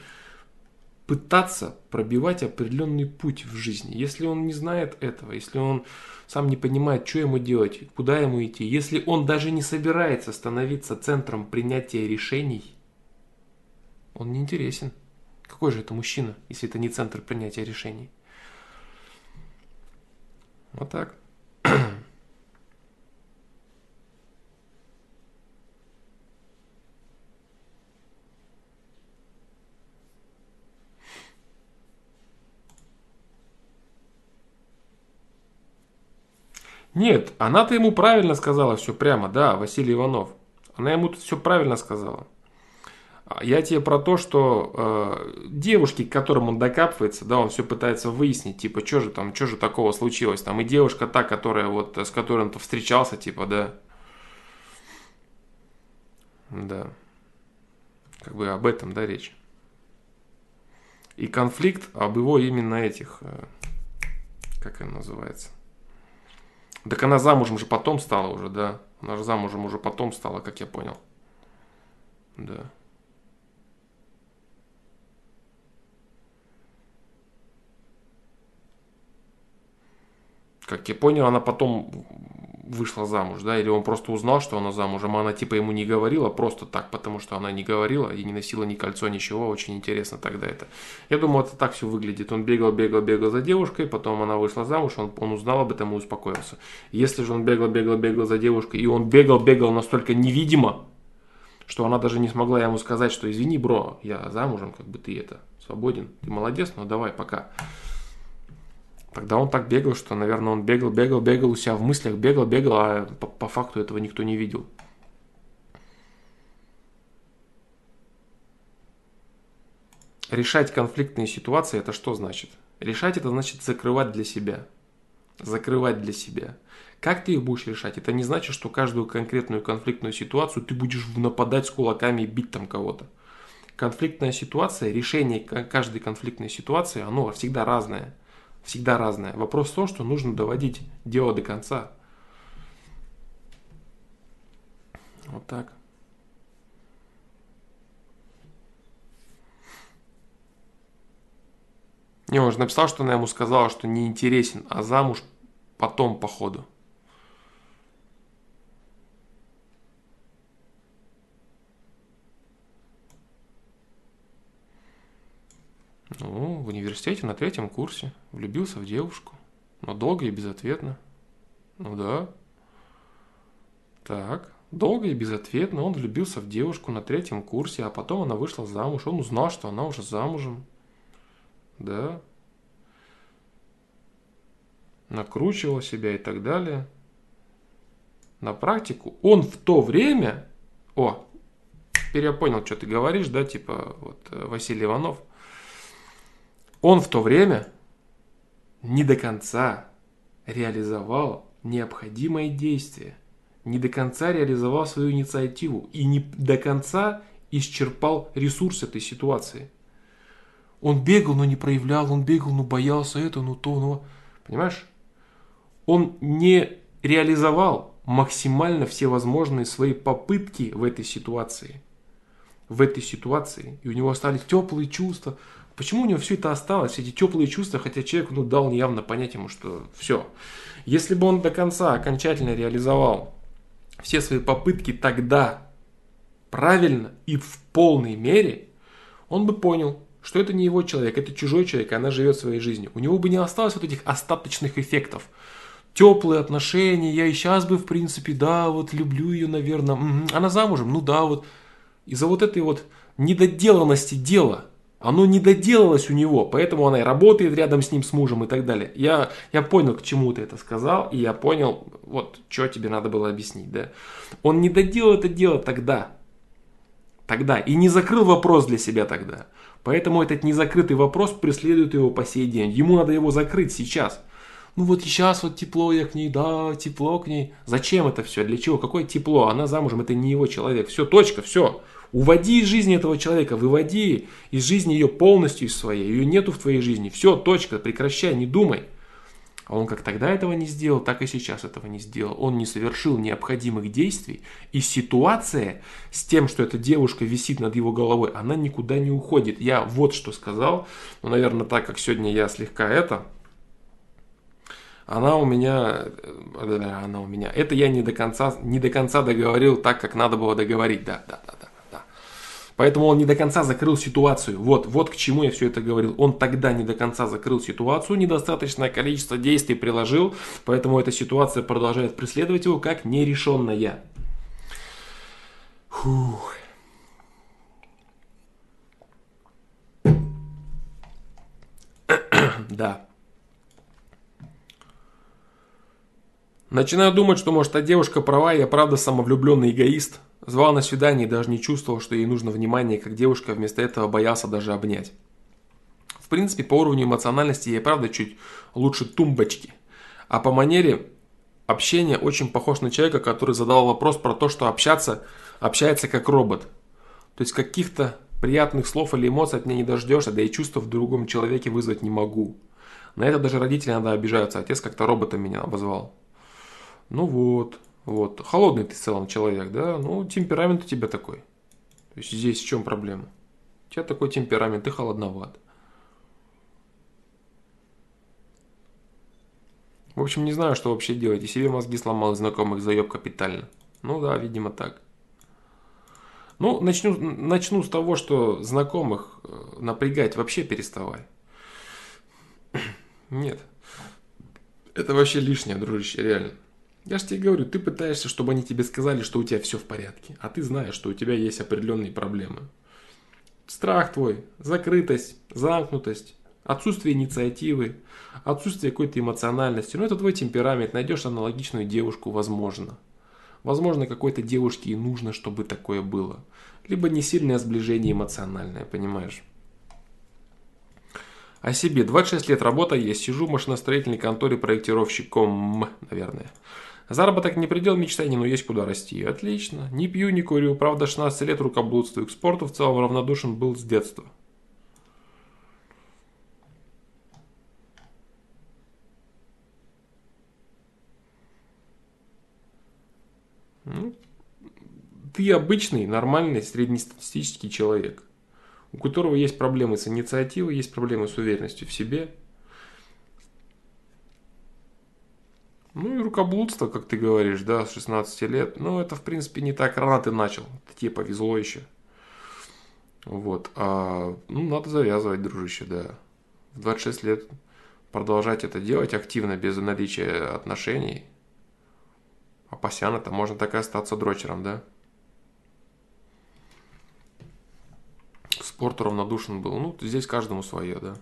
пытаться пробивать определенный путь в жизни. Если он не знает этого, если он сам не понимает, что ему делать, куда ему идти, если он даже не собирается становиться центром принятия решений, он не интересен. Какой же это мужчина, если это не центр принятия решений? Вот так. Нет, она-то ему правильно сказала все прямо, да, Василий Иванов. Она ему все правильно сказала. Я тебе про то, что э, девушки, к которым он докапывается, да, он все пытается выяснить, типа, что же там, что же такого случилось там. И девушка та, которая вот, с которой он-то встречался, типа, да. Да. Как бы об этом, да, речь. И конфликт об его именно этих, э, как это называется? Так она замужем же потом стала уже, да. Она же замужем уже потом стала, как я понял. Да. Как я понял, она потом вышла замуж, да, или он просто узнал, что она замужем, а она типа ему не говорила просто так, потому что она не говорила и не носила ни кольцо, ничего, очень интересно тогда это. Я думаю, это так все выглядит. Он бегал, бегал, бегал за девушкой, потом она вышла замуж, он, он узнал об этом и успокоился. Если же он бегал, бегал, бегал за девушкой, и он бегал, бегал настолько невидимо, что она даже не смогла ему сказать, что извини, бро, я замужем, как бы ты это, свободен, ты молодец, но давай, пока. Тогда он так бегал, что, наверное, он бегал, бегал, бегал у себя в мыслях, бегал, бегал, а по, по факту этого никто не видел. Решать конфликтные ситуации это что значит? Решать это значит закрывать для себя. Закрывать для себя. Как ты их будешь решать? Это не значит, что каждую конкретную конфликтную ситуацию ты будешь нападать с кулаками и бить там кого-то. Конфликтная ситуация, решение каждой конфликтной ситуации, оно всегда разное всегда разное. Вопрос в том, что нужно доводить дело до конца. Вот так. Не, он же написал, что она ему сказала, что не интересен, а замуж потом по Ну, в университете на третьем курсе влюбился в девушку, но долго и безответно. Ну да. Так, долго и безответно он влюбился в девушку на третьем курсе, а потом она вышла замуж. Он узнал, что она уже замужем. Да. Накручивал себя и так далее. На практику он в то время... О, теперь я понял, что ты говоришь, да, типа вот э, Василий Иванов – он в то время не до конца реализовал необходимое действие, не до конца реализовал свою инициативу и не до конца исчерпал ресурс этой ситуации. Он бегал, но не проявлял, он бегал, но боялся это, ну то, но... Понимаешь? Он не реализовал максимально все возможные свои попытки в этой ситуации. В этой ситуации. И у него остались теплые чувства. Почему у него все это осталось, все эти теплые чувства, хотя человек ну, дал явно понять ему, что все. Если бы он до конца окончательно реализовал все свои попытки тогда правильно и в полной мере, он бы понял, что это не его человек, это чужой человек, и она живет своей жизнью. У него бы не осталось вот этих остаточных эффектов. Теплые отношения, я и сейчас бы, в принципе, да, вот люблю ее, наверное. Она замужем, ну да, вот. Из-за вот этой вот недоделанности дела – оно не доделалось у него, поэтому она и работает рядом с ним, с мужем и так далее. Я, я понял, к чему ты это сказал, и я понял, вот, что тебе надо было объяснить, да. Он не доделал это дело тогда, тогда, и не закрыл вопрос для себя тогда. Поэтому этот незакрытый вопрос преследует его по сей день. Ему надо его закрыть сейчас. Ну вот сейчас вот тепло я к ней, да, тепло к ней. Зачем это все? Для чего? Какое тепло? Она замужем, это не его человек. Все, точка, все. Уводи из жизни этого человека, выводи из жизни ее полностью из своей. Ее нету в твоей жизни. Все, точка, прекращай, не думай. А он как тогда этого не сделал, так и сейчас этого не сделал. Он не совершил необходимых действий. И ситуация с тем, что эта девушка висит над его головой, она никуда не уходит. Я вот что сказал. Но, наверное, так как сегодня я слегка это... Она у меня... Э, она у меня... Это я не до конца, не до конца договорил так, как надо было договорить. Да, да, да. Поэтому он не до конца закрыл ситуацию. Вот, вот к чему я все это говорил. Он тогда не до конца закрыл ситуацию, недостаточное количество действий приложил, поэтому эта ситуация продолжает преследовать его как нерешенная. Фух. да. Начинаю думать, что может та девушка права, я правда самовлюбленный эгоист. Звал на свидание и даже не чувствовал, что ей нужно внимание, как девушка вместо этого боялся даже обнять. В принципе, по уровню эмоциональности я правда чуть лучше тумбочки. А по манере общения очень похож на человека, который задал вопрос про то, что общаться, общается как робот. То есть каких-то Приятных слов или эмоций от меня не дождешься, да и чувства в другом человеке вызвать не могу. На это даже родители иногда обижаются. Отец как-то роботом меня обозвал. Ну вот, вот. Холодный ты в целом человек, да? Ну, темперамент у тебя такой. То есть здесь в чем проблема? У тебя такой темперамент, ты холодноват. В общем, не знаю, что вообще делать. И себе мозги сломал, и знакомых заеб капитально. Ну да, видимо так. Ну, начну, начну с того, что знакомых э, напрягать вообще переставай. Нет. Это вообще лишнее, дружище, реально. Я же тебе говорю, ты пытаешься, чтобы они тебе сказали, что у тебя все в порядке. А ты знаешь, что у тебя есть определенные проблемы. Страх твой, закрытость, замкнутость, отсутствие инициативы, отсутствие какой-то эмоциональности. Ну, это твой темперамент. Найдешь аналогичную девушку, возможно. Возможно, какой-то девушке и нужно, чтобы такое было. Либо не сильное сближение эмоциональное, понимаешь? О себе. 26 лет работа есть. Сижу в машиностроительной конторе проектировщиком, наверное. Заработок не предел мечтаний, но есть куда расти. Отлично. Не пью, не курю. Правда, 16 лет рукоблудствую. К спорту в целом равнодушен был с детства. Ну, ты обычный, нормальный, среднестатистический человек, у которого есть проблемы с инициативой, есть проблемы с уверенностью в себе. Ну и рукоблудство, как ты говоришь, да, с 16 лет. Ну, это, в принципе, не так рано ты начал. Тебе повезло еще. Вот. А, ну, надо завязывать, дружище, да. В 26 лет продолжать это делать активно, без наличия отношений – а Пасян это можно так и остаться дрочером, да? К равнодушен был. Ну, здесь каждому свое, да.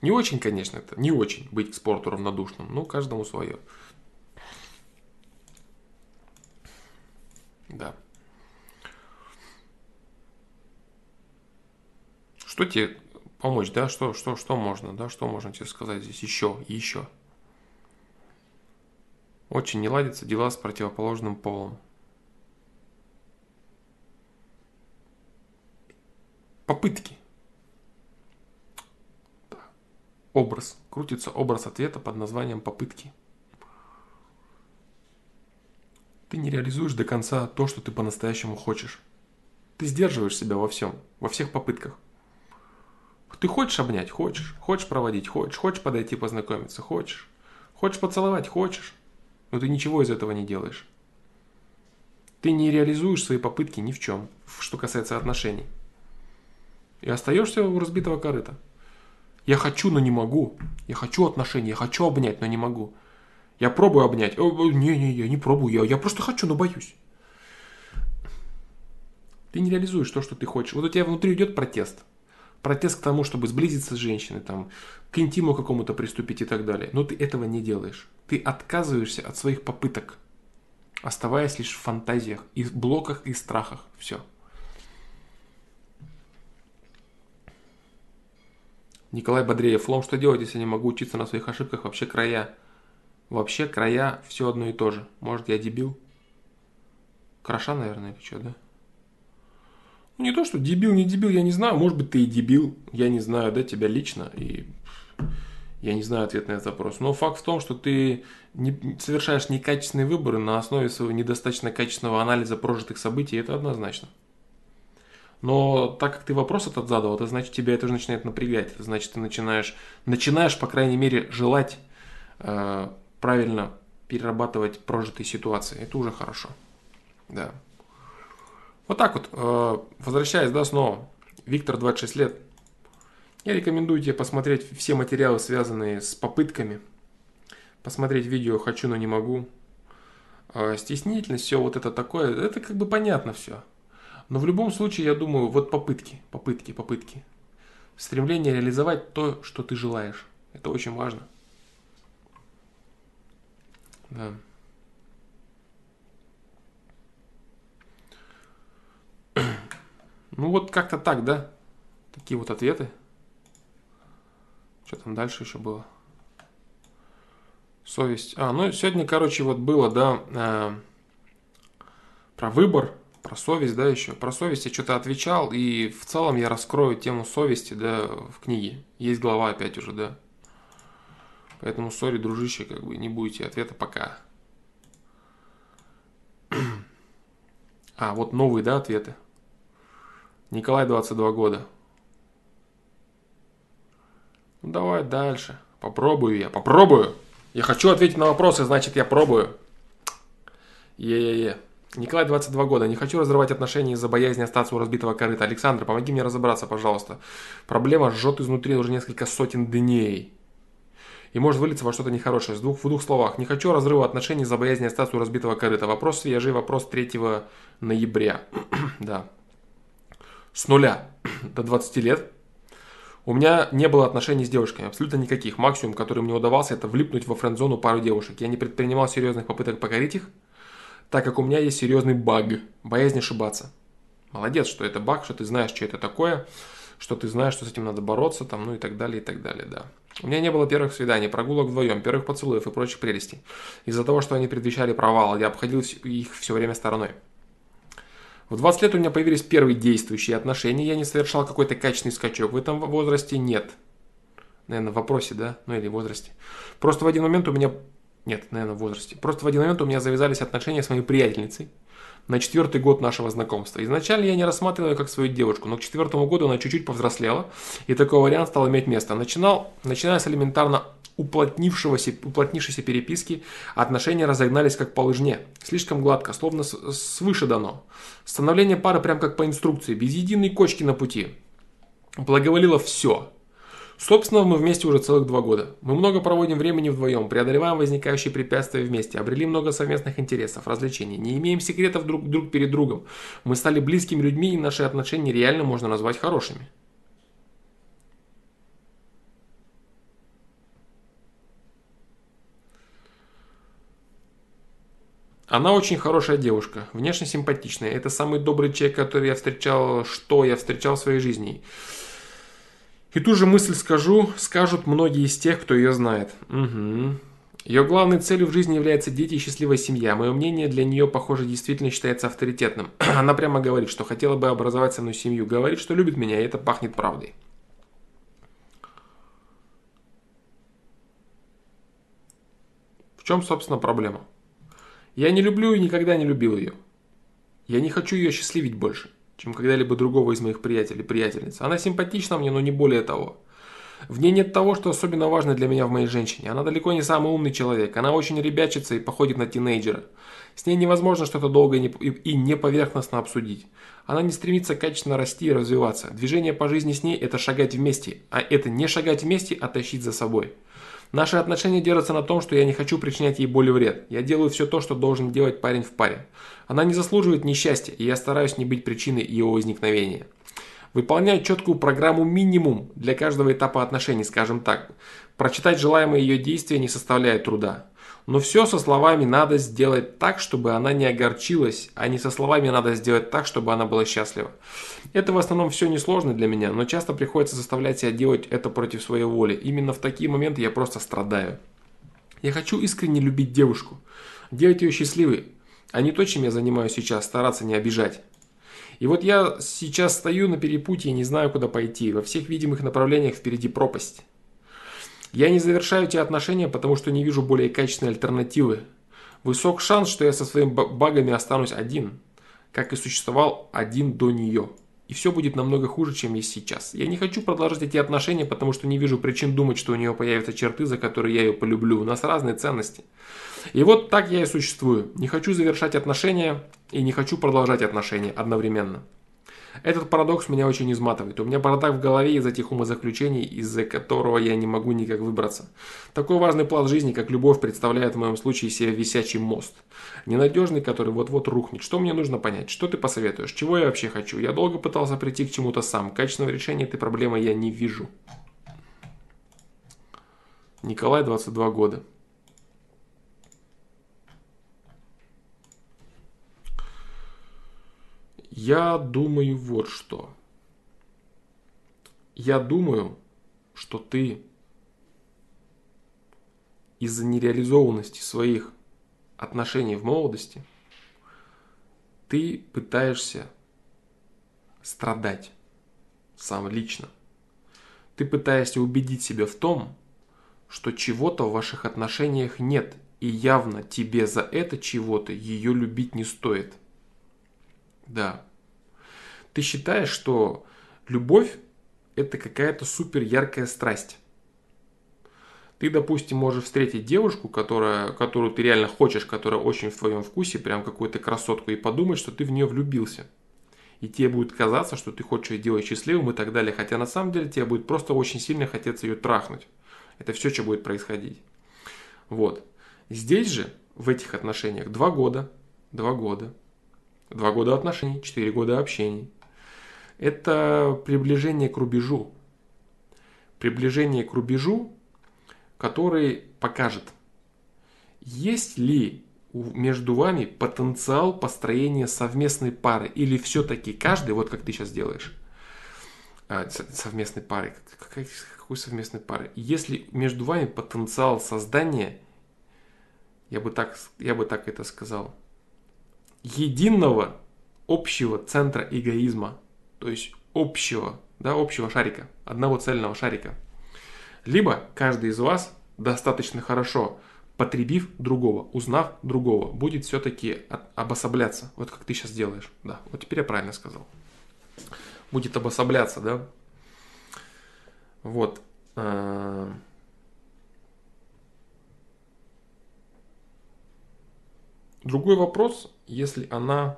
Не очень, конечно, это. Не очень быть к спорту равнодушным. Ну, каждому свое. Да. Что тебе помочь, да? Что, что, что можно, да? Что можно тебе сказать здесь еще, еще? Очень не ладятся дела с противоположным полом. Попытки. Образ. Крутится образ ответа под названием попытки. Ты не реализуешь до конца то, что ты по-настоящему хочешь. Ты сдерживаешь себя во всем, во всех попытках. Ты хочешь обнять? Хочешь. Хочешь проводить? Хочешь. Хочешь подойти познакомиться? Хочешь. Хочешь поцеловать? Хочешь но ты ничего из этого не делаешь. Ты не реализуешь свои попытки ни в чем, что касается отношений. И остаешься у разбитого корыта. Я хочу, но не могу. Я хочу отношений, я хочу обнять, но не могу. Я пробую обнять. Не-не, я не пробую, я, я просто хочу, но боюсь. Ты не реализуешь то, что ты хочешь. Вот у тебя внутри идет протест протест к тому, чтобы сблизиться с женщиной, там, к интиму какому-то приступить и так далее. Но ты этого не делаешь. Ты отказываешься от своих попыток, оставаясь лишь в фантазиях, и блоках и страхах. Все. Николай Бодреев, Лом, что делать, если не могу учиться на своих ошибках? Вообще края. Вообще края все одно и то же. Может, я дебил? Краша, наверное, или что, да? Ну, не то, что дебил, не дебил, я не знаю. Может быть, ты и дебил. Я не знаю, да, тебя лично. И я не знаю ответ на этот вопрос. Но факт в том, что ты не, совершаешь некачественные выборы на основе своего недостаточно качественного анализа прожитых событий, это однозначно. Но так как ты вопрос этот задал, это значит, тебя это уже начинает напрягать. Это значит, ты начинаешь, начинаешь по крайней мере, желать э, правильно перерабатывать прожитые ситуации. Это уже хорошо. Да. Вот так вот, э, возвращаясь, да, снова, Виктор, 26 лет. Я рекомендую тебе посмотреть все материалы, связанные с попытками. Посмотреть видео «Хочу, но не могу». Э, стеснительность, все вот это такое, это как бы понятно все. Но в любом случае, я думаю, вот попытки, попытки, попытки. Стремление реализовать то, что ты желаешь. Это очень важно. Да. Ну вот как-то так, да? Такие вот ответы. Что там дальше еще было? Совесть. А, ну сегодня, короче, вот было, да, э, про выбор, Про совесть, да, еще. Про совесть я что-то отвечал, и в целом я раскрою тему совести, да, в книге. Есть глава опять уже, да. Поэтому, сори, дружище, как бы не будете ответа пока. А, вот новые, да, ответы. Николай, 22 года. Ну, давай дальше. Попробую я, попробую. Я хочу ответить на вопросы, значит, я пробую. Е-е-е. Николай, 22 года. Не хочу разрывать отношения из-за боязни остаться у разбитого корыта. Александр, помоги мне разобраться, пожалуйста. Проблема жжет изнутри уже несколько сотен дней. И может вылиться во что-то нехорошее. С двух, в двух словах. Не хочу разрыва отношений из-за боязни остаться у разбитого корыта. Вопрос свежий, вопрос 3 ноября. да. С нуля до 20 лет у меня не было отношений с девушками, абсолютно никаких. Максимум, который мне удавался, это влипнуть во френд-зону пару девушек. Я не предпринимал серьезных попыток покорить их, так как у меня есть серьезный баг, боязнь ошибаться. Молодец, что это баг, что ты знаешь, что это такое, что ты знаешь, что с этим надо бороться, там, ну и так далее, и так далее, да. У меня не было первых свиданий, прогулок вдвоем, первых поцелуев и прочих прелестей. Из-за того, что они предвещали провал, я обходил их все время стороной. В 20 лет у меня появились первые действующие отношения, я не совершал какой-то качественный скачок. В этом возрасте нет. Наверное, в вопросе, да? Ну или в возрасте. Просто в один момент у меня... Нет, наверное, в возрасте. Просто в один момент у меня завязались отношения с моей приятельницей на четвертый год нашего знакомства. Изначально я не рассматривал ее как свою девушку, но к четвертому году она чуть-чуть повзрослела, и такой вариант стал иметь место. Начинал, начиная с элементарно уплотнившегося, уплотнившейся переписки отношения разогнались как по лыжне. Слишком гладко, словно свыше дано. Становление пары прям как по инструкции, без единой кочки на пути. Благоволило все. Собственно, мы вместе уже целых два года. Мы много проводим времени вдвоем, преодолеваем возникающие препятствия вместе, обрели много совместных интересов, развлечений, не имеем секретов друг, друг перед другом. Мы стали близкими людьми, и наши отношения реально можно назвать хорошими. Она очень хорошая девушка, внешне симпатичная. Это самый добрый человек, который я встречал, что я встречал в своей жизни. И ту же мысль скажу, скажут многие из тех, кто ее знает. Угу. Ее главной целью в жизни является дети и счастливая семья. Мое мнение для нее, похоже, действительно считается авторитетным. Она прямо говорит, что хотела бы образовать со мной семью. Говорит, что любит меня, и это пахнет правдой. В чем, собственно, проблема? Я не люблю и никогда не любил ее. Я не хочу ее счастливить больше, чем когда-либо другого из моих приятелей, приятельниц. Она симпатична мне, но не более того. В ней нет того, что особенно важно для меня в моей женщине. Она далеко не самый умный человек. Она очень ребячится и походит на тинейджера. С ней невозможно что-то долго и не поверхностно обсудить. Она не стремится качественно расти и развиваться. Движение по жизни с ней – это шагать вместе. А это не шагать вместе, а тащить за собой. Наши отношения держатся на том, что я не хочу причинять ей боль и вред. Я делаю все то, что должен делать парень в паре. Она не заслуживает несчастья, и я стараюсь не быть причиной его возникновения. Выполняю четкую программу минимум для каждого этапа отношений, скажем так. Прочитать желаемые ее действия не составляет труда. Но все со словами надо сделать так, чтобы она не огорчилась, а не со словами надо сделать так, чтобы она была счастлива. Это в основном все несложно для меня, но часто приходится заставлять себя делать это против своей воли. Именно в такие моменты я просто страдаю. Я хочу искренне любить девушку, делать ее счастливой, а не то, чем я занимаюсь сейчас, стараться не обижать. И вот я сейчас стою на перепутье и не знаю, куда пойти. Во всех видимых направлениях впереди пропасть. Я не завершаю эти отношения, потому что не вижу более качественной альтернативы. Высок шанс, что я со своими багами останусь один, как и существовал один до нее. И все будет намного хуже, чем есть сейчас. Я не хочу продолжать эти отношения, потому что не вижу причин думать, что у нее появятся черты, за которые я ее полюблю. У нас разные ценности. И вот так я и существую. Не хочу завершать отношения и не хочу продолжать отношения одновременно. Этот парадокс меня очень изматывает. У меня бардак в голове из этих умозаключений, из-за которого я не могу никак выбраться. Такой важный план жизни, как любовь, представляет в моем случае себе висячий мост. Ненадежный, который вот-вот рухнет. Что мне нужно понять? Что ты посоветуешь? Чего я вообще хочу? Я долго пытался прийти к чему-то сам. Качественного решения этой проблемы я не вижу. Николай, 22 года. Я думаю вот что. Я думаю, что ты из-за нереализованности своих отношений в молодости ты пытаешься страдать сам лично. Ты пытаешься убедить себя в том, что чего-то в ваших отношениях нет, и явно тебе за это чего-то ее любить не стоит. Да. Ты считаешь, что любовь это какая-то супер яркая страсть. Ты, допустим, можешь встретить девушку, которая, которую ты реально хочешь, которая очень в твоем вкусе, прям какую-то красотку, и подумать, что ты в нее влюбился. И тебе будет казаться, что ты хочешь ее делать счастливым и так далее. Хотя на самом деле тебе будет просто очень сильно хотеться ее трахнуть. Это все, что будет происходить. Вот. Здесь же, в этих отношениях, два года, два года, два года отношений, четыре года общений. Это приближение к рубежу. Приближение к рубежу, который покажет, есть ли между вами потенциал построения совместной пары или все-таки каждый, вот как ты сейчас делаешь, а, совместной пары, какой, какой совместной пары, если между вами потенциал создания, я бы так, я бы так это сказал, единого общего центра эгоизма, то есть общего, да, общего шарика, одного цельного шарика – либо каждый из вас достаточно хорошо потребив другого, узнав другого, будет все-таки обособляться. Вот как ты сейчас делаешь. Да, вот теперь я правильно сказал. Будет обособляться, да? Вот. А. Другой вопрос, если она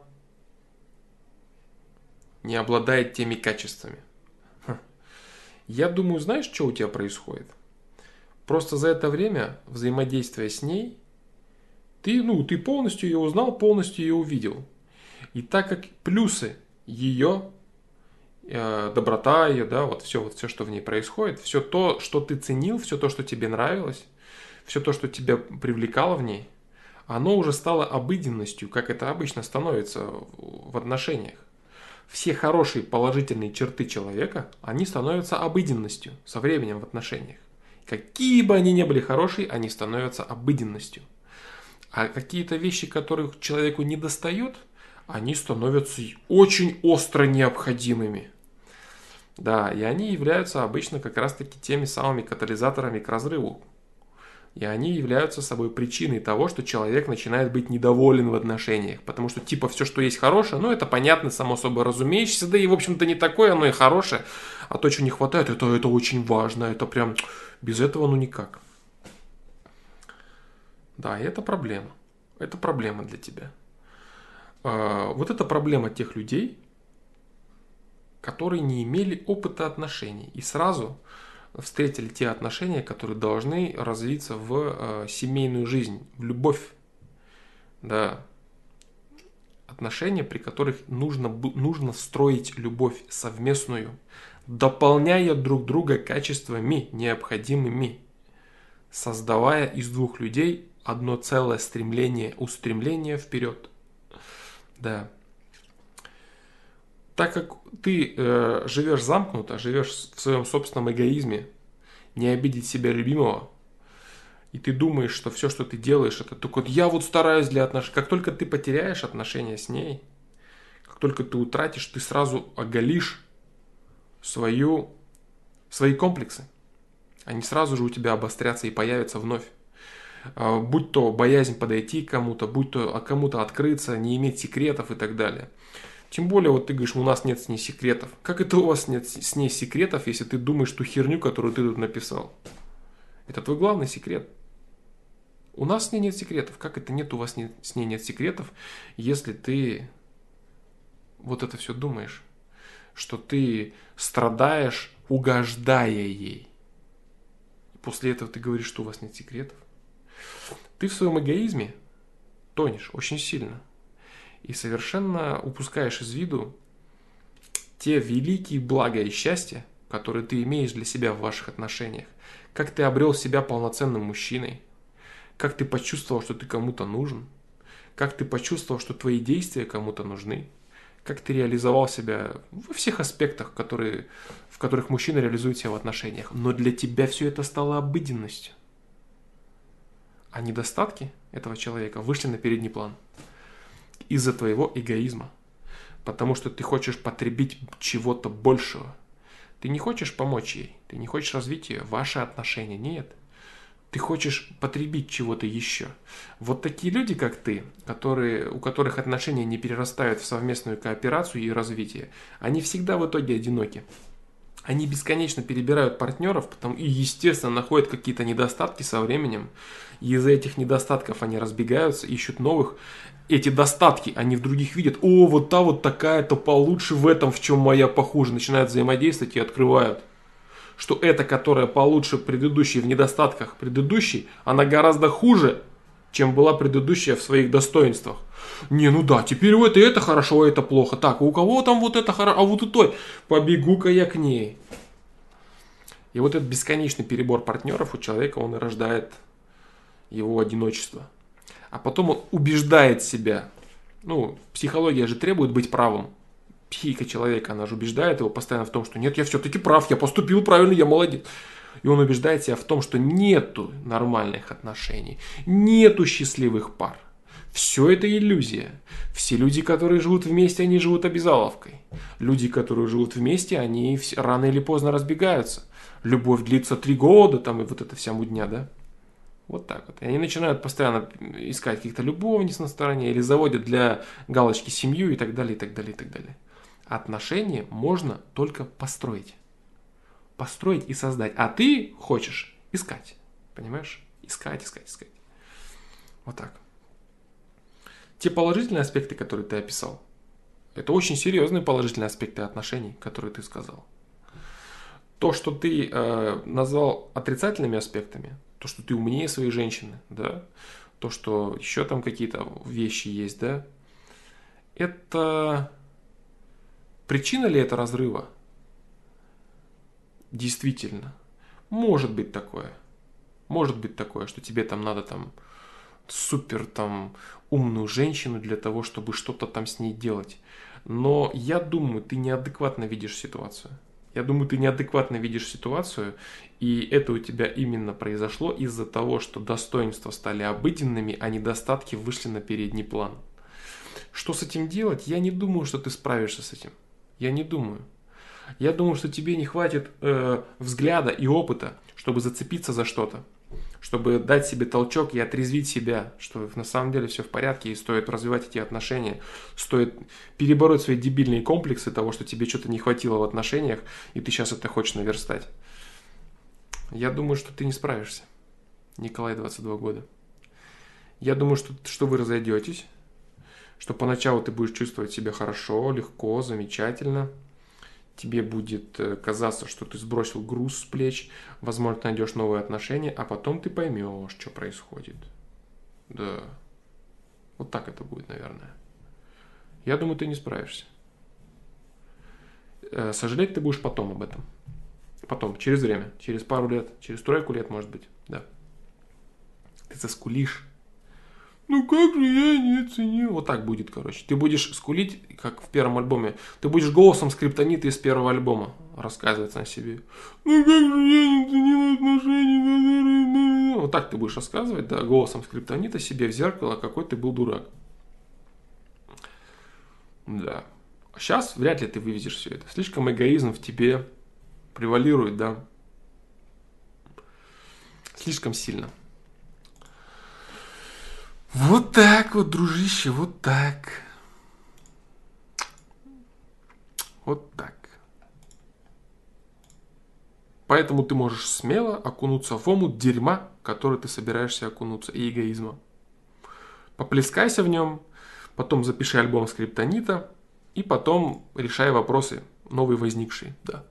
не обладает теми качествами. Я думаю, знаешь, что у тебя происходит? Просто за это время взаимодействия с ней, ты, ну, ты полностью ее узнал, полностью ее увидел. И так как плюсы ее, э, доброта ее, да, вот все, вот все, что в ней происходит, все то, что ты ценил, все то, что тебе нравилось, все то, что тебя привлекало в ней, оно уже стало обыденностью, как это обычно становится в отношениях все хорошие положительные черты человека, они становятся обыденностью со временем в отношениях. Какие бы они ни были хорошие, они становятся обыденностью. А какие-то вещи, которых человеку не достает, они становятся очень остро необходимыми. Да, и они являются обычно как раз-таки теми самыми катализаторами к разрыву. И они являются собой причиной того, что человек начинает быть недоволен в отношениях. Потому что типа все, что есть хорошее, ну это понятно, само собой разумеющееся, да и в общем-то не такое, оно и хорошее. А то, что не хватает, это, это очень важно, это прям без этого ну никак. Да, и это проблема. Это проблема для тебя. А, вот это проблема тех людей, которые не имели опыта отношений. И сразу встретили те отношения, которые должны развиться в э, семейную жизнь, в любовь. Да. Отношения, при которых нужно, нужно строить любовь совместную, дополняя друг друга качествами необходимыми, создавая из двух людей одно целое стремление, устремление вперед. Да так как ты э, живешь замкнуто, живешь в своем собственном эгоизме, не обидеть себя любимого, и ты думаешь, что все, что ты делаешь, это только я вот стараюсь для отношений. Как только ты потеряешь отношения с ней, как только ты утратишь, ты сразу оголишь свою, свои комплексы. Они сразу же у тебя обострятся и появятся вновь. А, будь то боязнь подойти к кому-то, будь то а кому-то открыться, не иметь секретов и так далее. Тем более, вот ты говоришь, у нас нет с ней секретов. Как это у вас нет с ней секретов, если ты думаешь ту херню, которую ты тут написал? Это твой главный секрет. У нас с ней нет секретов. Как это нет у вас нет, с ней нет секретов, если ты вот это все думаешь? Что ты страдаешь, угождая ей. И после этого ты говоришь, что у вас нет секретов. Ты в своем эгоизме тонешь очень сильно и совершенно упускаешь из виду те великие блага и счастья, которые ты имеешь для себя в ваших отношениях. Как ты обрел себя полноценным мужчиной, как ты почувствовал, что ты кому-то нужен, как ты почувствовал, что твои действия кому-то нужны, как ты реализовал себя во всех аспектах, которые, в которых мужчина реализует себя в отношениях. Но для тебя все это стало обыденностью. А недостатки этого человека вышли на передний план. Из-за твоего эгоизма. Потому что ты хочешь потребить чего-то большего. Ты не хочешь помочь ей, ты не хочешь развить ее, ваши отношения, нет. Ты хочешь потребить чего-то еще. Вот такие люди, как ты, которые, у которых отношения не перерастают в совместную кооперацию и развитие, они всегда в итоге одиноки. Они бесконечно перебирают партнеров, потом и, естественно, находят какие-то недостатки со временем. И из-за этих недостатков они разбегаются, ищут новых. Эти достатки они в других видят. О, вот та вот такая-то получше в этом, в чем моя похуже. Начинают взаимодействовать и открывают что эта, которая получше предыдущей в недостатках предыдущей, она гораздо хуже, чем была предыдущая в своих достоинствах. Не, ну да, теперь у этой это хорошо, а это плохо. Так, у кого там вот это хорошо, а вот у той. Побегу-ка я к ней. И вот этот бесконечный перебор партнеров у человека, он и рождает его одиночество. А потом он убеждает себя. Ну, психология же требует быть правым психика человека, она же убеждает его постоянно в том, что нет, я все-таки прав, я поступил правильно, я молодец. И он убеждает себя в том, что нету нормальных отношений, нету счастливых пар. Все это иллюзия. Все люди, которые живут вместе, они живут обязаловкой. Люди, которые живут вместе, они рано или поздно разбегаются. Любовь длится три года, там и вот эта вся мудня, да? Вот так вот. И они начинают постоянно искать каких-то любовниц на стороне или заводят для галочки семью и так далее, и так далее, и так далее. Отношения можно только построить. Построить и создать. А ты хочешь искать. Понимаешь? Искать, искать, искать. Вот так. Те положительные аспекты, которые ты описал, это очень серьезные положительные аспекты отношений, которые ты сказал. То, что ты э, назвал отрицательными аспектами, то, что ты умнее своей женщины, да, то, что еще там какие-то вещи есть, да, это Причина ли это разрыва? Действительно. Может быть такое. Может быть такое, что тебе там надо там супер там умную женщину для того, чтобы что-то там с ней делать. Но я думаю, ты неадекватно видишь ситуацию. Я думаю, ты неадекватно видишь ситуацию, и это у тебя именно произошло из-за того, что достоинства стали обыденными, а недостатки вышли на передний план. Что с этим делать? Я не думаю, что ты справишься с этим. Я не думаю. Я думаю, что тебе не хватит э, взгляда и опыта, чтобы зацепиться за что-то, чтобы дать себе толчок и отрезвить себя, что на самом деле все в порядке и стоит развивать эти отношения, стоит перебороть свои дебильные комплексы того, что тебе что-то не хватило в отношениях, и ты сейчас это хочешь наверстать. Я думаю, что ты не справишься. Николай, 22 года. Я думаю, что, что вы разойдетесь, что поначалу ты будешь чувствовать себя хорошо, легко, замечательно. Тебе будет э, казаться, что ты сбросил груз с плеч, возможно, найдешь новые отношения, а потом ты поймешь, что происходит. Да. Вот так это будет, наверное. Я думаю, ты не справишься. Э, сожалеть ты будешь потом об этом. Потом, через время, через пару лет, через тройку лет, может быть, да. Ты заскулишь ну как же я не оценил. Вот так будет, короче. Ты будешь скулить, как в первом альбоме. Ты будешь голосом скриптонита из первого альбома рассказывать о себе. Ну как же я не оценил отношения, Вот так ты будешь рассказывать, да, голосом скриптонита себе в зеркало, какой ты был дурак. Да. Сейчас вряд ли ты вывезешь все это. Слишком эгоизм в тебе превалирует, да. Слишком сильно. Вот так вот, дружище, вот так. Вот так. Поэтому ты можешь смело окунуться в омут дерьма, который ты собираешься окунуться, и эгоизма. Поплескайся в нем, потом запиши альбом скриптонита, и потом решай вопросы, новые возникшие, да.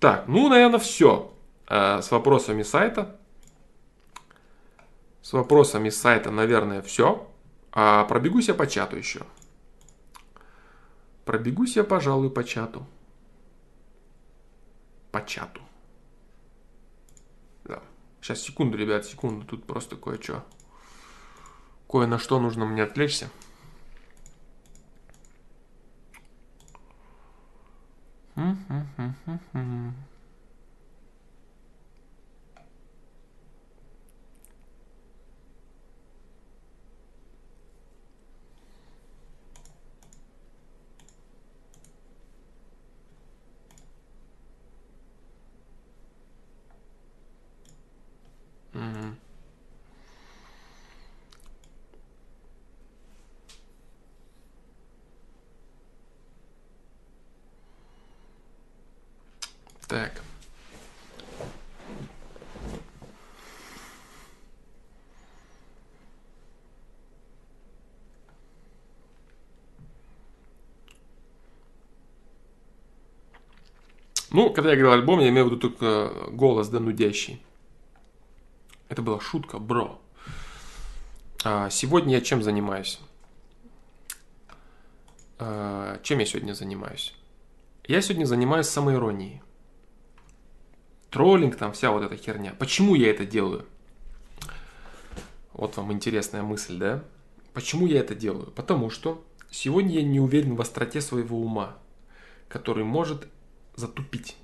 Так, ну, наверное, все э, с вопросами сайта. С вопросами сайта, наверное, все. А пробегусь я по чату еще. Пробегусь я, пожалуй, по чату. По чату. Да. Сейчас, секунду, ребят, секунду. Тут просто кое-что. Кое на что нужно мне отвлечься. Mm-hmm. Так. Ну, когда я говорил альбом, я имею в виду только голос, да, нудящий. Это была шутка, бро. А сегодня я чем занимаюсь? А, чем я сегодня занимаюсь? Я сегодня занимаюсь самоиронией. Троллинг, там вся вот эта херня. Почему я это делаю? Вот вам интересная мысль, да? Почему я это делаю? Потому что сегодня я не уверен в остроте своего ума, который может затупить.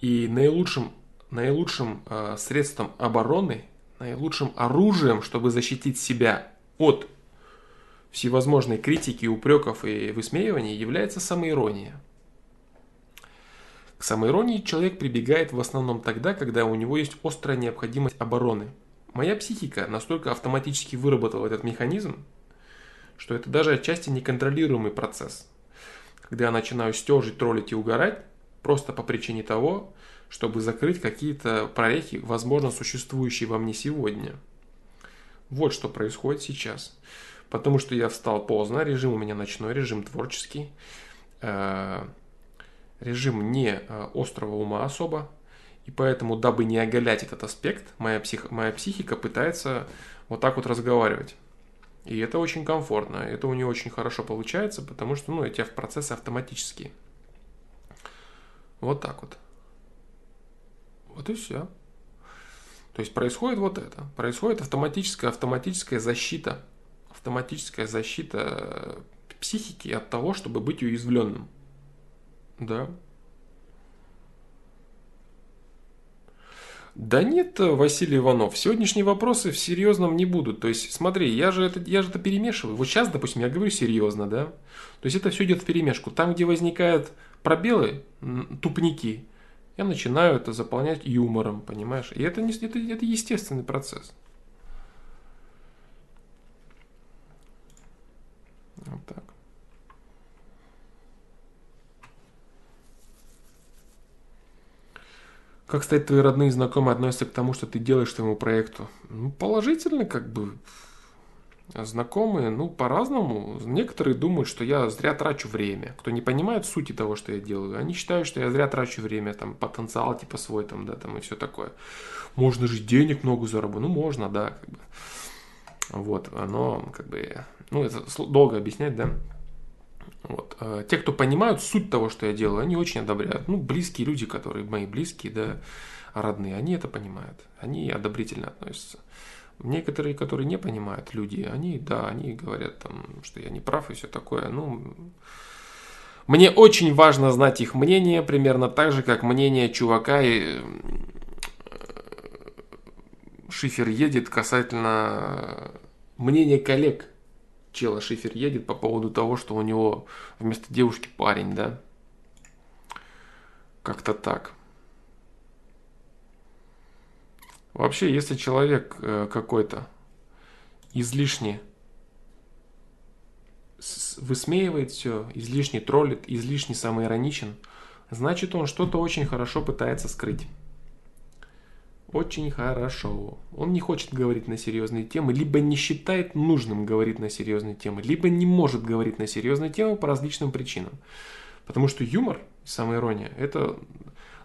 И наилучшим, наилучшим э, средством обороны, наилучшим оружием, чтобы защитить себя от всевозможной критики, упреков и высмеиваний, является самоирония. К самоиронии человек прибегает в основном тогда, когда у него есть острая необходимость обороны. Моя психика настолько автоматически выработала этот механизм, что это даже отчасти неконтролируемый процесс – когда я начинаю стежить, троллить и угорать, просто по причине того, чтобы закрыть какие-то прорехи, возможно, существующие во мне сегодня. Вот что происходит сейчас. Потому что я встал поздно, режим у меня ночной, режим творческий, э, режим не э, острого ума особо, и поэтому, дабы не оголять этот аспект, моя, псих, моя психика пытается вот так вот разговаривать. И это очень комфортно, это у нее очень хорошо получается, потому что, ну, эти процессы автоматические. Вот так вот. Вот и все. То есть происходит вот это. Происходит автоматическая, автоматическая защита. Автоматическая защита психики от того, чтобы быть уязвленным. Да. Да нет, Василий Иванов, сегодняшние вопросы в серьезном не будут. То есть, смотри, я же это, я же это перемешиваю. Вот сейчас, допустим, я говорю серьезно, да? То есть, это все идет в перемешку. Там, где возникают пробелы, тупники, я начинаю это заполнять юмором, понимаешь? И это, не, это, это естественный процесс. Вот так. Как, кстати, твои родные и знакомые относятся к тому, что ты делаешь твоему проекту? Ну, положительно, как бы. Знакомые, ну, по-разному. Некоторые думают, что я зря трачу время. Кто не понимает сути того, что я делаю, они считают, что я зря трачу время, там, потенциал типа свой, там, да, там, и все такое. Можно же денег много заработать. Ну, можно, да, как бы. Вот, но, как бы, ну, это долго объяснять, да. Вот. А те, кто понимают суть того, что я делаю, они очень одобряют. Ну, близкие люди, которые мои близкие, да, родные, они это понимают. Они одобрительно относятся. Некоторые, которые не понимают люди, они, да, они говорят там, что я не прав и все такое. Ну, мне очень важно знать их мнение, примерно так же, как мнение чувака и э, Шифер едет касательно мнения коллег чела Шифер едет по поводу того, что у него вместо девушки парень, да? Как-то так. Вообще, если человек э, какой-то излишне высмеивает все, излишне троллит, излишне самоироничен, значит он что-то очень хорошо пытается скрыть очень хорошо. Он не хочет говорить на серьезные темы, либо не считает нужным говорить на серьезные темы, либо не может говорить на серьезные темы по различным причинам. Потому что юмор, самоирония, это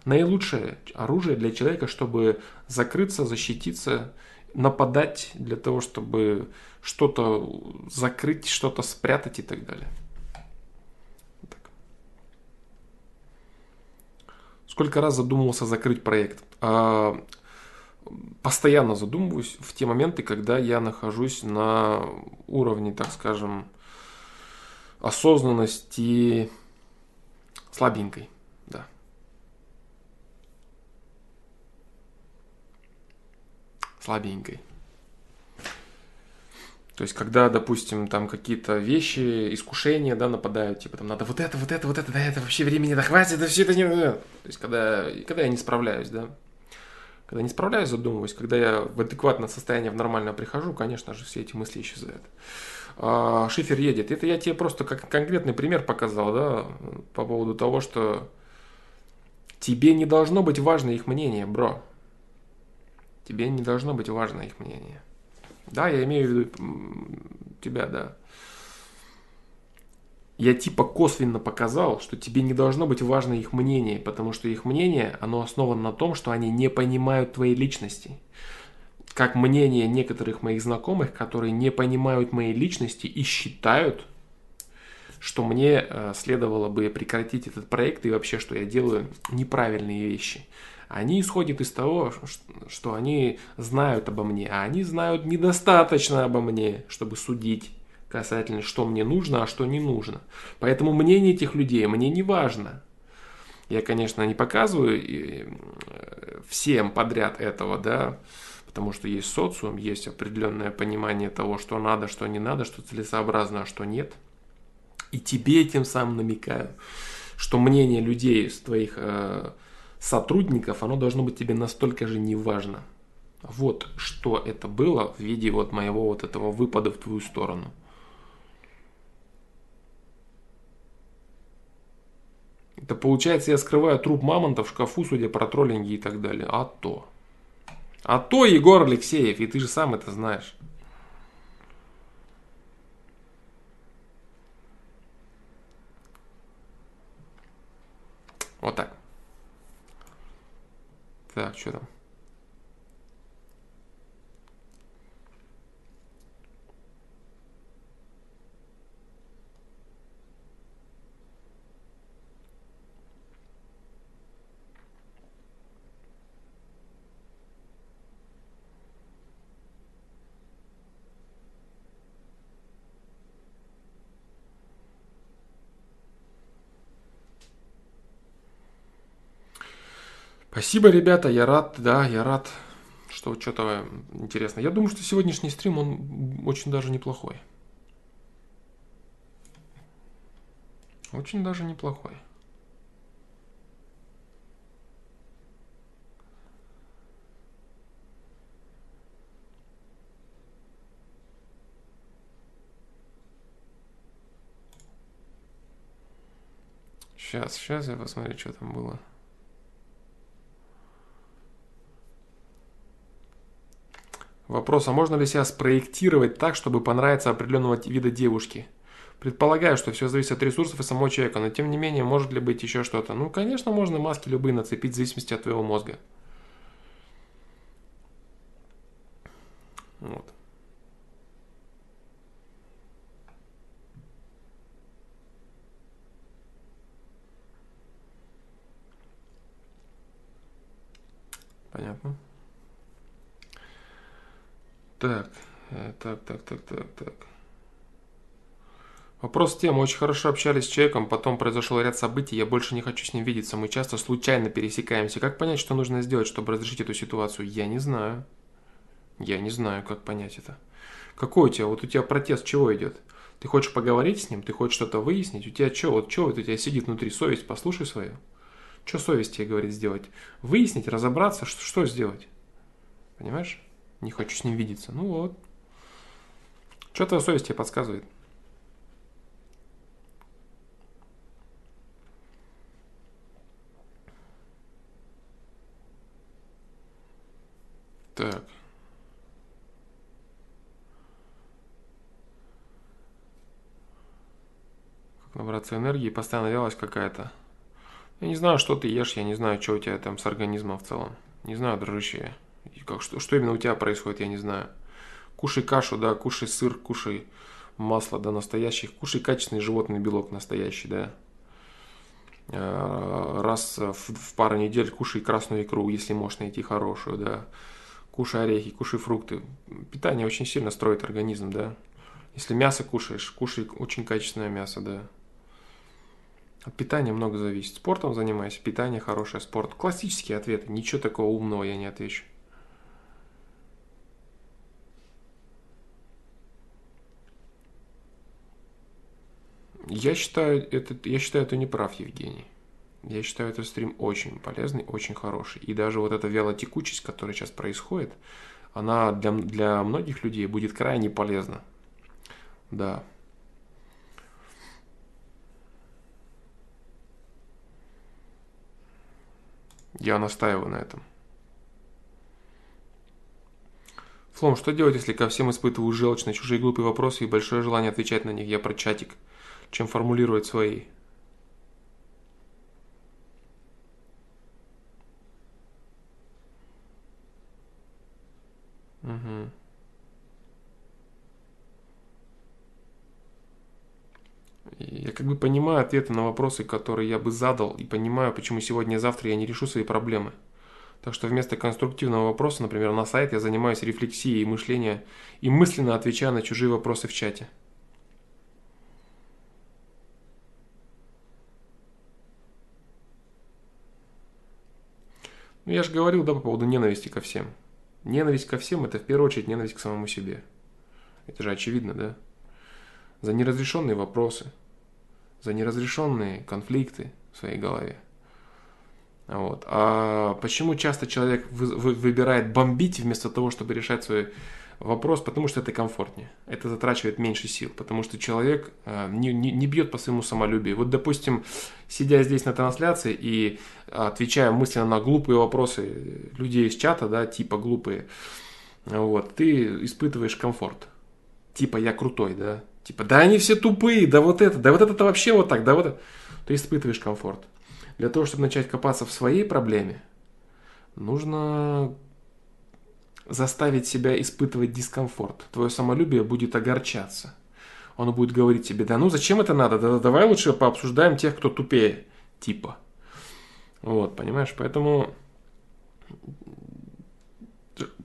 наилучшее оружие для человека, чтобы закрыться, защититься, нападать для того, чтобы что-то закрыть, что-то спрятать и так далее. Сколько раз задумывался закрыть проект? А, постоянно задумываюсь в те моменты, когда я нахожусь на уровне, так скажем, осознанности слабенькой. Да. Слабенькой. То есть, когда, допустим, там какие-то вещи, искушения, да, нападают, типа, там, надо вот это, вот это, вот это, да, это вообще времени, да, хватит, да, все это не... То есть, когда, когда я не справляюсь, да, когда не справляюсь, задумываюсь, когда я в адекватное состояние, в нормальное прихожу, конечно же, все эти мысли исчезают. А, шифер едет. Это я тебе просто как конкретный пример показал, да, по поводу того, что Тебе не должно быть важно их мнение, бро. Тебе не должно быть важно их мнение. Да, я имею в виду тебя, да. Я типа косвенно показал, что тебе не должно быть важно их мнение, потому что их мнение, оно основано на том, что они не понимают твоей личности. Как мнение некоторых моих знакомых, которые не понимают моей личности и считают, что мне э, следовало бы прекратить этот проект и вообще, что я делаю неправильные вещи. Они исходят из того, что они знают обо мне, а они знают недостаточно обо мне, чтобы судить касательно, что мне нужно, а что не нужно. Поэтому мнение этих людей мне не важно. Я, конечно, не показываю э, всем подряд этого, да, потому что есть социум, есть определенное понимание того, что надо, что не надо, что целесообразно, а что нет – и тебе тем самым намекаю, что мнение людей, твоих э, сотрудников, оно должно быть тебе настолько же неважно. Вот что это было в виде вот моего вот этого выпада в твою сторону. Это получается, я скрываю труп мамонта в шкафу, судя по троллинги и так далее. А то. А то, Егор Алексеев, и ты же сам это знаешь. Вот так. Так, что там? Спасибо, ребята, я рад, да, я рад, что что-то интересно. Я думаю, что сегодняшний стрим, он очень даже неплохой. Очень даже неплохой. Сейчас, сейчас я посмотрю, что там было. Вопрос, а можно ли себя спроектировать так, чтобы понравиться определенного вида девушки? Предполагаю, что все зависит от ресурсов и самого человека, но тем не менее, может ли быть еще что-то? Ну, конечно, можно маски любые нацепить в зависимости от твоего мозга. Вот. Понятно. Так, э, так, так, так, так, так. Вопрос тем, очень хорошо общались с человеком, потом произошел ряд событий, я больше не хочу с ним видеться, мы часто случайно пересекаемся. Как понять, что нужно сделать, чтобы разрешить эту ситуацию? Я не знаю. Я не знаю, как понять это. Какой у тебя, вот у тебя протест чего идет? Ты хочешь поговорить с ним, ты хочешь что-то выяснить? У тебя что, вот что вот у тебя сидит внутри совесть, послушай свою. Что совесть тебе говорит сделать? Выяснить, разобраться, что, что сделать? Понимаешь? Не хочу с ним видеться. Ну вот. Что твоя совесть тебе подсказывает? Так. Как набраться энергии? Постоянно вялость какая-то. Я не знаю, что ты ешь, я не знаю, что у тебя там с организмом в целом. Не знаю, дружище. Как, что, что именно у тебя происходит, я не знаю. Кушай кашу, да, кушай сыр, кушай масло, да, настоящих. Кушай качественный животный белок настоящий, да. А, раз в, в пару недель кушай красную икру, если можешь найти хорошую, да. Кушай орехи, кушай фрукты. Питание очень сильно строит организм, да. Если мясо кушаешь, кушай очень качественное мясо, да. От питания много зависит. Спортом занимайся, питание хорошее, спорт. Классические ответы, ничего такого умного я не отвечу. Я считаю, это, я считаю, это не прав, Евгений. Я считаю, этот стрим очень полезный, очень хороший. И даже вот эта вялотекучесть, которая сейчас происходит, она для, для многих людей будет крайне полезна. Да. Я настаиваю на этом. Флом, что делать, если ко всем испытываю желчь на чужие глупые вопросы и большое желание отвечать на них? Я про чатик, чем формулировать свои. Угу. Я как бы понимаю ответы на вопросы, которые я бы задал, и понимаю, почему сегодня и завтра я не решу свои проблемы. Так что вместо конструктивного вопроса, например, на сайт, я занимаюсь рефлексией и мышлением и мысленно отвечаю на чужие вопросы в чате. Я же говорил, да, по поводу ненависти ко всем. Ненависть ко всем – это в первую очередь ненависть к самому себе. Это же очевидно, да? За неразрешенные вопросы, за неразрешенные конфликты в своей голове. Вот. А почему часто человек вы, вы, выбирает бомбить вместо того, чтобы решать свой вопрос? Потому что это комфортнее. Это затрачивает меньше сил. Потому что человек э, не, не, не бьет по своему самолюбию. Вот, допустим, сидя здесь на трансляции и отвечая мысленно на глупые вопросы людей из чата, да, типа глупые, вот, ты испытываешь комфорт. Типа я крутой, да. Типа, да они все тупые, да вот это, да вот это вообще вот так, да вот это. Ты испытываешь комфорт. Для того, чтобы начать копаться в своей проблеме, нужно заставить себя испытывать дискомфорт. Твое самолюбие будет огорчаться. Оно будет говорить тебе, да ну зачем это надо, да, давай лучше пообсуждаем тех, кто тупее, типа. Вот, понимаешь, поэтому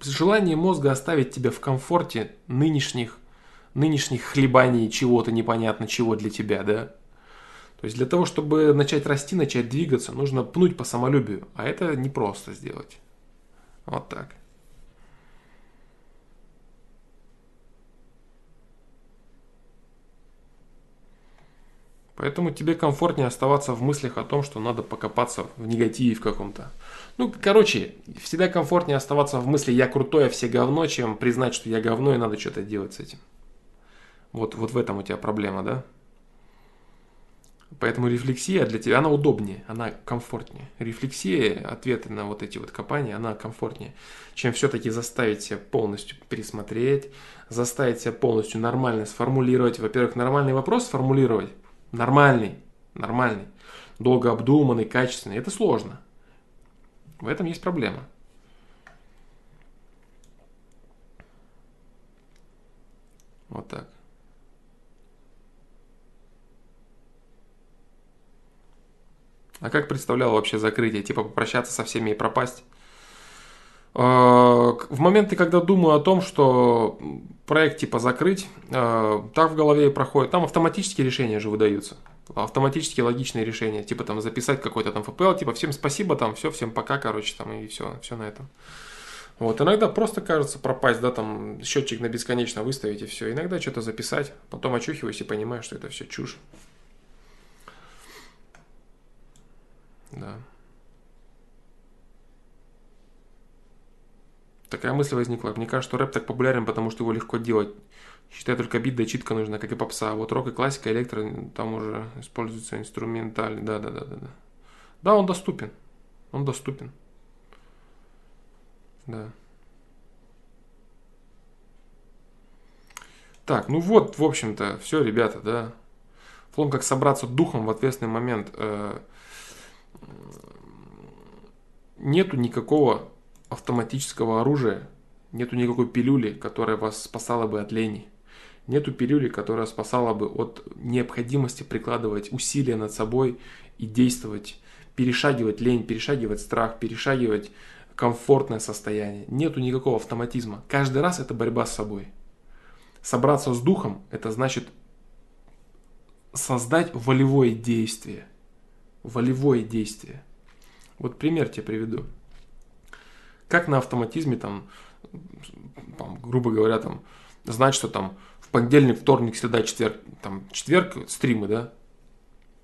желание мозга оставить тебя в комфорте нынешних, нынешних хлебаний чего-то непонятно чего для тебя, да, то есть для того, чтобы начать расти, начать двигаться, нужно пнуть по самолюбию. А это непросто сделать. Вот так. Поэтому тебе комфортнее оставаться в мыслях о том, что надо покопаться в негативе в каком-то. Ну, короче, всегда комфортнее оставаться в мысли «я крутой, а все говно», чем признать, что я говно и надо что-то делать с этим. Вот, вот в этом у тебя проблема, да? Поэтому рефлексия для тебя, она удобнее, она комфортнее. Рефлексия, ответы на вот эти вот копания, она комфортнее, чем все-таки заставить себя полностью пересмотреть, заставить себя полностью нормально сформулировать. Во-первых, нормальный вопрос сформулировать, нормальный, нормальный, долго обдуманный, качественный, это сложно. В этом есть проблема. Вот так. А как представлял вообще закрытие? Типа попрощаться со всеми и пропасть? А, в моменты, когда думаю о том, что проект типа закрыть, а, так в голове проходит, там автоматические решения же выдаются. Автоматические логичные решения, типа там записать какой-то там FPL, типа всем спасибо, там все, всем пока, короче, там и все, все на этом. Вот, иногда просто кажется пропасть, да, там счетчик на бесконечно выставить и все. Иногда что-то записать, потом очухиваюсь и понимаю, что это все чушь. Да. Такая мысль возникла. Мне кажется, что рэп так популярен, потому что его легко делать. Считай, только бит да читка нужна, как и попса. А вот рок и классика, электро, там уже используется инструментальный. Да, да, да, да, да. Да, он доступен. Он доступен. Да. Так, ну вот, в общем-то, все, ребята, да. Флом, как собраться духом в ответственный момент. Э, нету никакого автоматического оружия, нету никакой пилюли, которая вас спасала бы от лени. Нету пилюли, которая спасала бы от необходимости прикладывать усилия над собой и действовать, перешагивать лень, перешагивать страх, перешагивать комфортное состояние. Нету никакого автоматизма. Каждый раз это борьба с собой. Собраться с духом – это значит создать волевое действие. Волевое действие. Вот пример тебе приведу. Как на автоматизме там, там, грубо говоря, там, знать, что там в понедельник, вторник, среда, четверг, там, четверг стримы, да?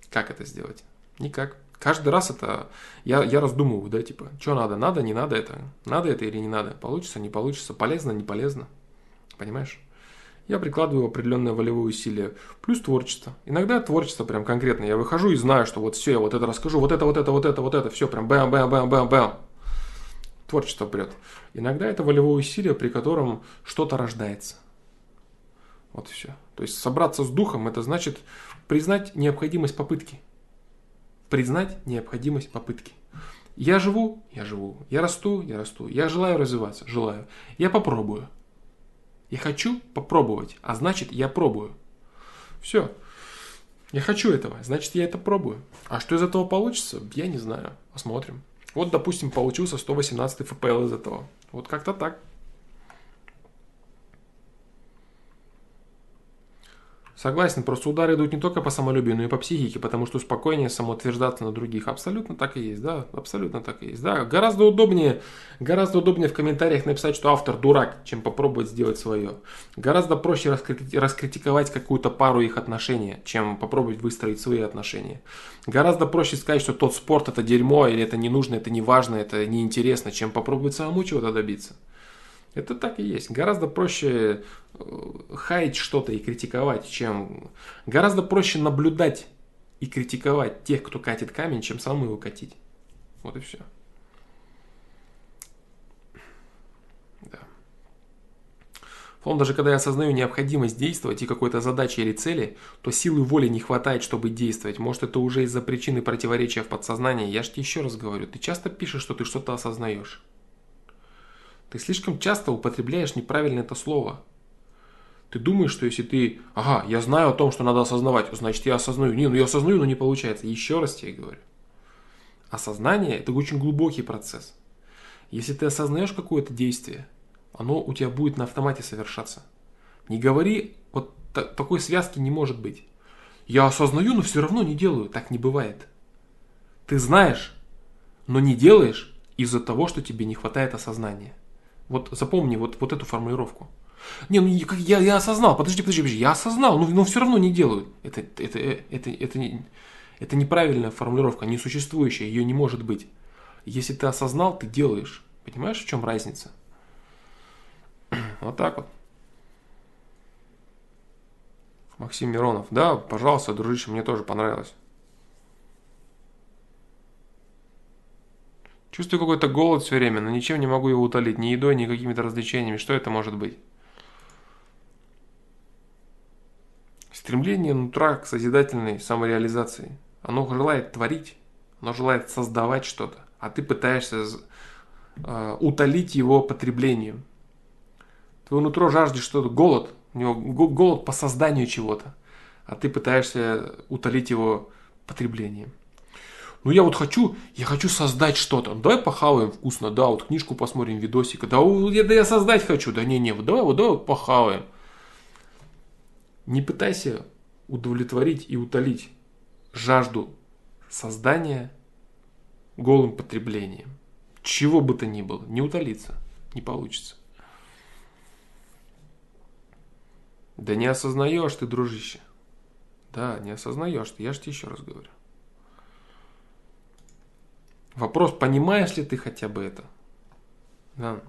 Как это сделать? Никак. Каждый раз это я, я раздумываю, да, типа, что надо, надо, не надо это, надо это или не надо, получится, не получится, полезно, не полезно, понимаешь? я прикладываю определенное волевое усилие. Плюс творчество. Иногда творчество прям конкретно. Я выхожу и знаю, что вот все, я вот это расскажу, вот это, вот это, вот это, вот это, все прям бэм, бэм, бэм, бэм, бэм. Творчество прет. Иногда это волевое усилие, при котором что-то рождается. Вот и все. То есть собраться с духом, это значит признать необходимость попытки. Признать необходимость попытки. Я живу, я живу. Я расту, я расту. Я желаю развиваться, желаю. Я попробую. Я хочу попробовать, а значит я пробую. Все. Я хочу этого, значит я это пробую. А что из этого получится, я не знаю. Посмотрим. Вот, допустим, получился 118 FPL из этого. Вот как-то так. Согласен, просто удары идут не только по самолюбию, но и по психике, потому что спокойнее самоутверждаться на других. Абсолютно так и есть, да, абсолютно так и есть. Да, гораздо удобнее, гораздо удобнее в комментариях написать, что автор дурак, чем попробовать сделать свое. Гораздо проще раскритиковать какую-то пару их отношений, чем попробовать выстроить свои отношения. Гораздо проще сказать, что тот спорт это дерьмо, или это не нужно, это не важно, это неинтересно, чем попробовать самому чего-то добиться. Это так и есть. Гораздо проще э, хаять что-то и критиковать, чем... Гораздо проще наблюдать и критиковать тех, кто катит камень, чем самому его катить. Вот и все. Да. Словом, даже когда я осознаю необходимость действовать и какой-то задачи или цели, то силы воли не хватает, чтобы действовать. Может, это уже из-за причины противоречия в подсознании. Я же тебе еще раз говорю, ты часто пишешь, что ты что-то осознаешь. Ты слишком часто употребляешь неправильно это слово. Ты думаешь, что если ты, ага, я знаю о том, что надо осознавать, значит я осознаю. Не, ну я осознаю, но не получается. Еще раз тебе говорю. Осознание – это очень глубокий процесс. Если ты осознаешь какое-то действие, оно у тебя будет на автомате совершаться. Не говори, вот такой связки не может быть. Я осознаю, но все равно не делаю. Так не бывает. Ты знаешь, но не делаешь из-за того, что тебе не хватает осознания. Вот запомни вот, вот эту формулировку. Не, ну я, я осознал, подожди, подожди, подожди, я осознал, но, но все равно не делаю. Это, это, это, это, не, это неправильная формулировка, несуществующая, ее не может быть. Если ты осознал, ты делаешь. Понимаешь, в чем разница? Вот так вот. Максим Миронов. Да, пожалуйста, дружище, мне тоже понравилось. Чувствую какой-то голод все время, но ничем не могу его утолить, ни едой, ни какими-то развлечениями. Что это может быть? Стремление нутра к созидательной самореализации. Оно желает творить, оно желает создавать что-то, а ты пытаешься э, утолить его потреблением. Твое нутро жаждет что-то, голод, у него голод по созданию чего-то, а ты пытаешься утолить его потреблением. Ну я вот хочу, я хочу создать что-то. Ну, давай похаваем вкусно, да, вот книжку посмотрим, видосик. Да, я, да я создать хочу. Да не, не, вот давай, вот давай похаваем. Не пытайся удовлетворить и утолить жажду создания голым потреблением. Чего бы то ни было, не утолиться, не получится. Да не осознаешь ты, дружище. Да, не осознаешь ты, я же тебе еще раз говорю. Вопрос, понимаешь ли ты хотя бы это? Да.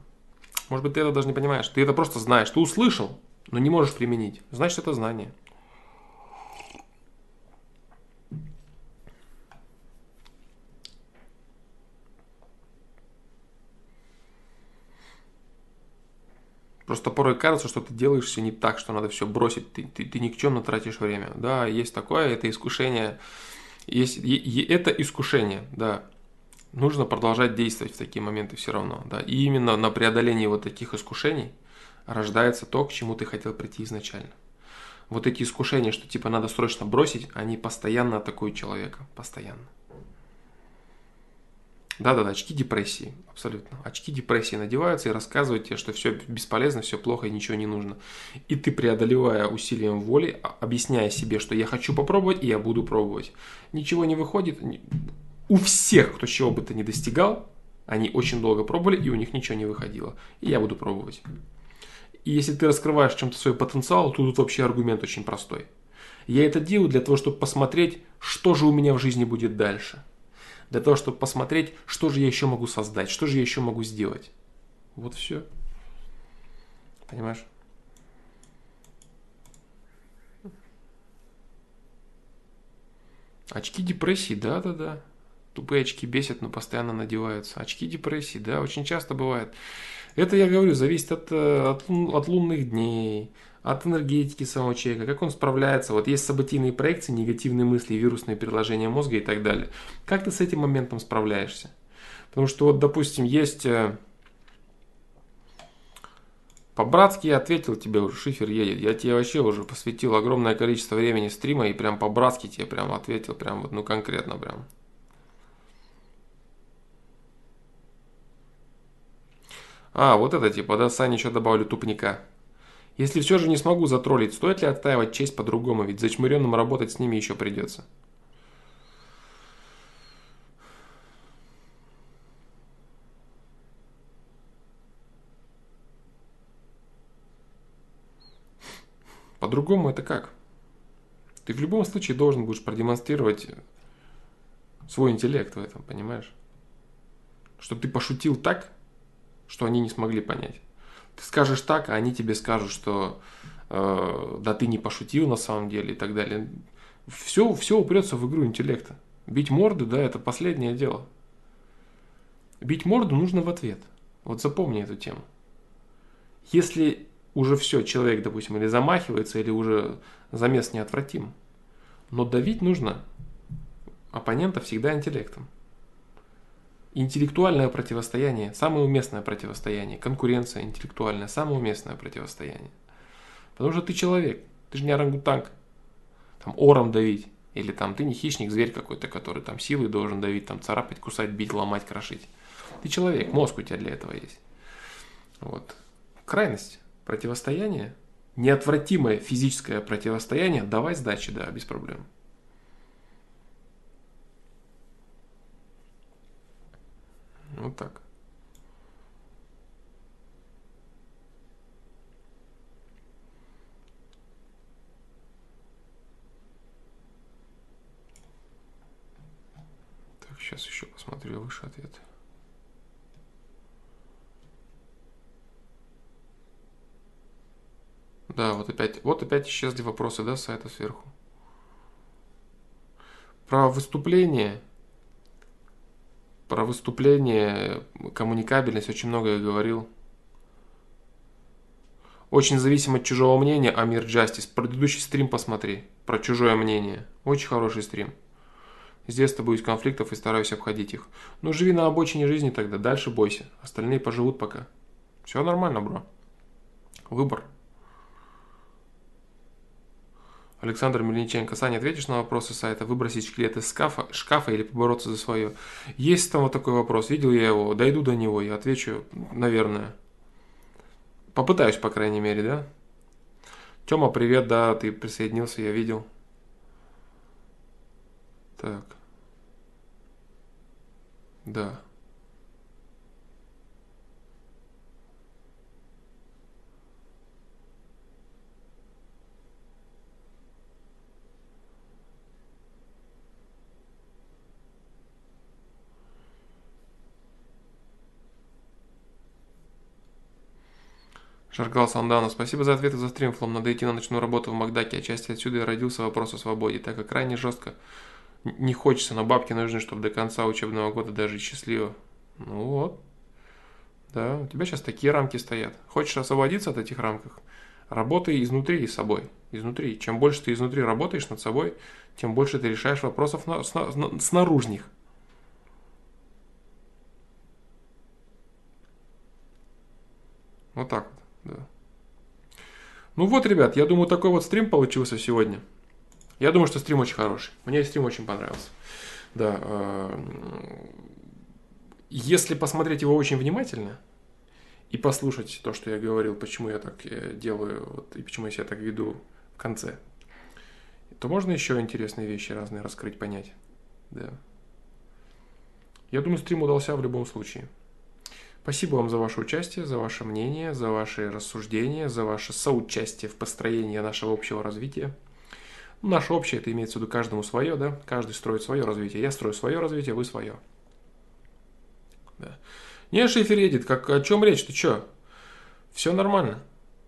Может быть, ты это даже не понимаешь. Ты это просто знаешь. Ты услышал, но не можешь применить. Значит, это знание. Просто порой кажется, что ты делаешь все не так, что надо все бросить, ты, ты, ты никчемно тратишь время. Да, есть такое, это искушение. Есть, это искушение, да нужно продолжать действовать в такие моменты все равно. Да. И именно на преодолении вот таких искушений рождается то, к чему ты хотел прийти изначально. Вот эти искушения, что типа надо срочно бросить, они постоянно атакуют человека. Постоянно. Да-да-да, очки депрессии, абсолютно. Очки депрессии надеваются и рассказывают тебе, что все бесполезно, все плохо и ничего не нужно. И ты, преодолевая усилием воли, объясняя себе, что я хочу попробовать, и я буду пробовать. Ничего не выходит, у всех, кто чего бы то ни достигал, они очень долго пробовали, и у них ничего не выходило. И я буду пробовать. И если ты раскрываешь чем-то свой потенциал, то тут вообще аргумент очень простой. Я это делаю для того, чтобы посмотреть, что же у меня в жизни будет дальше. Для того, чтобы посмотреть, что же я еще могу создать, что же я еще могу сделать. Вот все. Понимаешь? Очки депрессии, да-да-да. Тупые очки бесят, но постоянно надеваются. Очки депрессии, да, очень часто бывает. Это, я говорю, зависит от, э, от, от лунных дней, от энергетики самого человека, как он справляется. Вот есть событийные проекции, негативные мысли, вирусные переложения мозга и так далее. Как ты с этим моментом справляешься? Потому что вот, допустим, есть... Э, по-братски я ответил тебе уже, шифер едет. Я тебе вообще уже посвятил огромное количество времени стрима и прям по-братски тебе прям ответил, прям вот, ну конкретно прям. А, вот это типа, да, еще добавлю тупника. Если все же не смогу затроллить, стоит ли отстаивать честь по-другому, ведь зачмыренным работать с ними еще придется. По-другому это как? Ты в любом случае должен будешь продемонстрировать свой интеллект в этом, понимаешь? Что ты пошутил так, что они не смогли понять. Ты скажешь так, а они тебе скажут, что э, да ты не пошутил на самом деле и так далее. Все, все упрется в игру интеллекта. Бить морды, да, это последнее дело. Бить морду нужно в ответ. Вот запомни эту тему. Если уже все, человек, допустим, или замахивается, или уже замес неотвратим. Но давить нужно оппонента всегда интеллектом. Интеллектуальное противостояние, самое уместное противостояние, конкуренция интеллектуальная, самое уместное противостояние. Потому что ты человек, ты же не орангутанг. Там ором давить. Или там ты не хищник, зверь какой-то, который там силой должен давить, там царапать, кусать, бить, ломать, крошить. Ты человек, мозг у тебя для этого есть. Вот. Крайность, противостояние, неотвратимое физическое противостояние, давай сдачи, да, без проблем. Вот так. Так, сейчас еще посмотрю выше ответ. Да, вот опять, вот опять исчезли вопросы, да, сайта сверху. Про выступление про выступление, коммуникабельность, очень много я говорил. Очень зависим от чужого мнения, Амир Джастис. Предыдущий стрим посмотри, про чужое мнение. Очень хороший стрим. С детства боюсь конфликтов и стараюсь обходить их. Ну, живи на обочине жизни тогда, дальше бойся. Остальные поживут пока. Все нормально, бро. Выбор. Александр Мельниченко. Саня, ответишь на вопросы сайта, выбросить шкелет из шкафа, шкафа или побороться за свое? Есть там вот такой вопрос, видел я его, дойду до него, я отвечу, наверное. Попытаюсь, по крайней мере, да? Тёма, привет, да, ты присоединился, я видел. Так. Да. Шаргал Сандану, спасибо за ответы за стрим. Надо идти на ночную работу в Макдаке. Отчасти отсюда и родился вопрос о свободе, так как крайне жестко не хочется, но бабки нужны, чтобы до конца учебного года даже счастливо. Ну вот. Да, у тебя сейчас такие рамки стоят. Хочешь освободиться от этих рамках? Работай изнутри и собой. Изнутри. Чем больше ты изнутри работаешь над собой, тем больше ты решаешь вопросов на, сна, снаружних. Вот так вот. Ну вот, ребят, я думаю, такой вот стрим получился сегодня. Я думаю, что стрим очень хороший. Мне стрим очень понравился. Да. Э, если посмотреть его очень внимательно и послушать то, что я говорил, почему я так э, делаю, вот, и почему я себя так веду в конце, то можно еще интересные вещи разные раскрыть, понять. Да. Я думаю, стрим удался в любом случае. Спасибо вам за ваше участие, за ваше мнение, за ваши рассуждения, за ваше соучастие в построении нашего общего развития. Ну, наше общее, это имеется в виду каждому свое, да? Каждый строит свое развитие. Я строю свое развитие, вы свое. Да. Не, Шифер едет, как, о чем речь, ты что? Все нормально,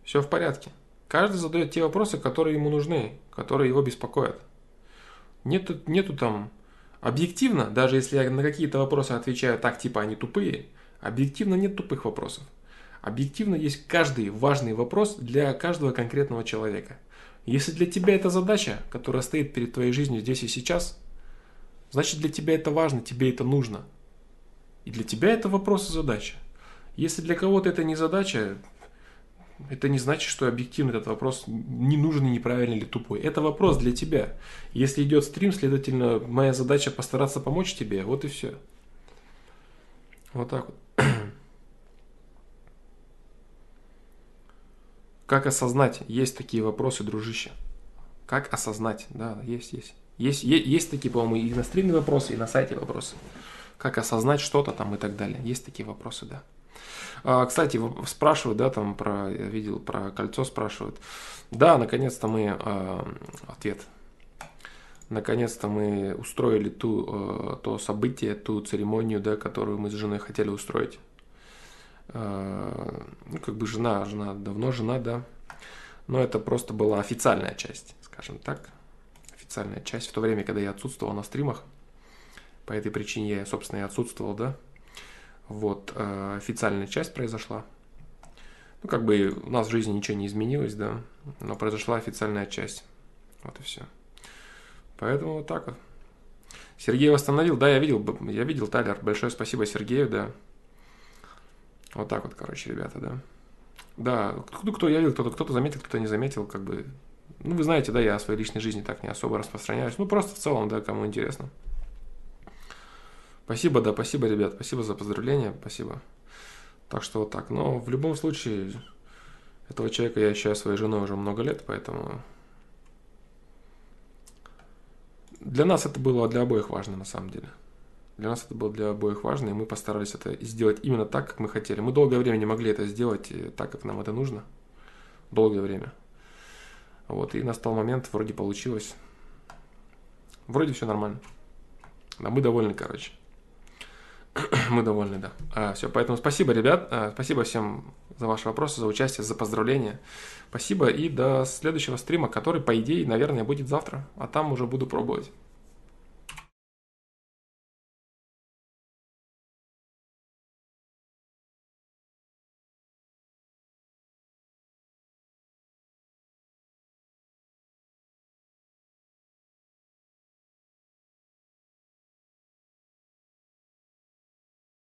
все в порядке. Каждый задает те вопросы, которые ему нужны, которые его беспокоят. Нету, нету там объективно, даже если я на какие-то вопросы отвечаю так, типа они тупые, объективно нет тупых вопросов. Объективно есть каждый важный вопрос для каждого конкретного человека. Если для тебя это задача, которая стоит перед твоей жизнью здесь и сейчас, значит для тебя это важно, тебе это нужно. И для тебя это вопрос и задача. Если для кого-то это не задача, это не значит, что объективно этот вопрос не нужен неправильный или тупой. Это вопрос для тебя. Если идет стрим, следовательно, моя задача постараться помочь тебе. Вот и все. Вот так вот. Как осознать? Есть такие вопросы, дружище. Как осознать? Да, есть, есть. Есть, есть, есть такие, по-моему, и на стриме вопросы, и на сайте вопросы. Как осознать что-то там и так далее. Есть такие вопросы, да. А, кстати, спрашивают, да, там про, я видел, про кольцо спрашивают. Да, наконец-то мы, а, ответ, наконец-то мы устроили ту, а, то событие, ту церемонию, да, которую мы с женой хотели устроить. А, ну, как бы жена, жена, давно жена, да. Но это просто была официальная часть, скажем так. Официальная часть. В то время, когда я отсутствовал на стримах, по этой причине я, собственно, и отсутствовал, да. Вот, э, официальная часть произошла. Ну, как бы у нас в жизни ничего не изменилось, да, но произошла официальная часть. Вот и все. Поэтому вот так вот. Сергей восстановил, да, я видел, я видел Тайлер. Большое спасибо Сергею, да. Вот так вот, короче, ребята, да. Да, кто, кто я видел, кто-то, кто-то заметил, кто-то не заметил, как бы. Ну, вы знаете, да, я о своей личной жизни так не особо распространяюсь. Ну, просто в целом, да, кому интересно. Спасибо, да, спасибо, ребят, спасибо за поздравления, спасибо. Так что вот так. Но в любом случае, этого человека я считаю своей женой уже много лет, поэтому для нас это было для обоих важно на самом деле. Для нас это было для обоих важно, и мы постарались это сделать именно так, как мы хотели. Мы долгое время не могли это сделать так, как нам это нужно. Долгое время. Вот, и настал момент, вроде получилось. Вроде все нормально. Да, мы довольны, короче. Мы довольны, да. А, все, поэтому спасибо, ребят. А, спасибо всем за ваши вопросы, за участие, за поздравления. Спасибо и до следующего стрима, который, по идее, наверное, будет завтра. А там уже буду пробовать.